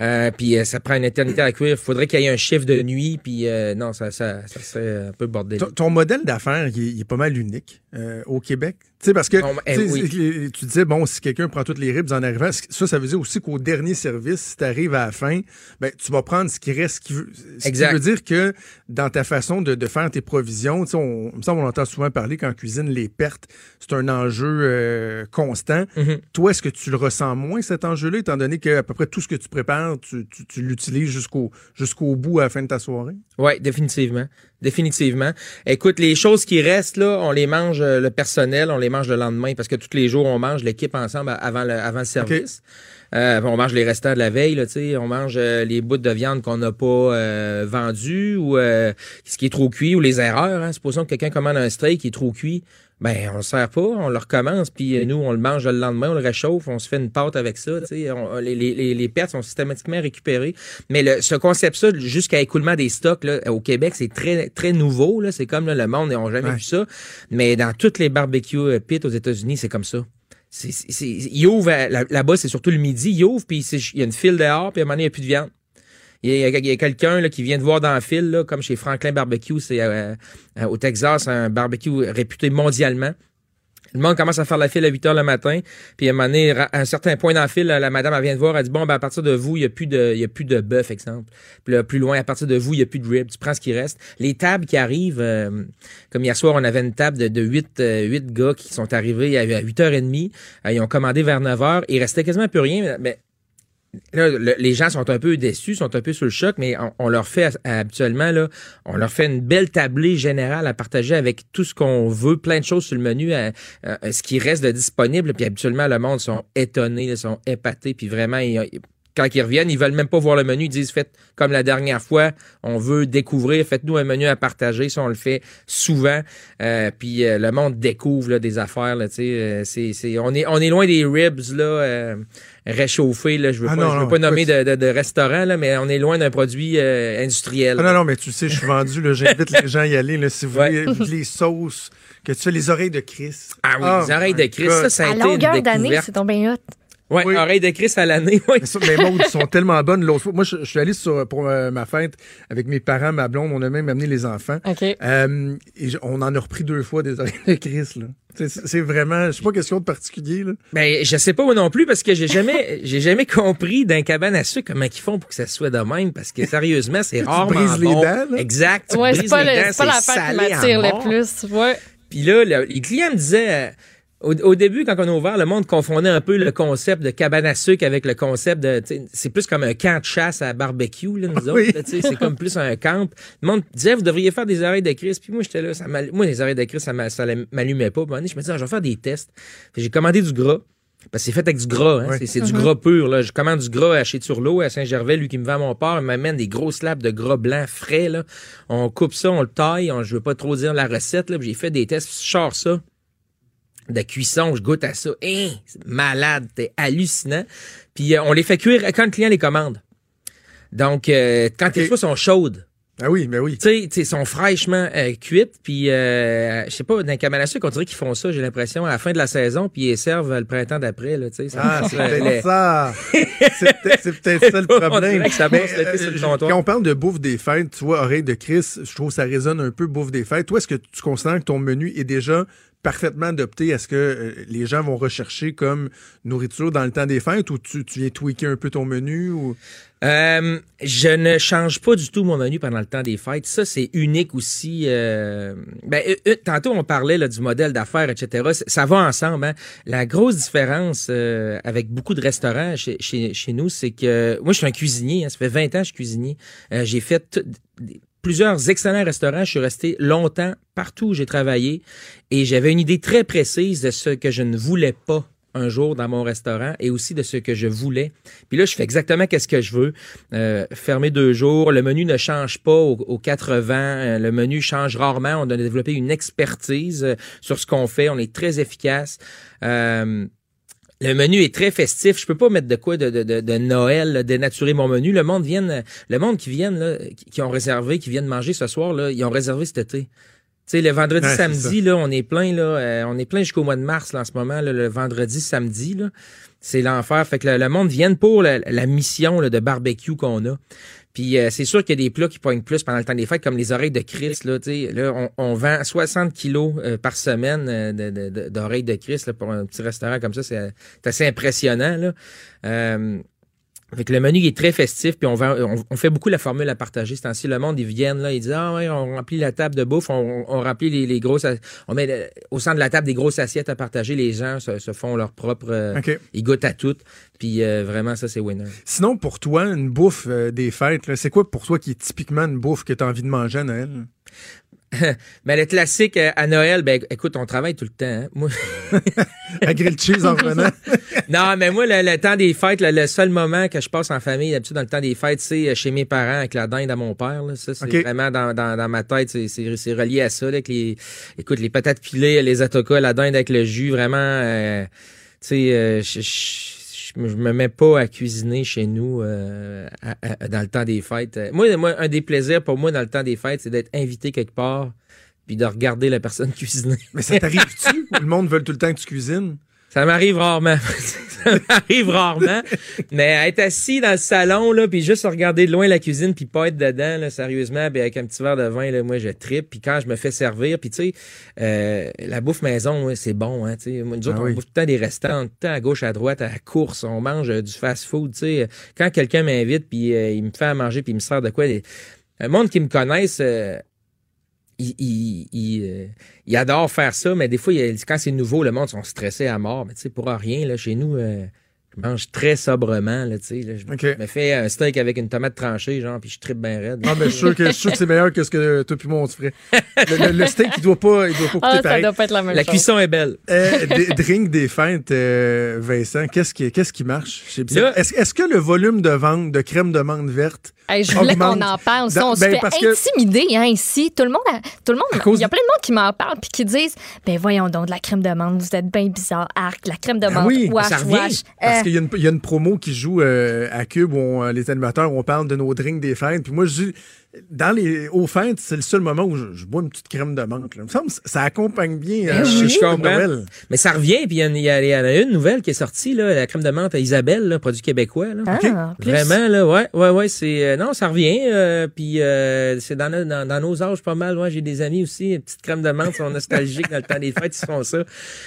Euh, puis euh, ça prend une éternité à cuire. Il faudrait qu'il y ait un chiffre de nuit. Puis euh, non, ça, ça, ça serait un peu bordel. Ton, ton modèle d'affaires, il, est- il est pas mal unique au Québec. Tu sais, parce que Non, mais, tu oui. disais, bon, si quelqu'un prend toutes les ribs en arrivant, ça, ça veut dire aussi qu'au dernier service, si tu arrives à la fin, ben, tu vas prendre ce qui reste. Ce qui veut, ce qui Exact. veut dire que dans ta façon de, de faire tes provisions, tu sais, on, me semble on entend souvent parler qu'en cuisine, les pertes, c'est un enjeu euh, constant. Mhm. Toi, est-ce que tu le ressens moins, cet enjeu-là, étant donné qu'à peu près tout ce que tu prépares, tu, tu- tu l'utilises jusqu'au jusqu'au bout à la fin de ta soirée? Oui, définitivement. Définitivement. Écoute, les choses qui restent, là, on les mange, euh, le personnel, on les mange le lendemain parce que tous les jours, on mange l'équipe ensemble avant le, avant le service. Euh, on mange les restants de la veille, là, on mange euh, les bouts de viande qu'on n'a pas euh, vendus ou euh, ce qui est trop cuit ou les erreurs. Hein. Supposons que quelqu'un commande un steak qui est trop cuit. Ben, on le sert pas, on le recommence, puis nous, on le mange le lendemain, on le réchauffe, on se fait une pâte avec ça. tu sais, on- les, les, les- les pertes sont systématiquement récupérées. Mais le, ce concept-là, jusqu'à écoulement des stocks, là, au Québec, c'est très très nouveau. Là, c'est comme là, le monde n'a jamais Ouais. vu ça. Mais dans toutes les barbecues pit aux États-Unis, c'est comme ça. Il ouvre là- là-bas, c'est surtout le midi, il ouvre, puis il y a une file dehors, puis à un moment donné, il n'y a plus de viande. Il y a, quelqu'un qui vient de voir dans la file, là, comme chez Franklin Barbecue, c'est euh, euh, au Texas, un barbecue réputé mondialement. Le monde commence à faire la file à 8 heures le matin, puis à un moment donné, à un certain point dans la file, la madame elle vient de voir, elle dit bon ben à partir de vous, il y a plus de il y a plus de bœuf exemple. Puis là, plus loin à partir de vous, il y a plus de ribs, tu prends ce qui reste. Les tables qui arrivent euh, comme hier soir, on avait une table de, de 8 huit gars qui sont arrivés à, à 8h30, Euh, ils ont commandé vers 9h, il restait quasiment plus rien mais Là, le- les gens sont un peu déçus, sont un peu sur le choc, mais on, leur fait euh, habituellement, là, on leur fait une belle tablée générale à partager avec tout ce qu'on veut, plein de choses sur le menu, euh, euh, ce qui reste de disponible. Puis habituellement, le monde sont étonnés, là, sont épatés, puis vraiment, ils- quand ils reviennent, ils veulent même pas voir le menu. Ils disent, faites comme la dernière fois, on veut découvrir, faites-nous un menu à partager. Ça, on le fait souvent. Euh, puis euh, le monde découvre là, des affaires. Là, euh, on, est, on est loin des ribs là, réchauffés. Là. Je veux Ah pas, non, je veux non, pas nommer de, de, de restaurant, là, mais on est loin d'un produit euh, industriel. Ah non, non, mais tu sais, je suis vendu, là, j'invite les gens à y aller, là, si vous Ouais. voulez, les sauces, que tu fais les oreilles de Chris. Ah oui, les oreilles de Chris, ça, ça a À été longueur d'année, c'est tombé hot. Ouais, oreilles de Chris à l'année, oui. Mais, Maud, ils sont tellement bonnes. L'autre fois, moi, je, je suis allé sur, pour euh, ma fête avec mes parents, ma blonde. On a même amené les enfants. OK. Euh, et on en a repris deux fois des oreilles de Chris. Là. C'est, c'est vraiment, je sais pas question de particulier. Là. Ben, je sais pas moi non plus parce que j'ai jamais, j'ai jamais compris d'un cabane à sucre comment ils font pour que ça soit de même parce que sérieusement, c'est rarement brises les bon. dents, là? Exact. tu Ouais, c'est pas, les le- pas l'affaire qui m'attire le plus. Ouais. Puis là, le- les clients me disaient, euh, au, au début, quand on a ouvert, le monde confondait un peu le concept de cabane à sucre avec le concept de, c'est plus comme un camp de chasse à barbecue, là, nous Oui. autres, c'est comme plus un camp. Le monde disait, vous devriez faire des oreilles de Chris. Puis moi, j'étais là, ça moi, les oreilles de Chris, ça m'a- ça m'allumait pas. Puis je me disais, ah, je vais faire des tests. J'ai commandé du gras. Parce que c'est fait avec du gras, hein. C'est, du Mhm. gras pur. Là. Je commande du gras à chez Turlot, à Saint-Gervais, lui qui me vend mon porc, il m'amène des gros slabs de gras blanc frais. Là. On coupe ça, on le taille, on, je veux pas trop dire la recette, là, j'ai fait des tests, je sors ça de cuisson, je goûte à ça. Hein, c'est malade, c'est hallucinant. Puis euh, on les fait cuire quand le client les commande. Donc, euh, quand les Ok. fois sont chaudes, Ah oui, mais oui. tu sais, sont fraîchement euh, cuites. Puis, euh, je sais pas, dans le cabane à sucre, on dirait qu'ils font ça, j'ai l'impression, à la fin de la saison, puis ils les servent le printemps d'après. Là, tu sais, Ah, c'est peut-être ça. C'est peut-être, ça le problème. dirait que ça Mais, passe l'été sur le euh, quand on parle de bouffe des fêtes, tu vois, oreille de Chris, je trouve que ça résonne un peu bouffe des fêtes. Toi, est-ce que tu considères que ton menu est déjà parfaitement adopté? À ce que euh, les gens vont rechercher comme nourriture dans le temps des fêtes ou tu, tu viens tweaker un peu ton menu ou? Euh, je ne change pas du tout mon menu pendant le temps des fêtes. Ça, c'est unique aussi. euh, ben, euh, euh, tantôt, on parlait là, du modèle d'affaires, etc. Ça, va ensemble. hein. La grosse différence euh, avec beaucoup de restaurants chez, chez, chez nous, c'est que moi, je suis un cuisinier. hein. ça fait 20 ans que je suis cuisinier. J'ai fait plusieurs excellents restaurants. Je suis resté longtemps partout où j'ai travaillé et j'avais une idée très précise de ce que je ne voulais pas un jour dans mon restaurant et aussi de ce que je voulais. Puis là, je fais exactement qu'est-ce que je veux. Euh, fermer deux jours. Le menu ne change pas aux, aux 80. Euh, Le menu change rarement. On a développé une expertise euh, sur ce qu'on fait. On est très efficace. Euh, le menu est très festif. Je peux pas mettre de quoi de, Noël, dénaturer mon menu. Le monde vienne, le monde qui viennent, là, qui, qui ont réservé, qui viennent manger ce soir, là, ils ont réservé cet été. Sais, le vendredi, Ouais, samedi, là, on est plein, là, euh, on est plein jusqu'au mois de mars, là, en ce moment, là, le vendredi, samedi, là. C'est l'enfer. Fait que le, le monde vient pour la, la mission là, de barbecue qu'on a. Puis euh, c'est sûr qu'il y a des plats qui poignent plus pendant le temps des fêtes, comme les oreilles de Christ. Là, là on, on vend 60 kilos euh, par semaine euh, de- de- de- d'oreilles de, Christ là, pour un petit restaurant comme ça. C'est c'est assez impressionnant. Là. Fait que le menu il est très festif, puis on, vend- on, on fait beaucoup la formule à partager. C'est ainsi le monde, ils viennent là, ils disent Ah ouais, on remplit la table de bouffe, on, on remplit les, les grosses on met le- au centre de la table des grosses assiettes à partager, les gens se, se font leur propre euh, ils goûtent à tout. Puis euh, vraiment, ça c'est winner. Sinon, pour toi, une bouffe euh, des fêtes, c'est quoi pour toi qui est typiquement une bouffe que tu as envie de manger à Noël? Mais le classique euh, à Noël, ben écoute, on travaille tout le temps. hein. Moi... à grilled cheese en revenant. non, mais moi, le, le temps des fêtes, le, le seul moment que je passe en famille, d'habitude dans le temps des fêtes, c'est euh, chez mes parents avec la dinde à mon père. là. Ça, c'est vraiment dans, dans, dans ma tête, c'est- c'est c'est relié à ça. Là, avec les, écoute, les patates pilées, les atokas, la dinde avec le jus, vraiment, euh, tu sais, euh, je- me- mets pas à cuisiner chez nous euh, dans le temps des fêtes. Euh, Moi, moi, un des plaisirs pour moi dans le temps des fêtes, c'est d'être invité quelque part puis de regarder la personne cuisiner. Mais ça t'arrive-tu? le monde veut tout le temps que tu cuisines? Ça m'arrive rarement. ça m'arrive rarement. Mais être assis dans le salon, là, puis juste regarder de loin la cuisine, puis pas être dedans, là, sérieusement, puis avec un petit verre de vin, là, moi, je tripe. Puis quand je me fais servir, puis tu sais, euh, la bouffe maison, ouais, c'est bon. Hein, tu sais. Nous autres, Ah on bouffe tout le temps des restaurants, tout le temps à gauche, à droite, à la course. On mange euh, du fast-food. tu sais. Quand quelqu'un m'invite, puis euh, il me fait à manger, puis il me sert de quoi... les- Un monde qui me connaisse... il, il, euh, faire ça, mais des fois, quand c'est nouveau, le monde sont stressés à mort. Mais tu sais, pour rien, là, chez nous, euh, je mange très sobrement. Là, tu sais, là. je me fais un steak avec une tomate tranchée, genre, puis je tripe bien raide. Ah, ben, je suis sûr que, je suis sûr que c'est meilleur que ce que toi puis moi on se ferait. Le, le- le steak, il doit pas, il doit pas coûter Ah, ça pareil. doit pas être la même La chose. cuisson est belle. Euh, des drink des fêtes, euh, Vincent, qu'est-ce qui, qu'est-ce qui marche? Est-ce, est-ce que le volume de vente de crème de menthe verte Hey, je voulais qu'on en parle. Dans- on se ben, fait que- intimider hein, ici. Tout le monde, a- tout le monde, il y a plein de monde qui m'en parle puis qui disent, ben voyons donc de la crème de menthe, vous êtes bien bizarre, arc, la crème de Ben menthe, oui, wash. Parce qu'il y a une promo qui joue euh, à Cube où on- euh, les animateurs, on parle de nos drinks des fêtes. Puis moi, je dis, dans les aux fêtes, c'est le seul moment où je, je bois une petite crème de menthe. là. Il me semble que ça accompagne bien euh, Ben oui. Je comprends. Mais ça revient, puis il y, en a une nouvelle qui est sortie, là, la crème de menthe à Isabelle, là, produit québécois. Là. ah. Vraiment, là, ouais, ouais, ouais, c'est. euh, non, ça revient. euh, puis euh, c'est dans, nos- dans, dans nos âges pas mal. Ouais, j'ai des amis aussi, une petite crème de menthe, ils sont nostalgiques dans le temps des fêtes, ils font ça.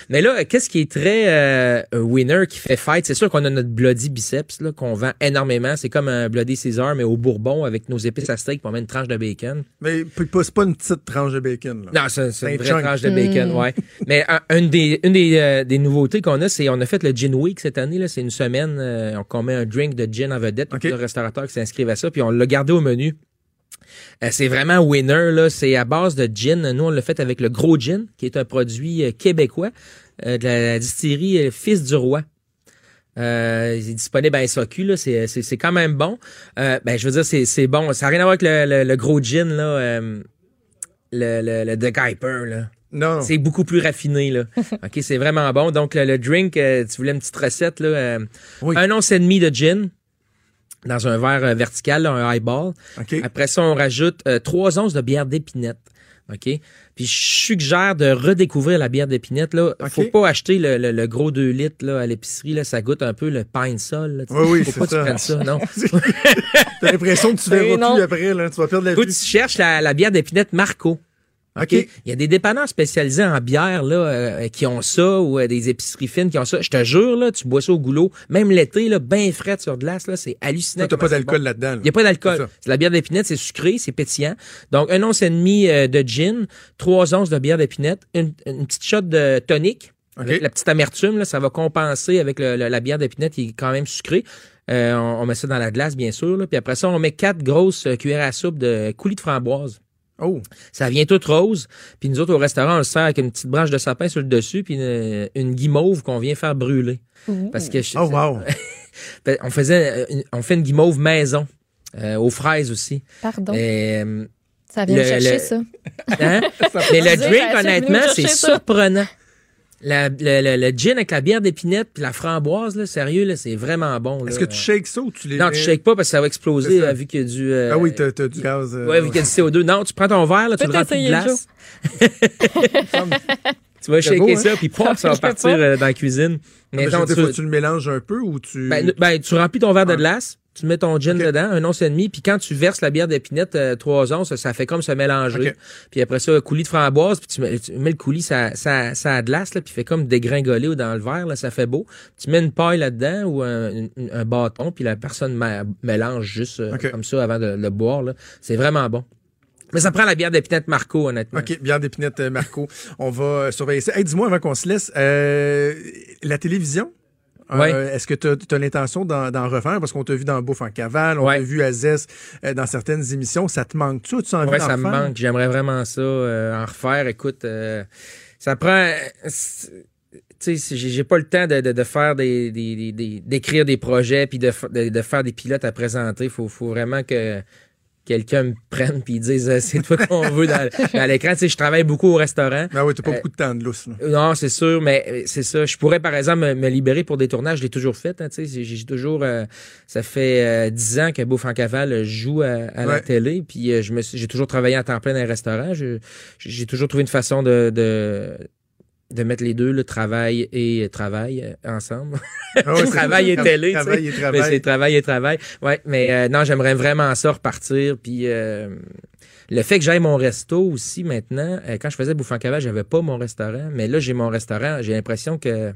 Mais là, qu'est-ce qui est très euh, winner qui fait fête? C'est sûr qu'on a notre Bloody Biceps, là, qu'on vend énormément. C'est comme un Bloody Caesar, mais au Bourbon avec nos épices à steak, met une tranche de bacon. Mais c'est pas une petite tranche de bacon. Là. Non, c'est c'est une Un vraie chunk. tranche de bacon, Mm. ouais. Mais un- une des, une des, euh, des nouveautés qu'on a, c'est on a fait le Gin Week cette année. là. C'est une semaine euh, qu'on met un drink de gin en vedette. Il y a plusieurs restaurateurs qui s'inscrivent à ça, puis on l'a gardé au menu. Euh, c'est vraiment winner, là. C'est à base de gin. Nous, on l'a fait avec le Gros Gin, qui est un produit euh, québécois euh, de la distillerie euh, Fils du Roi. Euh, il est disponible à SAQ, là. C'est, c'est, c'est quand même bon. Euh, ben, je veux dire, c'est, c'est bon. Ça n'a rien à voir avec le, le, le gros gin, là. euh, le, le, le The Guyper, là. Non. C'est beaucoup plus raffiné, là. OK, c'est vraiment bon. Donc, le, le drink, euh, tu voulais une petite recette, là. euh, Un once et demi de gin dans un verre euh, vertical, là, un highball. Après ça, on rajoute euh, trois onces de bière d'épinette. OK? Puis je suggère de redécouvrir la bière d'épinette. Là. Faut pas acheter le, le- le gros 2 litres là, à l'épicerie. Là. Ça goûte un peu le pain de sol. là. Oui, oui, Faut c'est pas que ça. tu prennes ça, non? T'as l'impression que tu verras non. plus après, là. Tu vas perdre la vue. que tu cherches la, la bière d'épinette Marco. OK? Il y a des dépanneurs spécialisés en bière là, euh, qui ont ça ou euh, des épiceries fines qui ont ça. Je te jure, là, tu bois ça au goulot, même l'été, là, bien frais sur glace, là, c'est hallucinant. T'as pas d'alcool bon. là-dedans. là. Il n'y a pas d'alcool. C'est la bière d'épinette, c'est sucré, c'est pétillant. Donc, un once et demi euh, de gin, trois onces de bière d'épinette, une, une petite shot de tonic. Avec la petite amertume, là, ça va compenser avec le- le- la bière d'épinette qui est quand même sucrée. Euh, on, on met ça dans la glace, bien sûr. là. Puis après ça, on met quatre grosses cuillères à soupe de coulis de framboise. Oh. Ça vient tout rose. Puis nous autres, au restaurant, on le sert avec une petite branche de sapin sur le dessus, puis une, une guimauve qu'on vient faire brûler. Parce que je- Oh, wow. Ben, on faisait, euh, une- on fait une guimauve maison, euh, aux fraises aussi. Pardon. Et, euh, Ça vient le- chercher, le- ça. Hein? Ça Mais le drink, honnêtement, me c'est surprenant. La, le, le- le gin avec la bière d'épinette puis la framboise, là, sérieux, là, c'est vraiment bon. Est-ce là. que tu shakes ça ou tu les Non, tu shakes pas parce que ça va exploser ça. euh, vu qu'il y a du. euh, Ah oui, t'as t'as du gaz. euh, Ouais, vu qu'il y a du CO2. Non, tu prends ton verre, là, tu le remplis de glace. tu vas shaker beau, hein? ça, puis pop, ça va partir euh, dans la cuisine. Mais Mais non, dire, tu, faut que tu le mélanges un peu ou tu. ben, ben, tu remplis ton verre de Ah. glace, tu mets ton gin dedans, un once et demi, puis quand tu verses la bière d'épinette, euh, trois onces, ça fait comme se mélanger. Puis après ça, un coulis de framboise, puis tu mets, tu mets le coulis, ça, ça, ça glace, là, puis fait comme dégringoler dans le verre, là, ça fait beau. Tu mets une paille là-dedans ou un, un- un bâton, puis la personne mé- mélange juste euh, comme ça avant de le boire. C'est vraiment bon. Mais ça prend la bière d'épinette Marco, honnêtement. OK, bière d'épinette euh, Marco. On va euh, surveiller ça. Hey, dis-moi avant qu'on se laisse, euh, la télévision? Euh, Ouais. Est-ce que tu as, l'intention d'en, refaire? Parce qu'on t'a vu dans Bouffe en cavale, on Ouais. t'a vu à Zest euh, dans certaines émissions. Ça te manque-tu? As-tu envie Ouais, d'en ça me manque. J'aimerais vraiment ça, euh, en refaire. Écoute, ça prend. Tu sais, j'ai pas le temps de, de, de faire des, des, des- des- d'écrire des projets puis de, de faire des pilotes à présenter. Faut, faut vraiment que quelqu'un me prenne puis dise c'est toi qu'on veut dans, dans l'écran. Tu sais, je travaille beaucoup au restaurant. Ah oui, t'as pas Euh, beaucoup de temps de lousse. là. Non, c'est sûr, mais euh, c'est ça. Je pourrais, par exemple, me, me libérer pour des tournages. Je l'ai toujours fait. Hein, tu sais. j'ai toujours. euh, ça fait euh, dix ans que Bouffe en cavale joue à, à la télé. Puis euh, je me j'ai toujours travaillé à temps plein dans un restaurant. J'ai toujours trouvé une façon de, de de mettre les deux, le travail et travail euh, ensemble. Ah travail et télé. Travail et Mais travail. c'est travail et travail. Ouais, mais euh, non, j'aimerais vraiment ça repartir. Puis euh, le fait que j'aille mon resto aussi maintenant, euh, quand je faisais Bouffant Cavale, j'avais pas mon restaurant, mais là j'ai mon restaurant. J'ai l'impression que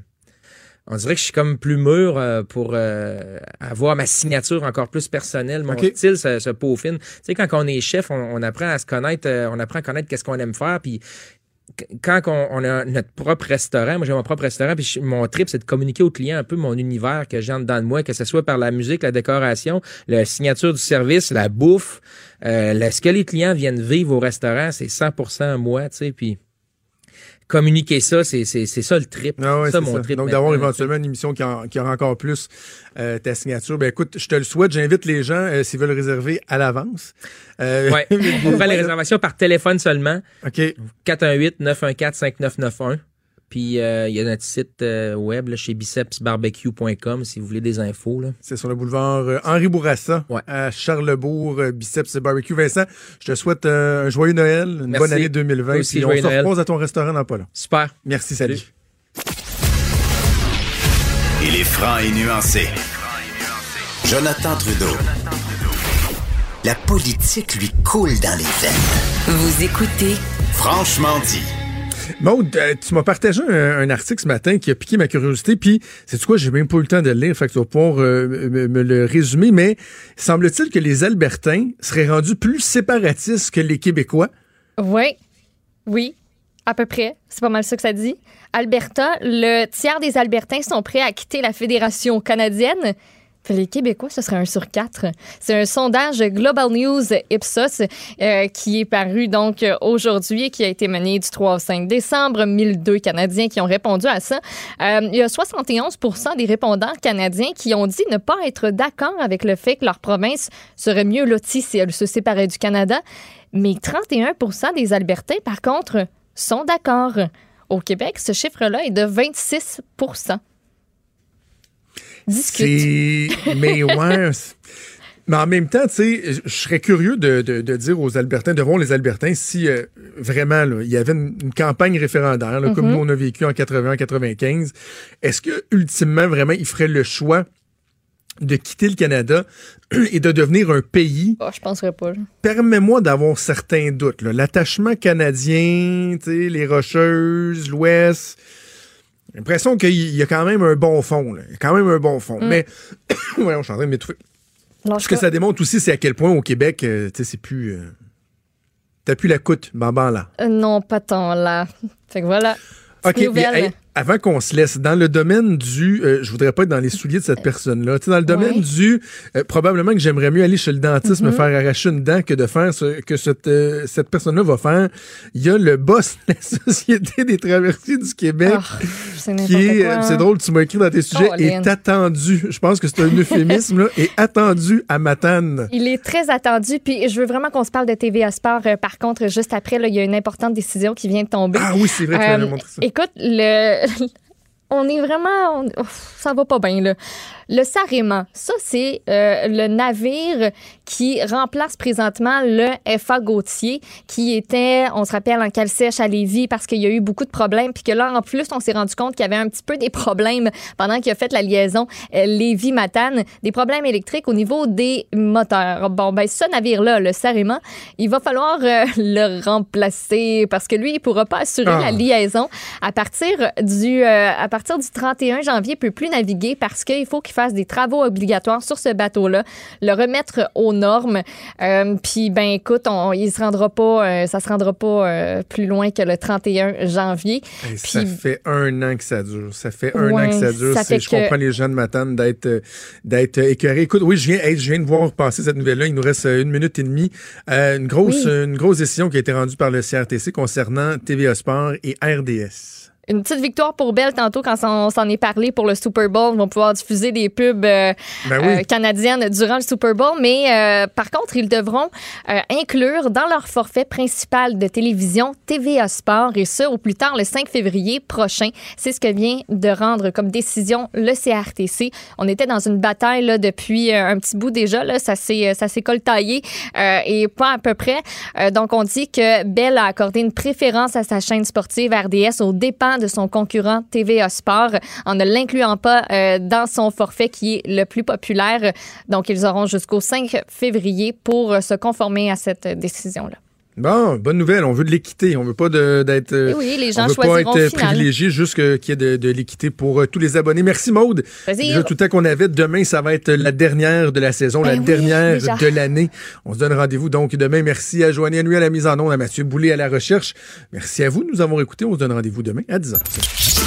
on dirait que je suis comme plus mûr euh, pour euh, avoir ma signature encore plus personnelle, mon style se, se peaufine. Tu sais, quand on est chef, on, on apprend à se connaître, euh, on apprend à connaître qu'est-ce qu'on aime faire, puis quand on, a notre propre restaurant, moi j'ai mon propre restaurant, puis mon trip c'est de communiquer aux clients un peu mon univers que j'ai en dedans de moi, que ce soit par la musique, la décoration, la signature du service, la bouffe, euh, ce que les clients viennent vivre au restaurant, c'est 100% moi, tu sais, puis communiquer ça, c'est c'est c'est ça le trip, Ah ouais, ça mon ça. trip. Donc, d'avoir éventuellement une émission qui, en- qui aura encore plus euh, ta signature. Ben écoute, je te le souhaite. J'invite les gens, euh, s'ils veulent réserver à l'avance. Euh, Ouais. On fait les réservations par téléphone seulement. OK. 418-914-5991. Puis euh, il y a notre site euh, web là, chez bicepsbarbecue.com si vous voulez des infos. Là. C'est sur le boulevard euh, Henri Bourassa, Ouais. à Charlebourg, euh, Biceps et Barbecue. Vincent, je te souhaite euh, un joyeux Noël, une Merci. bonne année 2020. Toi aussi, puis on joyeux se Noël. repose à ton restaurant dans pas long. Super. Merci, salut. Il est franc et nuancé. Jonathan Trudeau. La politique lui coule dans les veines. Vous écoutez Franchement dit. Maud, euh, tu m'as partagé un, article ce matin qui a piqué ma curiosité, puis c'est quoi, j'ai même pas eu le temps de le lire, fait que tu vas pouvoir euh, me, me le résumer, mais semble-t-il que les Albertains seraient rendus plus séparatistes que les Québécois? Oui, oui, à peu près. C'est pas mal ça que ça dit. Alberta, le tiers des Albertains sont prêts à quitter la Fédération canadienne. Les Québécois, ce serait un sur quatre. C'est un sondage Global News Ipsos euh, qui est paru donc aujourd'hui et qui a été mené du 3 au 5 décembre. 1002 Canadiens qui ont répondu à ça. Euh, il y a 71% des répondants canadiens qui ont dit ne pas être d'accord avec le fait que leur province serait mieux lotie si elle se séparait du Canada. Mais 31% des Albertains, par contre, sont d'accord. Au Québec, ce chiffre-là est de 26 Discute. Mais ouais. Mais en même temps, tu sais, je serais curieux de, de- de dire aux Albertains, de voir les Albertains, si euh, vraiment là, il y avait une, une campagne référendaire, là, comme Mhm. nous on a vécu en 80-95, est-ce que ultimement, vraiment, ils feraient le choix de quitter le Canada et de devenir un pays? Oh, je penserais pas. permets-moi d'avoir certains doutes. L'attachement canadien, tu sais, les Rocheuses, l'Ouest. J'ai l'impression qu'il y a quand même un bon fond. là. Il y a quand même un bon fond. Mm. Mais, voyons, je suis en train de m'étouffer. Ce que ça démontre aussi, c'est à quel point au Québec, euh, tu sais, c'est plus. euh, T'as plus la coûte, bamban là. Euh, non, pas tant là. Fait que voilà. OK, hey, avant qu'on se laisse, dans le domaine du... euh, je voudrais pas être dans les souliers de cette personne-là. Dans le domaine Ouais. du... euh, probablement que j'aimerais mieux aller chez le dentiste me Mhm. faire arracher une dent que de faire ce que cette, euh, cette personne-là va faire. Il y a le boss de la Société des traversiers du Québec Ah, c'est qui est... hein. C'est drôle, tu m'as écrit dans tes sujets, Lynn. est attendu. Je pense que c'est un euphémisme, là. Est attendu à Matane. Il est très attendu. Puis je veux vraiment qu'on se parle de TVA Sport. Euh, par contre, juste après, là, il y a une importante décision qui vient de tomber. Ah oui, c'est vrai, tu montré ça. Écoute, le, on est vraiment. ça va pas bien, là. Le Saréma, ça, c'est euh, le navire qui remplace présentement le FA Gautier, qui était, on se rappelle, en cale sèche à Lévis parce qu'il y a eu beaucoup de problèmes. Puis que là, en plus, on s'est rendu compte qu'il y avait un petit peu des problèmes pendant qu'il a fait la liaison euh, Lévis-Matane, des problèmes électriques au niveau des moteurs. Bon, ben, ce navire-là, le Saréma, il va falloir euh, le remplacer parce que lui, il pourra pas assurer Ah. la liaison à partir du euh, à partir du 31 janvier, il peut plus naviguer parce qu'il faut qu'il fasse des travaux obligatoires sur ce bateau-là, le remettre aux normes. Euh, Puis ben écoute, on, il se rendra pas, euh, ça se rendra pas euh, plus loin que le 31 janvier. Hey, ça fait un an que ça dure. Ça fait un Ouais, an que ça dure. ça fait je que- comprends les gens de Matane d'être d'être écœurés. Écoute, oui, je viens, hey, je viens de voir passer cette nouvelle-là. Il nous reste une minute et demie. Une grosse, Oui. une grosse décision qui a été rendue par le CRTC concernant TVA Sport et RDS. Une petite victoire pour Bell tantôt quand on s'en est parlé pour le Super Bowl. Ils vont pouvoir diffuser des pubs euh, Ben oui. euh, canadiennes durant le Super Bowl. Mais euh, par contre, ils devront euh, inclure dans leur forfait principal de télévision TVA Sport et ce, au plus tard le 5 février prochain. C'est ce que vient de rendre comme décision le CRTC. On était dans une bataille là, depuis un petit bout déjà. Là. Ça s'est coltaillé euh, et pas à peu près. Euh, donc, on dit que Bell a accordé une préférence à sa chaîne sportive RDS aux dépens de son concurrent TVA Sport en ne l'incluant pas euh, dans son forfait qui est le plus populaire. Donc, ils auront jusqu'au 5 février pour euh, se conformer à cette euh, décision-là. Bon, bonne nouvelle. On veut de l'équité. On veut pas d'être. euh, Eh oui, les gens on veut pas être euh, privilégié, juste qu'il y ait de, de l'équité pour euh, tous les abonnés. Merci Maude. Déjà tout le temps qu'on avait. Demain, ça va être la dernière de la saison, la oui, dernière déjà. de l'année. On se donne rendez-vous donc demain. Merci à Joanie Nuit à la mise en onde, à Mathieu Boulay à la recherche. Merci à vous de nous avoir écoutés. On se donne rendez-vous demain à 10h.